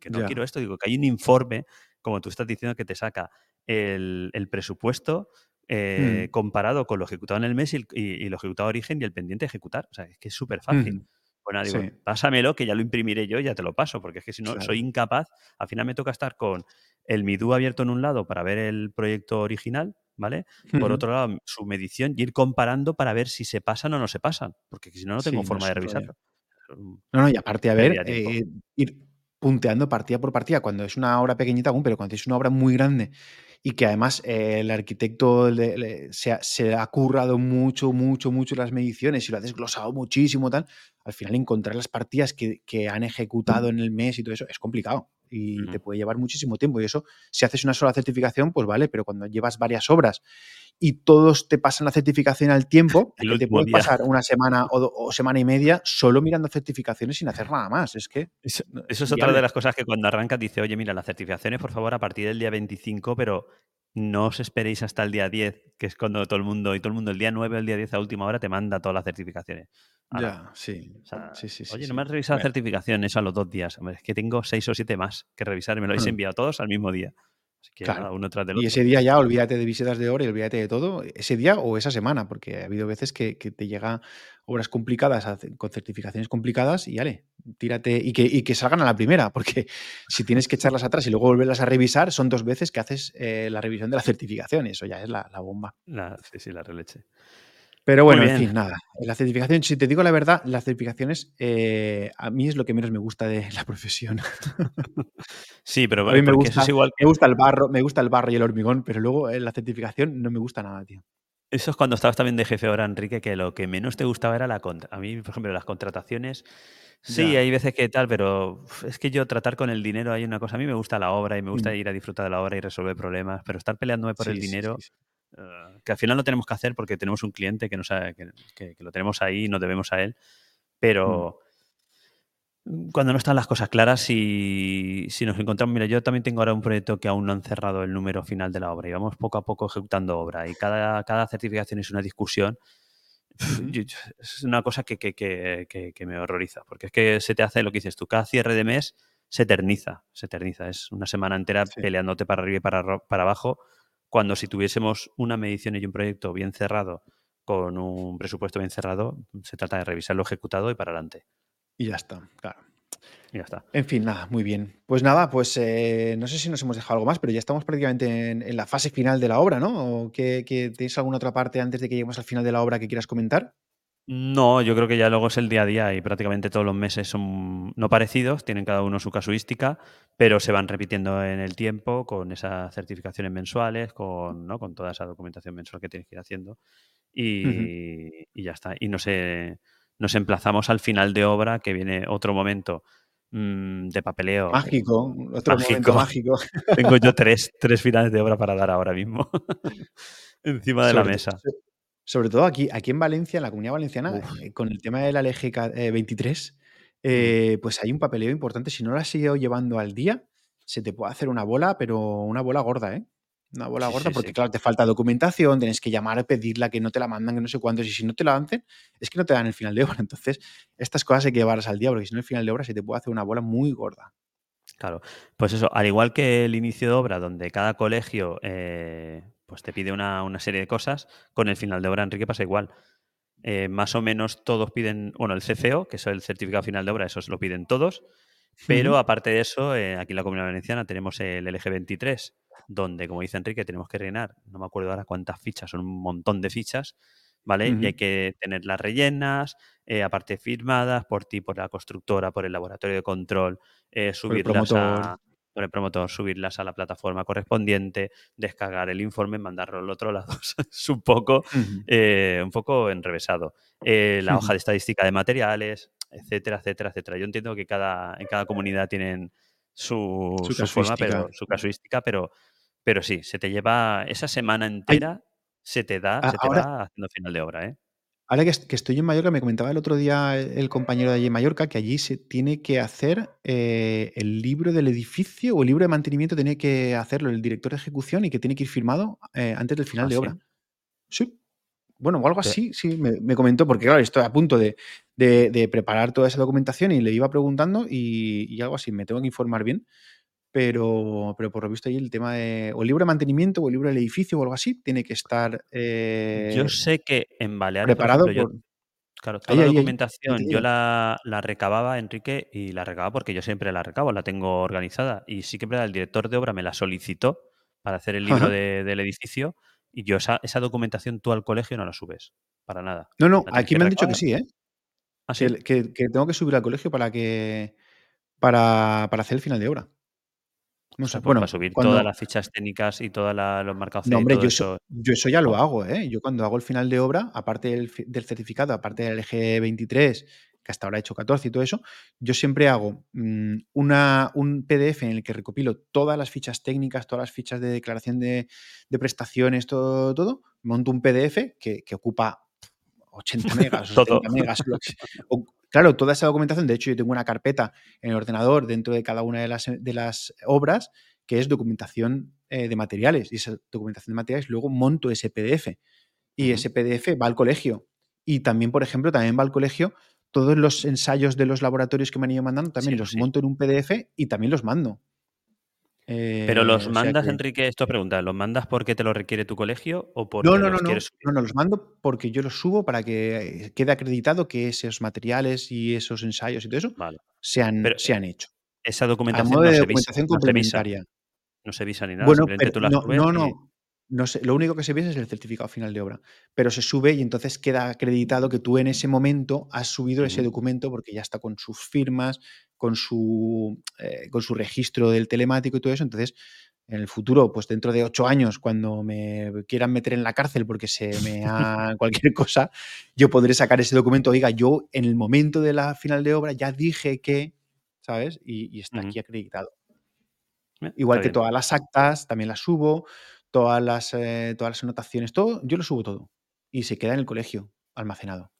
que no quiero esto. Digo, que hay un informe, como tú estás diciendo, que te saca el, presupuesto eh, mm. comparado con lo ejecutado en el mes y, lo ejecutado a origen y el pendiente ejecutar. O sea, es que es súper fácil. Pues digo, pásamelo que ya lo imprimiré yo y ya te lo paso, porque es que si no, soy incapaz. Al final me toca estar con el Midu abierto en un lado para ver el proyecto original, ¿vale? Por otro lado, su medición y ir comparando para ver si se pasan o no se pasan, porque si no, no tengo forma de revisarlo. No, no, y aparte, a ver, eh, ir punteando partida por partida, cuando es una obra pequeñita aún, pero cuando es una obra muy grande y que además eh, el arquitecto se, ha, currado mucho, mucho, mucho las mediciones y lo ha desglosado muchísimo, tal, al final encontrar las partidas que, han ejecutado en el mes y todo eso es complicado y te puede llevar muchísimo tiempo. Y eso, si haces una sola certificación, pues vale, pero cuando llevas varias obras y todos te pasan la certificación al tiempo, te puede pasar una semana o, semana y media solo mirando certificaciones sin hacer nada más. Es que. Eso, es otra de las cosas que cuando arrancas dice, oye, mira, las certificaciones, por favor, a partir del día 25, pero no os esperéis hasta el día 10, que es cuando todo el mundo, y todo el mundo el día 9 o el día 10 a última hora te manda todas las certificaciones. ya, sí. sí, sí, Oye, no me has revisado la certificación eso a los dos días. Hombre, es que tengo seis o siete más que revisar y me lo habéis hmm. enviado todos al mismo día. Claro. uno tras del otro. Y ese día ya olvídate de visitas de hora y olvídate de todo, ese día o esa semana, porque ha habido veces que, que te llega obras complicadas con certificaciones complicadas y ale, tírate y que, que, salgan a la primera, porque si tienes que echarlas atrás y luego volverlas a revisar, son dos veces que haces eh, la revisión de la certificación y eso ya es la, bomba. sí, sí, la releche. Pero bueno, en fin, nada. La certificación, si te digo la verdad, las certificaciones eh, a mí es lo que menos me gusta de la profesión. sí, pero a mí me gusta, igual me gusta el barro, me gusta el barro y el hormigón, pero luego en la certificación no me gusta nada, tío. Eso es cuando estabas también de jefe ahora, Enrique, que lo que menos te gustaba era la contra. A mí, por ejemplo, las contrataciones, sí, hay veces que tal, pero es que yo tratar con el dinero hay una cosa. A mí me gusta la obra y me gusta mm. ir a disfrutar de la obra y resolver problemas, pero estar peleándome por el dinero, eh, que al final no tenemos que hacer porque tenemos un cliente que, nos que, lo tenemos ahí y nos debemos a él, pero. Mm cuando no están las cosas claras y si nos encontramos, mira, yo también tengo ahora un proyecto que aún no han cerrado el número final de la obra y vamos poco a poco ejecutando obra y cada, cada certificación es una discusión. Es una cosa que, que, que, que, me horroriza, porque es que se te hace lo que dices tú, cada cierre de mes se eterniza, se eterniza, es una semana entera peleándote para arriba y para, para abajo, cuando si tuviésemos una medición y un proyecto bien cerrado, con un presupuesto bien cerrado, se trata de revisarlo ejecutado y para adelante. Y ya está, claro. Y ya está. En fin, nada, muy bien. Pues nada, pues eh, no sé si nos hemos dejado algo más, pero ya estamos prácticamente en, la fase final de la obra, ¿no? ¿O que, ¿Tienes alguna otra parte antes de que lleguemos al final de la obra que quieras comentar? No, yo creo que ya luego es el día a día y prácticamente todos los meses son no parecidos, tienen cada uno su casuística, pero se van repitiendo en el tiempo con esas certificaciones mensuales, con, ¿no? con toda esa documentación mensual que tienes que ir haciendo y, y ya está. Y no sé nos emplazamos al final de obra, que viene otro momento mm, de papeleo. Mágico, otro momento mágico. Tengo yo tres, tres finales de obra para dar ahora mismo encima de la mesa. Sobre todo aquí, aquí en Valencia, en la comunidad valenciana, eh, con el tema de la LG 23, eh, pues hay un papeleo importante. Si no lo has seguido llevando al día, se te puede hacer una bola, pero una bola gorda, ¿eh? Una bola gorda, porque claro, te falta documentación, tienes que llamar a pedirla, que no te la mandan, que no sé cuántos, y si no te la hacen, es que no te dan el final de obra. Entonces, estas cosas hay que llevarlas al día, porque si no, el final de obra se te puede hacer una bola muy gorda. Claro, pues eso, al igual que el inicio de obra, donde cada colegio eh, pues te pide una, serie de cosas, con el final de obra, Enrique, pasa igual. Eh, más o menos todos piden, bueno, el CFO, que es el certificado final de obra, eso se lo piden todos, pero aparte de eso, eh, aquí en la Comunidad Valenciana tenemos el LG23, donde, como dice Enrique, tenemos que rellenar, no me acuerdo ahora cuántas fichas, son un montón de fichas, ¿vale? Y hay que tener las rellenas, eh, aparte firmadas por ti, por la constructora, por el laboratorio de control, subirlas a por el promotor, subirlas a la plataforma correspondiente, descargar el informe, mandarlo al otro lado. Es un poco, eh, un poco enrevesado. Eh, la hoja de estadística de materiales, etcétera, etcétera, etcétera. Yo entiendo que cada, en cada comunidad tienen su, Su su forma, pero su casuística, pero, pero sí, se te lleva esa semana Ay, entera, se te da, a- se te ahora, va haciendo final de obra, ¿eh? Ahora que, est- que estoy en Mallorca, me comentaba el otro día el el compañero de allí en Mallorca que allí se tiene que hacer eh, el libro del edificio o el libro de mantenimiento, tiene que hacerlo el director de ejecución y que tiene que ir firmado eh, antes del final Ah, de sí. obra. Sí, Bueno, o algo así, sí, me, me comentó, porque claro, estoy a punto de, de- de preparar toda esa documentación y le iba preguntando y, y algo así, me tengo que informar bien, pero, pero por lo visto ahí el tema de, o el libro de mantenimiento o el libro del edificio o algo así, tiene que estar Yo eh, sé que en Baleares, por preparado ejemplo, yo, por... claro, toda Ahí, la ahí, ahí, ahí documentación yo la, la recababa, Enrique, y la recababa porque yo siempre la recabo, la tengo organizada. Y sí que el director de obra me la solicitó para hacer el libro de- del edificio y yo esa, esa documentación tú al colegio no la subes, para nada. No, no, La aquí me han dicho que sí, ¿eh? Ah, que- que tengo que subir al colegio para que para, para hacer el final de obra. No sé, pues para bueno, subir todas cuando, las fichas técnicas y todos los marcados No, hombre, yo eso, yo eso ya lo hago, ¿eh? Yo cuando hago el final de obra, aparte del, fi- del certificado, aparte del G23, que hasta ahora he hecho 14 y todo eso, yo siempre hago mm, una, un PDF en el que recopilo todas las fichas técnicas, todas las fichas de declaración de, de prestaciones, todo, todo, monto un PDF que, que ocupa 80 megas o todo. 70 megas. Claro, toda esa documentación, de hecho yo tengo una carpeta en el ordenador dentro de cada una de las, de las obras que es documentación eh, de materiales. Y esa documentación de materiales luego monto ese PDF. Y ese PDF va al colegio. Y también, por ejemplo, también va al colegio todos los ensayos de los laboratorios que me han ido mandando, también Sí, los sí. monto en un PDF y también los mando. Pero Eh, los o sea mandas, que- Enrique, esto pregunta, ¿los mandas porque te lo requiere tu colegio o porque No, no, no, los no, quieres subir? no, no, los mando porque yo los subo para que eh, quede acreditado que esos materiales y esos ensayos y todo eso Vale. se han, Pero se han hecho. esa documentación no de se visa, documentación no se visa, complementaria. no se visa ni nada, Bueno, pero tú la no, no, y no. Sé, lo único que se ve es el certificado final de obra, pero se sube y entonces queda acreditado que tú en ese momento has subido ese documento porque ya está con sus firmas, con su, eh, con su registro del telemático y todo eso. Entonces, en el futuro, pues dentro de ocho años, cuando me quieran meter en la cárcel porque se me ha cualquier cosa, yo podré sacar ese documento. Oiga, yo en el momento de la final de obra ya dije que, ¿sabes? Y, y está aquí acreditado. Eh, Igual que bien. todas las actas, también las subo, todas las, eh, todas las anotaciones, todo, yo lo subo todo. Y se queda en el colegio, almacenado.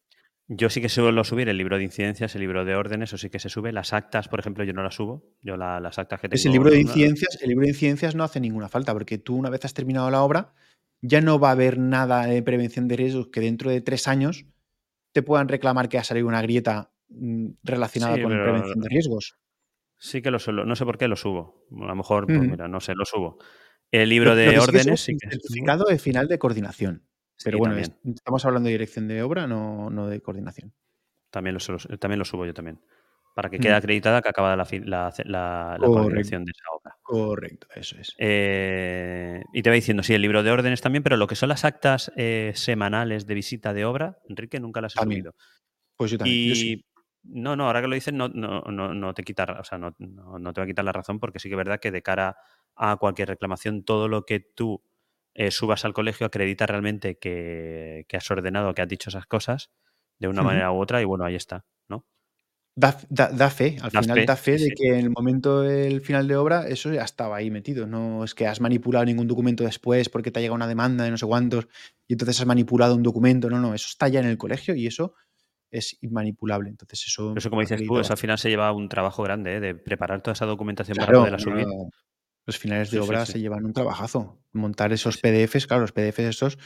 Yo sí que suelo subir el libro de incidencias, el libro de órdenes, eso sí que se sube. Las actas, por ejemplo, yo no las subo. Yo la- las actas que Es el tengo... libro de incidencias, el libro de incidencias no hace ninguna falta, porque tú una vez has terminado la obra, ya no va a haber nada de prevención de riesgos que dentro de tres años te puedan reclamar que ha salido una grieta mm, relacionada Sí, con pero prevención de riesgos. sí que lo suelo. No sé por qué lo subo. A lo mejor, pues Ujú. mira, no sé, lo subo. El libro de que sí que órdenes es el certificado de final de coordinación. Pero Sí, bueno, es- estamos hablando de dirección de obra, no, no de coordinación. También lo, también lo subo yo también. Para que quede Ujú. acreditada que acaba la, la, la- la coordinación de esa obra. Correcto, eso es. Eh, y te va diciendo, sí, el libro de órdenes también, pero lo que son las actas eh, semanales de visita de obra, Enrique, nunca las he También. subido. Pues yo también, yo sí. Y no, no, ahora que lo dices, no, no, no, no te quita, o sea, no, no- no te va a quitar la razón, porque sí que es verdad que de cara a cualquier reclamación, todo lo que tú eh, subas al colegio acredita realmente que, que has ordenado, que has dicho esas cosas de una manera u otra, y bueno, ahí está, ¿no? Da, da- da fe, al Da final fe, da fe sí, de sí. que en el momento del final de obra eso ya estaba ahí metido. No es que has manipulado ningún documento después porque te ha llegado una demanda de no sé cuántos y entonces has manipulado un documento. No, no, eso está ya en el colegio y eso es inmanipulable. Entonces eso eso, como dices tú, eso al final se lleva un trabajo grande, ¿eh? de preparar toda esa documentación para poderla subir. no, los finales de Sí, obra sí. se llevan un trabajazo. Montar esos. PDFs, claro, los PDFs esos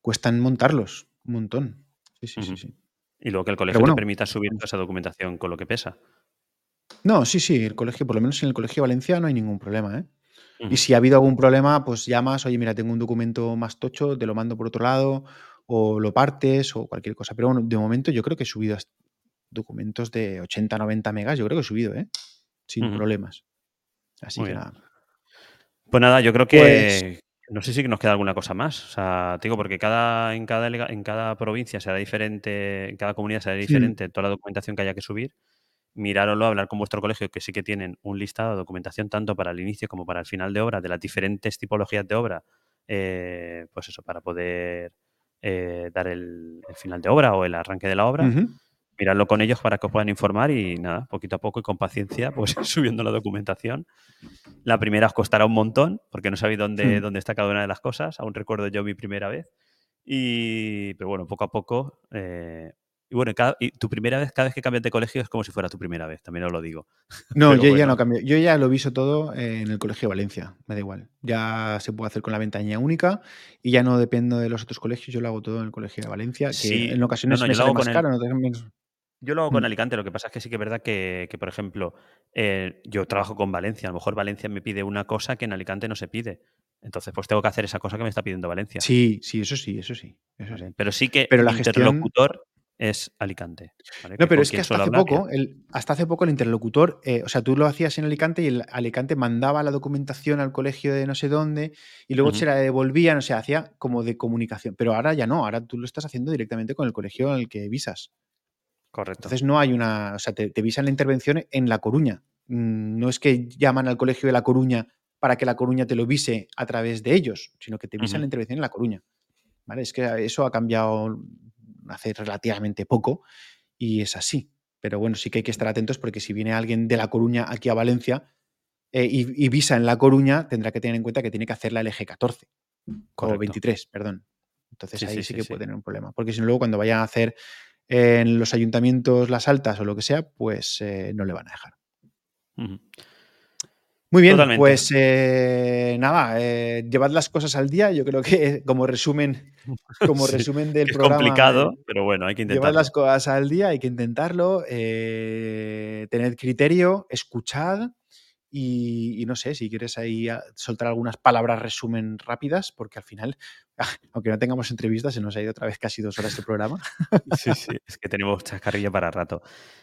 cuestan montarlos un montón. Sí, sí, sí, Ujú. sí. Y luego que el colegio te permita subir toda esa documentación con lo que pesa. No, sí, sí, el colegio, por lo menos en el colegio Valencia no hay ningún problema, ¿eh? Y si ha habido algún problema, pues llamas, oye, mira, tengo un documento más tocho, te lo mando por otro lado, o lo partes, o cualquier cosa. Pero bueno, de momento yo creo que he subido documentos de 80, 90 megas, yo creo que he subido, ¿eh? Sin problemas. Así Muy que bien. nada. Pues nada, yo creo Pues que, No sé si nos queda alguna cosa más. O sea, digo, porque cada, en, cada, en cada provincia será diferente, en cada comunidad será diferente toda la documentación que haya que subir. Mirároslo, hablar con vuestro colegio, que sí que tienen un listado de documentación tanto para el inicio como para el final de obra, de las diferentes tipologías de obra, eh, pues eso, para poder eh, dar el, final de obra o el arranque de la obra. Miradlo con ellos para que os puedan informar y nada, poquito a poco y con paciencia, pues subiendo la documentación. La primera os costará un montón, porque no sabéis dónde, hmm. dónde está cada una de las cosas. Aún recuerdo yo mi primera vez. Y, pero bueno, poco a poco. Eh, y bueno, y tu primera vez, cada vez que cambias de colegio es como si fuera tu primera vez, también os lo digo. No, yo ya no cambio. Yo ya lo visto todo en el colegio de Valencia, me da igual. Ya se puede hacer con la ventanilla única y ya no dependo de los otros colegios, yo lo hago todo en el colegio de Valencia, que sí. en ocasiones no, no, me sale más caro, yo lo hago con mm. Alicante, lo que pasa es que sí que es verdad que, por ejemplo, eh, yo trabajo con Valencia, a lo mejor Valencia me pide una cosa que en Alicante no se pide. Entonces, pues tengo que hacer esa cosa que me está pidiendo Valencia. Sí, sí, eso sí, eso sí. Pero sí que pero el interlocutor es Alicante. No, pero es que hasta hace, poco, el, hasta hace poco el interlocutor, eh, o sea, tú lo hacías en Alicante y el Alicante mandaba la documentación al colegio de no sé dónde y luego se la devolvían, o sea, hacía como de comunicación. Pero ahora ya no, ahora tú lo estás haciendo directamente con el colegio en el que visas. Correcto. Entonces no hay una, o sea, te, visan la intervención en La Coruña. Mm, no es que llaman al colegio de La Coruña para que La Coruña te lo vise a través de ellos, sino que te visan la intervención en La Coruña. ¿Vale? Es que eso ha cambiado hace relativamente poco y es así. Pero bueno, sí que hay que estar atentos porque si viene alguien de La Coruña aquí a Valencia eh, y, visa en La Coruña, tendrá que tener en cuenta que tiene que hacer la LG 14 o 23, perdón. Entonces ahí sí, que puede tener un problema. Porque si no, luego cuando vaya a hacer en los ayuntamientos las altas o lo que sea, pues eh, no le van a dejar. Muy bien, pues eh, nada, eh, llevad las cosas al día. Yo creo que como resumen, como resumen del programa. Es complicado, pero bueno, hay que intentarlo. Llevad las cosas al día, hay que intentarlo. tened criterio, escuchad y, no sé, si quieres ahí soltar algunas palabras resumen rápidas, porque al final, aunque no tengamos entrevistas, se nos ha ido otra vez casi dos horas este programa. Sí, sí, es que tenemos chascarrilla para rato.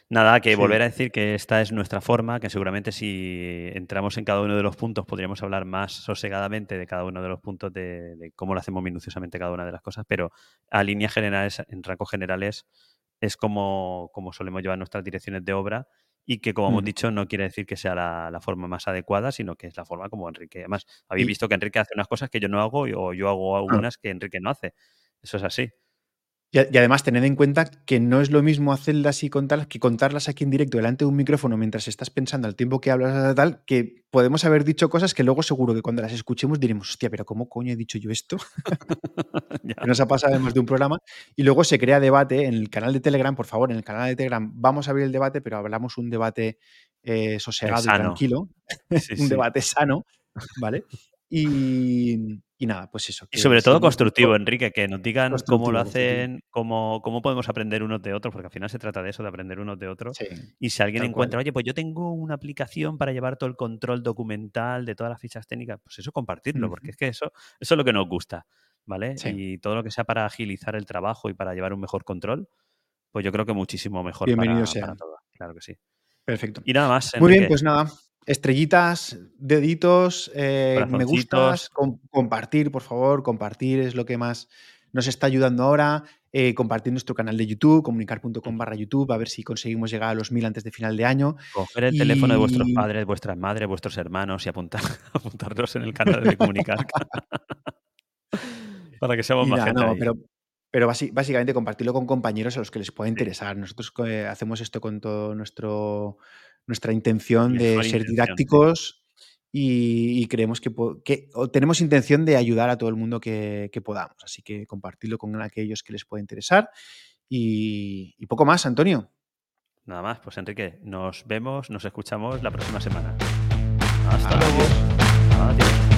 Nada, que volver a decir que esta es nuestra forma, que seguramente si entramos en cada uno de los puntos podríamos hablar más sosegadamente de cada uno de los puntos de, cómo lo hacemos minuciosamente cada una de las cosas, pero a líneas generales, en rasgos generales, es como, como solemos llevar nuestras direcciones de obra y que, como hemos dicho, no quiere decir que sea la, forma más adecuada, sino que es la forma como Enrique. Además, habéis visto que Enrique hace unas cosas que yo no hago o yo hago algunas que Enrique no hace. Eso es así. Y, además, tened en cuenta que no es lo mismo hacerlas y contarlas que contarlas aquí en directo delante de un micrófono mientras estás pensando al tiempo que hablas tal, que podemos haber dicho cosas que luego seguro que cuando las escuchemos diremos, hostia, pero ¿cómo coño he dicho yo esto? que nos ha pasado además de un programa. Y luego se crea debate en el canal de Telegram, por favor, en el canal de Telegram vamos a abrir el debate, pero hablamos un debate eh, sosegado y tranquilo, un debate sano, ¿vale? Y, y nada, pues eso. Y sobre todo constructivo, Enrique, que nos digan cómo lo hacen, cómo, cómo, podemos aprender unos de otros, porque al final se trata de eso, de aprender unos de otros. y si alguien encuentra, oye, pues yo tengo una aplicación para llevar todo el control documental de todas las fichas técnicas, pues eso compartirlo, porque es que eso, eso es lo que nos gusta, ¿vale? Y todo lo que sea para agilizar el trabajo y para llevar un mejor control, pues yo creo que muchísimo mejor Bienvenido sea. para todo. Claro que sí. Perfecto. Y nada más. Muy bien, pues nada estrellitas, deditos, eh, me gustas, compartir, por favor, compartir es lo que más nos está ayudando ahora. Eh, compartir nuestro canal de YouTube, comunicar.com barra YouTube, a ver si conseguimos llegar a los mil antes de final de año. Coger el teléfono de vuestros padres, vuestras madres, vuestros hermanos y apuntar, apuntarlos en el canal de comunicar. Para que seamos más gente. pero, pero básicamente compartirlo con compañeros a los que les pueda interesar. Nosotros eh, hacemos esto con todo nuestro nuestra intención de ser didácticos y, creemos que, tenemos intención de ayudar a todo el mundo que, podamos. Así que compartirlo con aquellos que les pueda interesar. Y, poco más, Antonio. Nada más, pues Enrique, nos vemos, nos escuchamos la próxima semana. Hasta luego. Adiós.